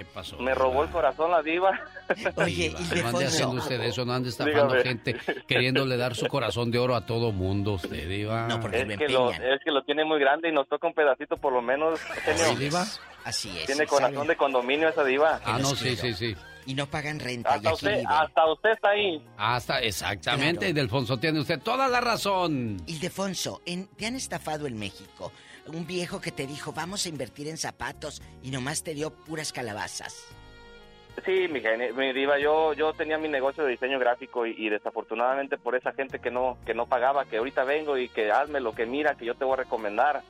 Corazón. ¿Qué pasó? Me robó el corazón la diva. Oye, No ande haciendo usted eso, no ande estafando Dígame. gente, queriéndole dar su corazón de oro a todo mundo, usted, Diva. No, es que, lo, es que lo tiene muy grande y nos toca un pedacito por lo menos. genio. ¿Sí, Diva? Así es. Tiene corazón de condominio esa diva. Ah, no, sí, sí, sí. Y no pagan renta. y Hasta aquí usted, viven. hasta usted está ahí. Hasta, exactamente, y Delfonso, tiene usted toda la razón. Ildefonso, en- te han estafado en México. Un viejo que te dijo, vamos a invertir en zapatos y nomás te dio puras calabazas. Sí, mi, geni- mi diva, yo yo tenía mi negocio de diseño gráfico y, y desafortunadamente por esa gente que no que no pagaba, que ahorita vengo y que hazme lo que mira, que yo te voy a recomendar.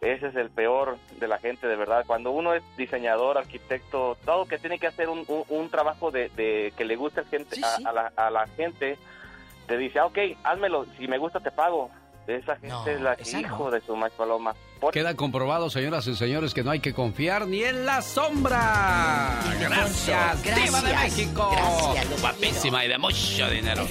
Ese es el peor de la gente, de verdad. Cuando uno es diseñador, arquitecto, todo que tiene que hacer un, un- un trabajo de, de que le guste a, gente, a- a la, a la gente, te dice, ah, ok, házmelo, si me gusta te pago. Esa gente No, es la que, esa no. hijo de su maíz paloma. Por- Queda comprobado, señoras y señores, que no hay que confiar ni en la sombra. Gracias, Gracias. Diva de México. Gracias, Guapísima y de mucho dinero.